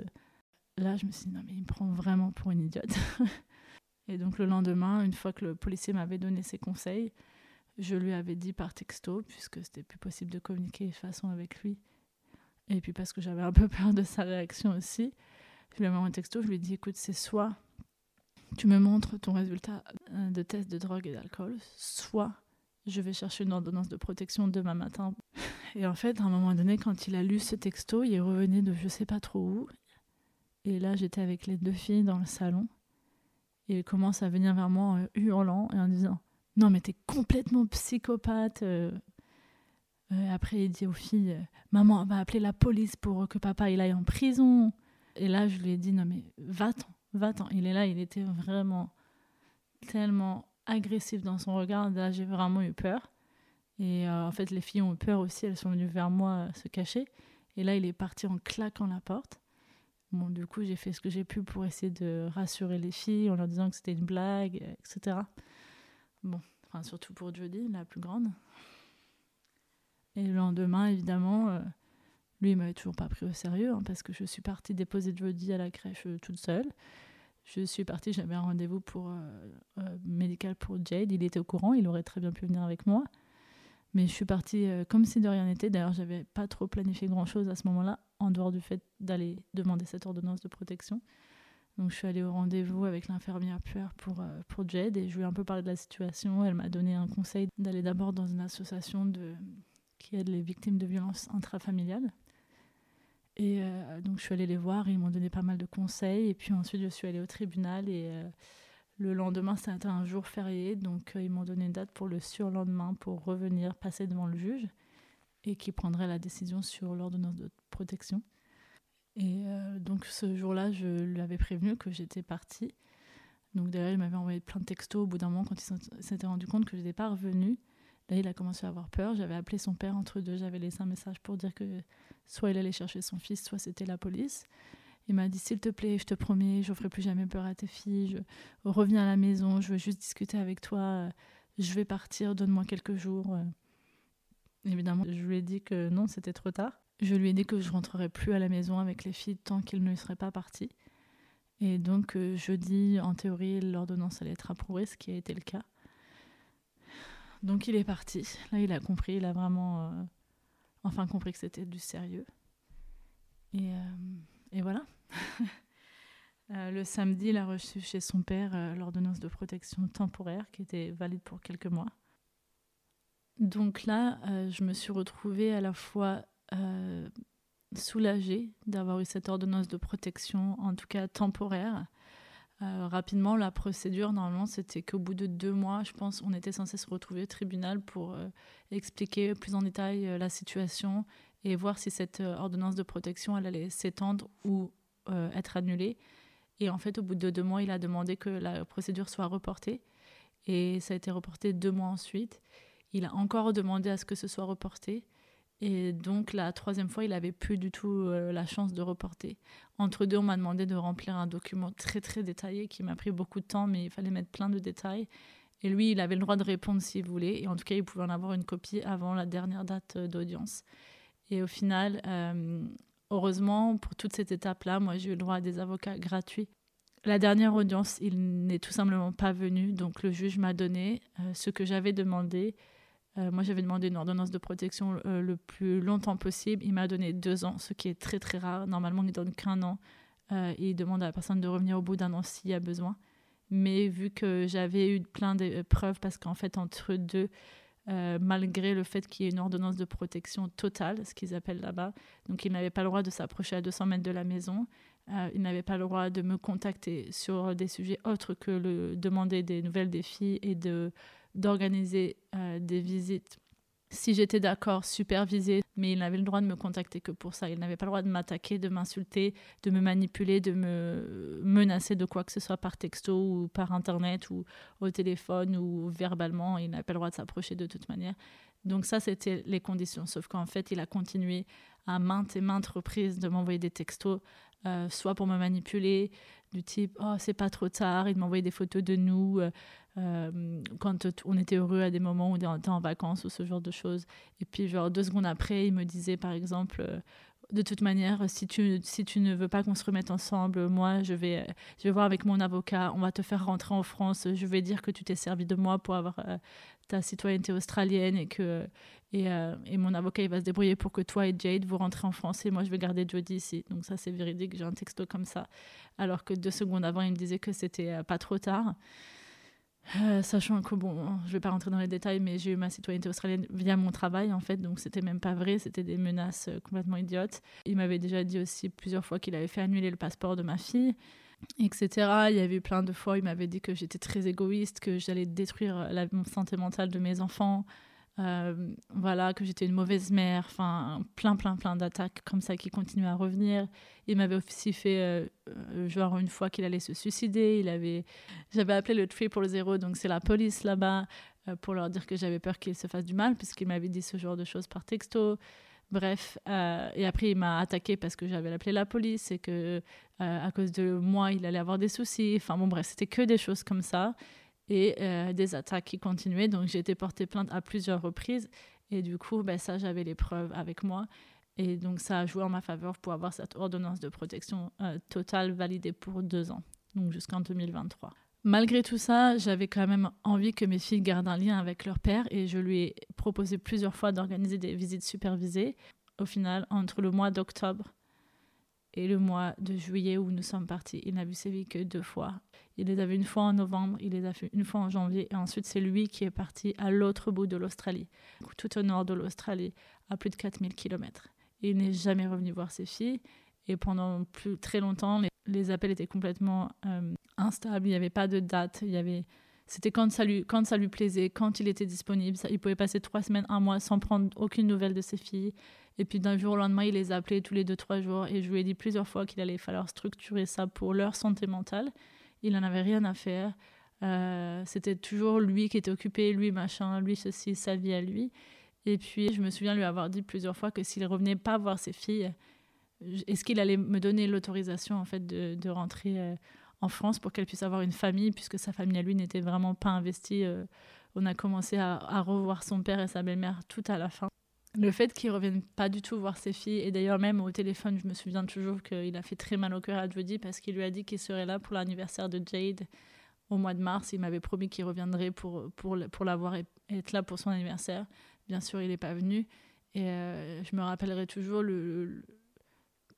Là, je me suis dit, non, mais il me prend vraiment pour une idiote. *laughs* et donc, le lendemain, une fois que le policier m'avait donné ses conseils, je lui avais dit par texto, puisque c'était plus possible de communiquer de façon avec lui. Et puis parce que j'avais un peu peur de sa réaction aussi, je lui ai envoyé un texto, je lui ai dit écoute, c'est soit tu me montres ton résultat euh, de test de drogue et d'alcool, soit je vais chercher une ordonnance de protection demain matin. *laughs* Et en fait, à un moment donné, quand il a lu ce texto, il est revenu de je sais pas trop où. Et là, j'étais avec les deux filles dans le salon. Et il commence à venir vers moi en hurlant et en disant non, mais t'es complètement psychopathe. Euh. Euh, après, il dit aux filles Maman va appeler la police pour que papa il aille en prison. Et là, je lui ai dit Non, mais va-t'en, va-t'en. Il est là, il était vraiment tellement agressif dans son regard. Là, j'ai vraiment eu peur. Et euh, en fait, les filles ont eu peur aussi. Elles sont venues vers moi se cacher. Et là, il est parti en claquant la porte. Bon, du coup, j'ai fait ce que j'ai pu pour essayer de rassurer les filles en leur disant que c'était une blague, etc. Bon, enfin, surtout pour Jodie, la plus grande. Et le lendemain, évidemment, euh, lui, il m'avait toujours pas pris au sérieux, hein, parce que je suis partie déposer Jodie à la crèche euh, toute seule. Je suis partie, j'avais un rendez-vous pour, euh, médical pour Jade. Il était au courant, il aurait très bien pu venir avec moi. Mais je suis partie comme si de rien n'était. D'ailleurs, j'avais pas trop planifié grand-chose à ce moment-là, en dehors du fait d'aller demander cette ordonnance de protection. Donc je suis allée au rendez-vous avec l'infirmière puère pour, euh, pour Jade et je lui ai un peu parlé de la situation. Elle m'a donné un conseil d'aller d'abord dans une association de, qui aide les victimes de violences intrafamiliales. Et euh, donc je suis allée les voir, ils m'ont donné pas mal de conseils. Et puis ensuite je suis allée au tribunal et euh, le lendemain c'était un jour férié. Donc ils m'ont donné une date pour le surlendemain pour revenir passer devant le juge et qui prendrait la décision sur l'ordonnance de protection. Et euh, donc ce jour-là, je lui avais prévenu que j'étais partie. Donc d'ailleurs, il m'avait envoyé plein de textos au bout d'un moment quand il s'était rendu compte que je n'étais pas revenue. Là, il a commencé à avoir peur. J'avais appelé son père entre deux. J'avais laissé un message pour dire que soit il allait chercher son fils, soit c'était la police. Il m'a dit S'il te plaît, je te promets, je ne ferai plus jamais peur à tes filles. Je reviens à la maison, je veux juste discuter avec toi. Je vais partir, donne-moi quelques jours. Évidemment, je lui ai dit que non, c'était trop tard. Je lui ai dit que je rentrerai plus à la maison avec les filles tant qu'ils ne seraient pas partis. Et donc euh, jeudi, en théorie, l'ordonnance allait être approuvée, ce qui a été le cas. Donc il est parti. Là, il a compris, il a vraiment euh, enfin compris que c'était du sérieux. Et, euh, et voilà. *laughs* le samedi, il a reçu chez son père l'ordonnance de protection temporaire qui était valide pour quelques mois. Donc là, je me suis retrouvée à la fois euh, soulagée d'avoir eu cette ordonnance de protection, en tout cas temporaire. Euh, rapidement, la procédure, normalement, c'était qu'au bout de deux mois, je pense, on était censé se retrouver au tribunal pour euh, expliquer plus en détail la situation et voir si cette ordonnance de protection, allait s'étendre ou être annulée. Et en fait, au bout de deux mois, il a demandé que la procédure soit reportée. Et ça a été reporté deux mois ensuite. Il a encore demandé à ce que ce soit reporté. Et donc la troisième fois, il n'avait plus du tout euh, la chance de reporter. Entre deux, on m'a demandé de remplir un document très très détaillé qui m'a pris beaucoup de temps, mais il fallait mettre plein de détails. Et lui, il avait le droit de répondre s'il voulait. Et en tout cas, il pouvait en avoir une copie avant la dernière date euh, d'audience. Et au final, euh, heureusement, pour toute cette étape-là, moi, j'ai eu le droit à des avocats gratuits. La dernière audience, il n'est tout simplement pas venu. Donc le juge m'a donné ce que j'avais demandé euh, moi, j'avais demandé une ordonnance de protection euh, le plus longtemps possible. Il m'a donné deux ans, ce qui est très très rare. Normalement, il donne qu'un an. Euh, il demande à la personne de revenir au bout d'un an s'il y a besoin. Mais vu que j'avais eu plein de preuves, parce qu'en fait, entre deux, malgré le fait qu'il y ait une ordonnance de protection totale, ce qu'ils appellent là-bas, donc il n'avait pas le droit de s'approcher à 200 mètres de la maison. il n'avait pas le droit de me contacter sur des sujets autres que le demander des nouvelles des filles et de d'organiser euh, des visites si j'étais d'accord, superviser, mais il n'avait le droit de me contacter que pour ça. Il n'avait pas le droit de m'attaquer, de m'insulter, de me manipuler, de me menacer de quoi que ce soit par texto ou par internet ou au téléphone ou verbalement. Il n'avait pas le droit de s'approcher de toute manière. Donc ça, c'était les conditions. Sauf qu'en fait, il a continué à maintes et maintes reprises de m'envoyer des textos, euh, soit pour me manipuler, du type oh c'est pas trop tard, il m'envoyait des photos de nous euh, euh, quand on était heureux à des moments où on était en vacances ou ce genre de choses. Et puis genre deux secondes après, il me disait par exemple de toute manière, si tu, si tu ne veux pas qu'on se remette ensemble, moi, je vais, je vais voir avec mon avocat, on va te faire rentrer en France, je vais dire que tu t'es servi de moi pour avoir ta citoyenneté australienne et que et, euh, et, mon avocat il va se débrouiller pour que toi et Jade vous rentrez en France et moi je vais garder Jodie ici. Donc ça c'est véridique, j'ai un texto comme ça. Alors que deux secondes avant il me disait que c'était euh, pas trop tard. Euh, sachant que bon, je vais pas rentrer dans les détails, mais j'ai eu ma citoyenneté australienne via mon travail en fait, donc c'était même pas vrai, c'était des menaces complètement idiotes. Il m'avait déjà dit aussi plusieurs fois qu'il avait fait annuler le passeport de ma fille etc. Il y avait eu plein de fois, il m'avait dit que j'étais très égoïste, que j'allais détruire la santé mentale de mes enfants, euh, voilà, que j'étais une mauvaise mère, enfin, plein, plein, plein d'attaques comme ça qui continuaient à revenir. Il m'avait aussi fait, euh, euh, genre, une fois qu'il allait se suicider, il avait, j'avais appelé le tri pour le zéro, donc c'est la police là-bas, pour leur dire que j'avais peur qu'il se fasse du mal, puisqu'il m'avait dit ce genre de choses par texto. Bref, et après il m'a attaqué parce que j'avais appelé la police et que à cause de moi il allait avoir des soucis. Enfin bon bref, c'était que des choses comme ça et euh, des attaques qui continuaient. Donc j'ai été portée plainte à plusieurs reprises et du coup, ben, ça, j'avais les preuves avec moi. Et donc ça a joué en ma faveur pour avoir cette ordonnance de protection euh, totale validée pour deux ans. donc jusqu'en 2023. Malgré tout ça, j'avais quand même envie que mes filles gardent un lien avec leur père et je lui ai proposé plusieurs fois d'organiser des visites supervisées. Au final, entre le mois d'octobre et le mois de juillet où nous sommes partis, il n'a vu ses filles que deux fois. Il les a vues une fois en novembre, il les a vues une fois en janvier et ensuite c'est lui qui est parti à l'autre bout de l'Australie, tout au nord de l'Australie, à plus de 4000 km. Il n'est jamais revenu voir ses filles et pendant plus très longtemps, les, appels étaient complètement euh, instables. Il n'y avait pas de date. Il y avait, c'était quand ça lui, quand ça lui plaisait, quand il était disponible. Ça, il pouvait passer trois semaines, un mois sans prendre aucune nouvelle de ses filles. Et puis d'un jour au lendemain, il les appelait tous les deux trois jours. Et je lui ai dit plusieurs fois qu'il allait falloir structurer ça pour leur santé mentale. Il n'en avait rien à faire. Euh, c'était toujours lui qui était occupé, lui machin, lui ceci, sa vie à lui. Et puis je me souviens lui avoir dit plusieurs fois que s'il revenait pas voir ses filles, est-ce qu'il allait me donner l'autorisation en fait de, de rentrer euh, en France pour qu'elle puisse avoir une famille puisque sa famille à lui n'était vraiment pas investie. Euh, on a commencé à, revoir son père et sa belle-mère tout à la fin. Le fait qu'il revienne pas du tout voir ses filles et d'ailleurs même au téléphone, je me souviens toujours qu'il a fait très mal au cœur à Jodie parce qu'il lui a dit qu'il serait là pour l'anniversaire de Jade au mois de mars. Il m'avait promis qu'il reviendrait pour, pour, pour la voir et être là pour son anniversaire. Bien sûr, il n'est pas venu. Et euh, je me rappellerai toujours le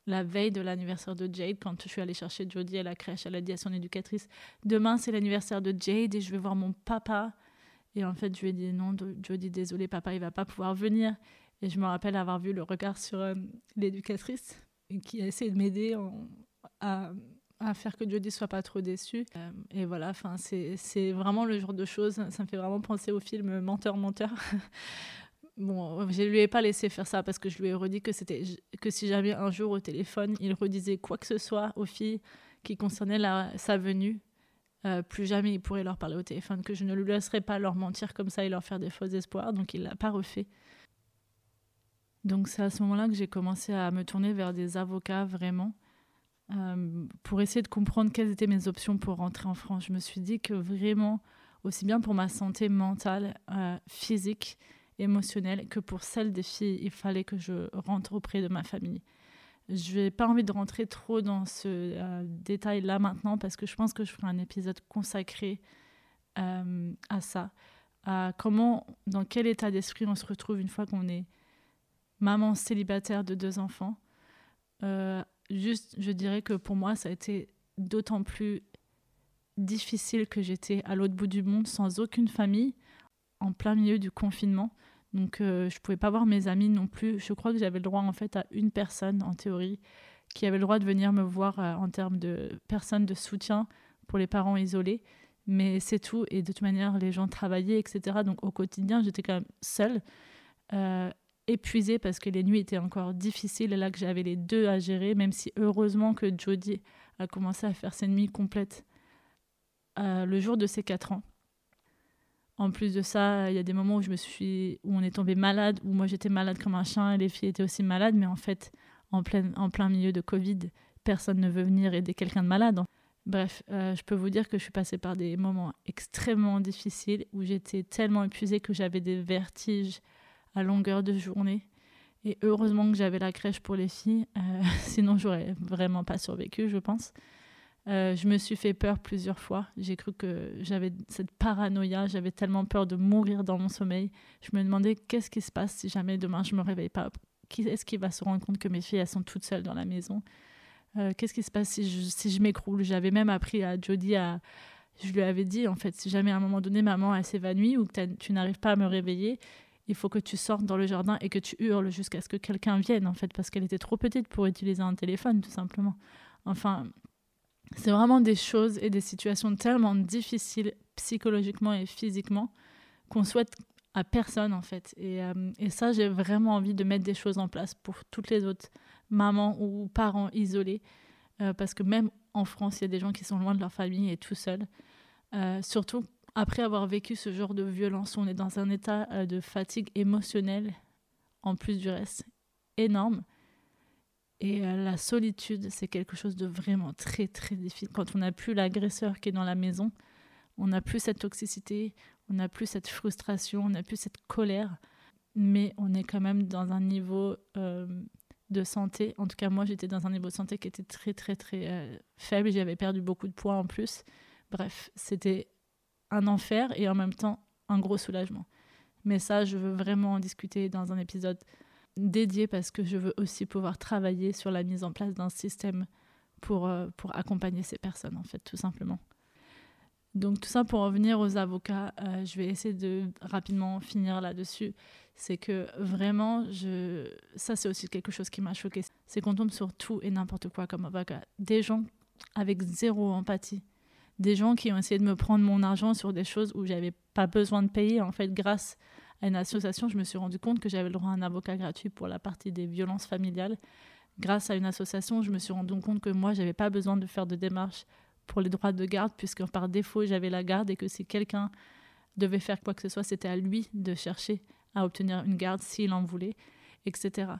la veille de l'anniversaire de Jade, quand je suis allée chercher Jodie à la crèche, elle a dit à son éducatrice Demain, c'est l'anniversaire de Jade et je vais voir mon papa. Et en fait, je lui ai dit Non, Jodie, désolé, papa, il va pas pouvoir venir. Et je me rappelle avoir vu le regard sur euh, l'éducatrice qui a essayé de m'aider à, faire que Jodie soit pas trop déçue. Euh, et voilà, c'est vraiment le genre de choses, ça me fait vraiment penser au film Menteur, Menteur. *laughs* Bon, je lui ai pas laissé faire ça parce que je lui ai redit que c'était que si jamais un jour au téléphone il redisait quoi que ce soit aux filles qui concernait la, sa venue, euh, plus jamais il pourrait leur parler au téléphone, que je ne lui laisserais pas leur mentir comme ça et leur faire des faux espoirs. Donc il l'a pas refait. Donc c'est à ce moment-là que j'ai commencé à me tourner vers des avocats vraiment euh, pour essayer de comprendre quelles étaient mes options pour rentrer en France. Je me suis dit que vraiment, aussi bien pour ma santé mentale, euh, physique émotionnelle que pour celle des filles, il fallait que je rentre auprès de ma famille. Je n'ai pas envie de rentrer trop dans ce euh, détail-là maintenant parce que je pense que je ferai un épisode consacré euh, à ça, à comment, dans quel état d'esprit on se retrouve une fois qu'on est maman célibataire de deux enfants. Euh, juste, je dirais que pour moi, ça a été d'autant plus difficile que j'étais à l'autre bout du monde sans aucune famille, en plein milieu du confinement. Donc euh, je pouvais pas voir mes amis non plus. Je crois que j'avais le droit en fait à une personne en théorie qui avait le droit de venir me voir euh, en termes de personnes de soutien pour les parents isolés. Mais c'est tout. Et de toute manière, les gens travaillaient, etc. Donc au quotidien, j'étais quand même seule, euh, épuisée parce que les nuits étaient encore difficiles. Et là que j'avais les deux à gérer, même si heureusement que Jodie a commencé à faire ses nuits complètes le jour de ses 4 ans. En plus de ça, il y a des moments où je me suis, où on est tombé malade, où moi j'étais malade comme un chien et les filles étaient aussi malades, mais en fait, en plein, en plein milieu de Covid, personne ne veut venir aider quelqu'un de malade. Bref, euh, je peux vous dire que je suis passée par des moments extrêmement difficiles où j'étais tellement épuisée que j'avais des vertiges à longueur de journée. Et heureusement que j'avais la crèche pour les filles, euh, *laughs* sinon j'aurais vraiment pas survécu, je pense. Euh, je me suis fait peur plusieurs fois. J'ai cru que j'avais cette paranoïa, j'avais tellement peur de mourir dans mon sommeil. Je me demandais qu'est-ce qui se passe si jamais demain je me réveille pas? Qui est-ce qui va se rendre compte que mes filles elles sont toutes seules dans la maison? Euh, Qu'est-ce qui se passe si je, si je m'écroule? J'avais même appris à Jodie à je lui avais dit en fait si jamais à un moment donné maman elle s'évanouit ou que tu n'arrives pas à me réveiller, il faut que tu sortes dans le jardin et que tu hurles jusqu'à ce que quelqu'un vienne en fait parce qu'elle était trop petite pour utiliser un téléphone tout simplement. Enfin, c'est vraiment des choses et des situations tellement difficiles psychologiquement et physiquement qu'on souhaite à personne en fait. Et, euh, ça, j'ai vraiment envie de mettre des choses en place pour toutes les autres mamans ou parents isolés. Euh, parce que même en France, il y a des gens qui sont loin de leur famille et tout seuls. Euh, surtout après avoir vécu ce genre de violence, on est dans un état de fatigue émotionnelle, en plus du reste, énorme. Et euh, la solitude, c'est quelque chose de vraiment très très difficile. Quand on n'a plus l'agresseur qui est dans la maison, on n'a plus cette toxicité, on n'a plus cette frustration, on n'a plus cette colère, mais on est quand même dans un niveau euh, de santé. En tout cas, moi, j'étais dans un niveau de santé qui était très, très, très euh, faible. J'avais perdu beaucoup de poids en plus. Bref, c'était un enfer et en même temps un gros soulagement. Mais ça, je veux vraiment en discuter dans un épisode dédié parce que je veux aussi pouvoir travailler sur la mise en place d'un système pour, euh, pour accompagner ces personnes, en fait, tout simplement. Donc tout ça pour revenir aux avocats, euh, je vais essayer de rapidement finir là-dessus. C'est que vraiment, je... ça c'est aussi quelque chose qui m'a choqué. C'est qu'on tombe sur tout et n'importe quoi comme avocat. Des gens avec zéro empathie. Des gens qui ont essayé de me prendre mon argent sur des choses où j'avais pas besoin de payer. En fait, grâce une association, je me suis rendu compte que j'avais le droit à un avocat gratuit pour la partie des violences familiales. Grâce à une association, je me suis rendu compte que moi, j'avais pas besoin de faire de démarches pour les droits de garde, puisque par défaut, j'avais la garde et que si quelqu'un devait faire quoi que ce soit, c'était à lui de chercher à obtenir une garde s'il en voulait, etc.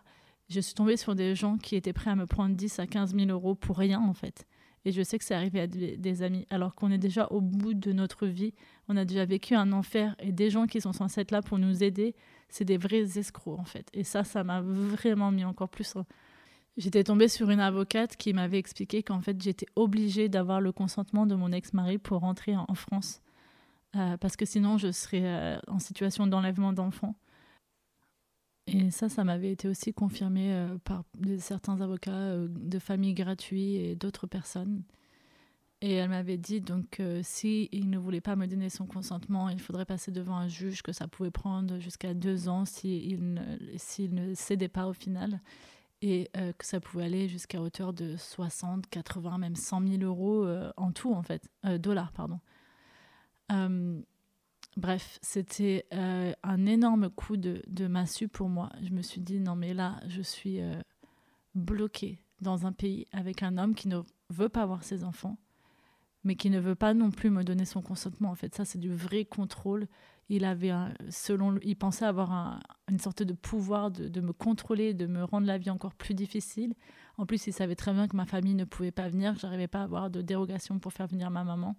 Je suis tombée sur des gens qui étaient prêts à me prendre 10 à 15 000 euros pour rien, en fait. Et je sais que c'est arrivé à des amis, alors qu'on est déjà au bout de notre vie, on a déjà vécu un enfer, et des gens qui sont censés être là pour nous aider, c'est des vrais escrocs, en fait. Et ça, ça m'a vraiment mis encore plus J'étais tombée sur une avocate qui m'avait expliqué qu'en fait j'étais obligée d'avoir le consentement de mon ex-mari pour rentrer en France, euh, parce que sinon je serais euh, en situation d'enlèvement d'enfants. Et ça, ça m'avait été aussi confirmé euh, par certains avocats de familles gratuits et d'autres personnes. Et elle m'avait dit donc si il ne voulait pas me donner son consentement, il faudrait passer devant un juge, que ça pouvait prendre jusqu'à deux ans s'il ne, ne cédait pas au final et euh, que ça pouvait aller jusqu'à hauteur de 60, 80, même 100 000 euros euh, en tout, en fait, euh, dollars, pardon. bref, c'était un énorme coup de, de, massue pour moi. Je me suis dit, non mais là, je suis bloquée dans un pays avec un homme qui ne veut pas voir ses enfants, mais qui ne veut pas non plus me donner son consentement. En fait, ça, c'est du vrai contrôle. Il avait, selon, il pensait avoir une sorte de pouvoir de, me contrôler, de me rendre la vie encore plus difficile. En plus, il savait très bien que ma famille ne pouvait pas venir, que j'arrivais pas à avoir de dérogation pour faire venir ma maman.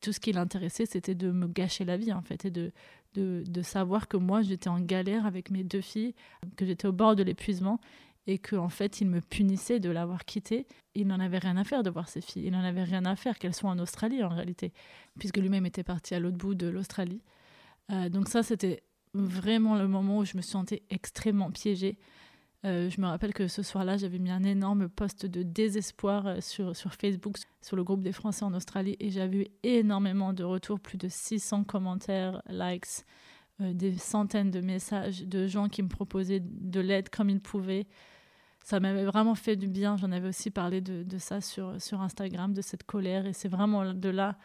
Tout ce qui l'intéressait, c'était de me gâcher la vie, en fait, et de, de, de savoir que moi, j'étais en galère avec mes deux filles, que j'étais au bord de l'épuisement et qu'en en fait il me punissait de l'avoir quitté. Il n'en avait rien à faire de voir ses filles, il n'en avait rien à faire qu'elles soient en Australie en réalité, puisque lui-même était parti à l'autre bout de l'Australie. Euh, donc ça c'était vraiment le moment où je me sentais extrêmement piégée. Euh, je me rappelle que ce soir-là, j'avais mis un énorme post de désespoir euh, sur, sur Facebook, sur le groupe des Français en Australie, et j'avais eu énormément de retours, plus de 600 commentaires, likes, des centaines de messages de gens qui me proposaient de l'aide comme ils pouvaient ça m'avait vraiment fait du bien. J'en avais aussi parlé de, ça sur, Instagram, de cette colère. Et c'est vraiment de là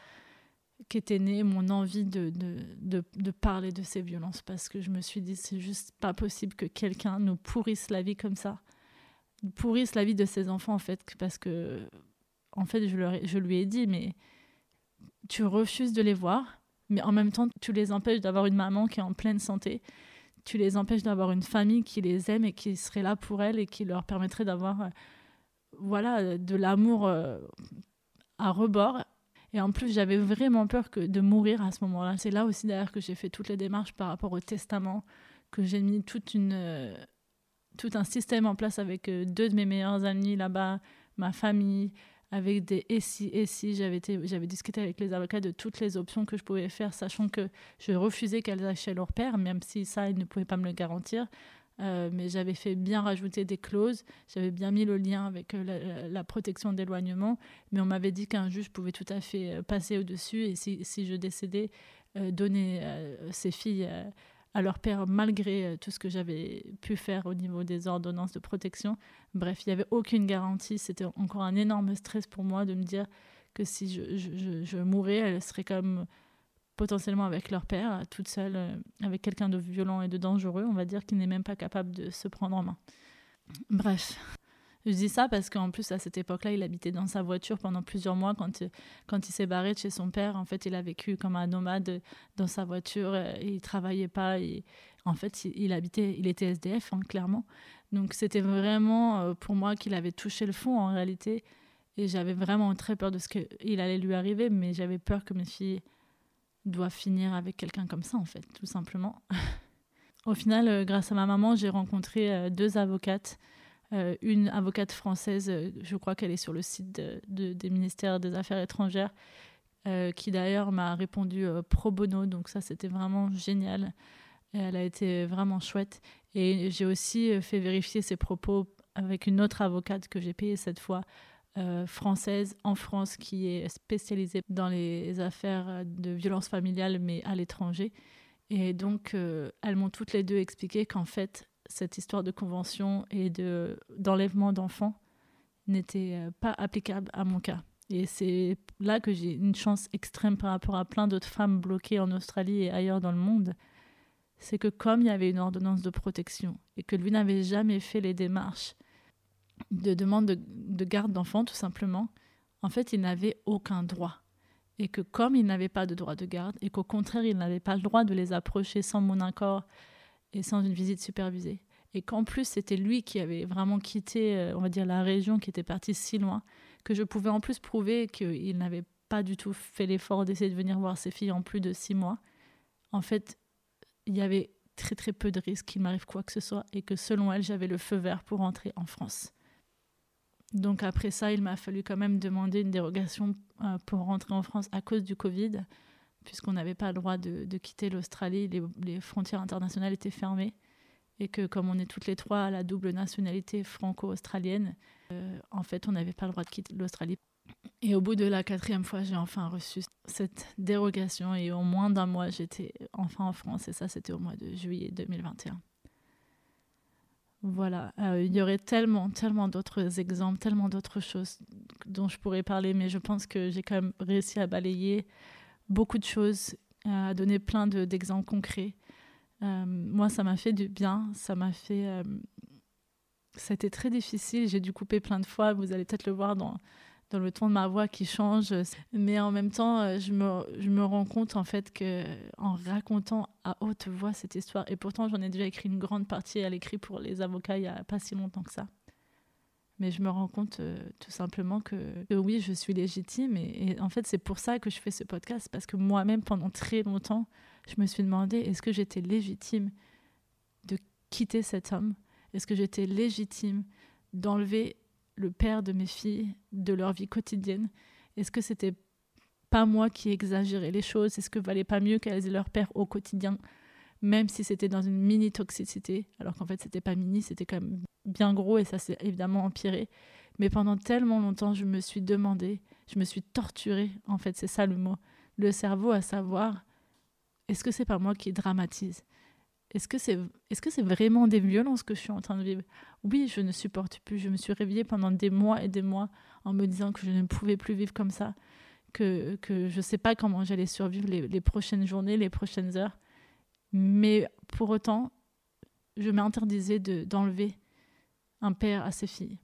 qu'était née mon envie de, parler de ces violences. Parce que je me suis dit, c'est juste pas possible que quelqu'un nous pourrisse la vie comme ça. Pourrisse la vie de ses enfants, en fait. Parce que, en fait, je lui ai dit, mais tu refuses de les voir, mais en même temps, tu les empêches d'avoir une maman qui est en pleine santé tu les empêches d'avoir une famille qui les aime et qui serait là pour elles et qui leur permettrait d'avoir euh, voilà de l'amour euh, à rebord. Et en plus j'avais vraiment peur que de mourir à ce moment-là. C'est là aussi d'ailleurs que j'ai fait toutes les démarches par rapport au testament que j'ai mis euh, tout un système en place avec deux de mes meilleurs amis là-bas ma famille avec des et si, et si. J'avais, discuté avec les avocats de toutes les options que je pouvais faire, sachant que je refusais qu'elles chez leur père, même si ça, ils ne pouvaient pas me le garantir. Euh, mais j'avais fait bien rajouter des clauses, j'avais bien mis le lien avec euh, la, protection d'éloignement, mais on m'avait dit qu'un juge pouvait tout à fait euh, passer au-dessus et si, je décédais, donner ses filles à leur père malgré euh, tout ce que j'avais pu faire au niveau des ordonnances de protection. Bref, il n'y avait aucune garantie. C'était encore un énorme stress pour moi de me dire que si je, je, je, mourais, elles seraient comme potentiellement avec leur père, toute seule, euh, avec quelqu'un de violent et de dangereux, on va dire, qui n'est même pas capable de se prendre en main. Bref, je dis ça parce qu'en plus, à cette époque-là, il habitait dans sa voiture pendant plusieurs mois. Quand, quand il s'est barré de chez son père, en fait, il a vécu comme un nomade dans sa voiture et il travaillait pas. En fait, il, habitait, il était SDF, hein, clairement. Donc, c'était vraiment euh, pour moi qu'il avait touché le fond en réalité. Et j'avais vraiment très peur de ce qu'il allait lui arriver, mais j'avais peur que mes filles doivent finir avec quelqu'un comme ça, en fait, tout simplement. *laughs* Au final, euh, grâce à ma maman, j'ai rencontré euh, deux avocates euh, une avocate française, euh, je crois qu'elle est sur le site de, des ministères des Affaires étrangères, euh, qui d'ailleurs m'a répondu pro bono, donc ça c'était vraiment génial. Elle a été vraiment chouette. Et j'ai aussi fait vérifier ses propos avec une autre avocate que j'ai payée cette fois, française en France, qui est spécialisée dans les affaires de violence familiale, mais à l'étranger. Et donc, elles m'ont toutes les deux expliqué qu'en fait, cette histoire de convention et de, d'enlèvement d'enfants n'était euh, pas applicable à mon cas. Et c'est là que j'ai une chance extrême par rapport à plein d'autres femmes bloquées en Australie et ailleurs dans le monde. C'est que comme il y avait une ordonnance de protection et que lui n'avait jamais fait les démarches de demande de, de garde d'enfants tout simplement, en fait il n'avait aucun droit. Et que comme il n'avait pas de droit de garde et qu'au contraire il n'avait pas le droit de les approcher sans mon accord et sans une visite supervisée. Et qu'en plus, c'était lui qui avait vraiment quitté, euh, on va dire, la région, qui était parti si loin, que je pouvais en plus prouver qu'il n'avait pas du tout fait l'effort d'essayer de venir voir ses filles en plus de six mois. En fait, il y avait très très peu de risques qu'il m'arrive quoi que ce soit et que selon elle, j'avais le feu vert pour rentrer en France. Donc après ça, il m'a fallu quand même demander une dérogation euh, pour rentrer en France à cause du Covid puisqu'on n'avait pas le droit de, quitter l'Australie, les, frontières internationales étaient fermées, et que comme on est toutes les trois à la double nationalité franco-australienne, euh, en fait, on n'avait pas le droit de quitter l'Australie. Et au bout de la quatrième fois, j'ai enfin reçu cette dérogation, et au moins d'un mois, j'étais enfin en France, et ça, c'était au mois de juillet 2021. Voilà, euh, il y aurait tellement, tellement d'autres exemples, tellement d'autres choses dont je pourrais parler, mais je pense que j'ai quand même réussi à balayer beaucoup de choses, à donner plein d'exemples concrets. Euh, moi, ça m'a fait du bien, ça m'a fait... Euh, ça a été très difficile, j'ai dû couper plein de fois, vous allez peut-être le voir dans, dans le ton de ma voix qui change. Mais en même temps, euh, je me, je me rends compte en fait que en racontant à haute voix cette histoire, et pourtant j'en ai déjà écrit une grande partie à l'écrit pour les avocats il n'y a pas si longtemps que ça mais je me rends compte euh, tout simplement que, oui, je suis légitime. Et, en fait, c'est pour ça que je fais ce podcast, parce que moi-même, pendant très longtemps, je me suis demandé, est-ce que j'étais légitime de quitter cet homme? Est-ce que j'étais légitime d'enlever le père de mes filles de leur vie quotidienne? Est-ce que c'était pas moi qui exagérais les choses? Est-ce que valait pas mieux qu'elles aient leur père au quotidien? Même si c'était dans une mini toxicité, alors qu'en fait c'était pas mini, c'était quand même bien gros et ça s'est évidemment empiré. Mais pendant tellement longtemps, je me suis demandé, je me suis torturée, en fait, c'est ça le mot, le cerveau à savoir, est-ce que c'est pas moi qui dramatise? Est-ce que c'est est-ce que c'est vraiment des violences que je suis en train de vivre? Oui, je ne supporte plus. Je me suis réveillée pendant des mois et des mois en me disant que je ne pouvais plus vivre comme ça, que, que je ne sais pas comment j'allais survivre les, prochaines journées, les prochaines heures. Mais pour autant, je m'interdisais d'enlever un père à ses filles.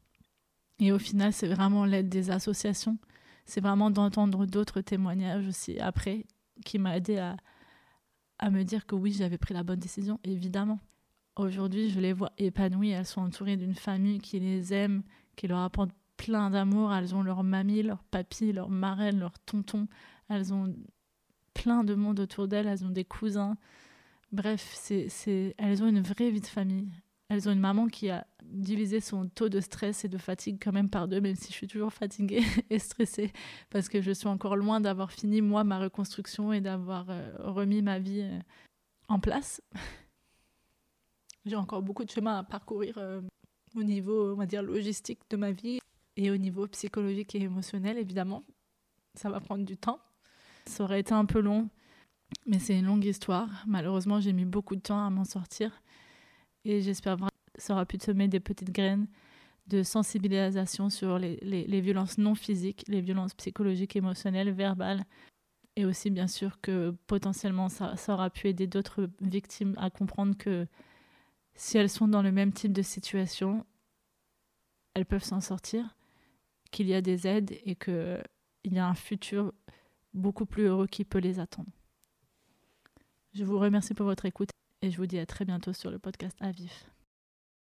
Et au final, c'est vraiment l'aide des associations. C'est vraiment d'entendre d'autres témoignages aussi après qui m'a aidé à, à me dire que oui, j'avais pris la bonne décision, évidemment. Aujourd'hui, je les vois épanouies. Elles sont entourées d'une famille qui les aime, qui leur apporte plein d'amour. Elles ont leur mamie, leur papy, leur marraine, leur tonton. Elles ont plein de monde autour d'elles. Elles ont des cousins. Bref, c'est, elles ont une vraie vie de famille. Elles ont une maman qui a divisé son taux de stress et de fatigue quand même par deux, même si je suis toujours fatiguée *laughs* et stressée, parce que je suis encore loin d'avoir fini, moi, ma reconstruction et d'avoir euh, remis ma vie euh, en place. *laughs* J'ai encore beaucoup de chemin à parcourir euh, au niveau, on va dire, logistique de ma vie et au niveau psychologique et émotionnel, évidemment. Ça va prendre du temps. Ça aurait été un peu long, mais c'est une longue histoire. Malheureusement, j'ai mis beaucoup de temps à m'en sortir. Et j'espère vraiment que ça aura pu semer des petites graines de sensibilisation sur les, les, violences non physiques, les violences psychologiques, émotionnelles, verbales. Et aussi, bien sûr, que potentiellement, ça, ça aura pu aider d'autres victimes à comprendre que si elles sont dans le même type de situation, elles peuvent s'en sortir, qu'il y a des aides et qu'il y a un futur beaucoup plus heureux qui peut les attendre. Je vous remercie pour votre écoute et je vous dis à très bientôt sur le podcast à.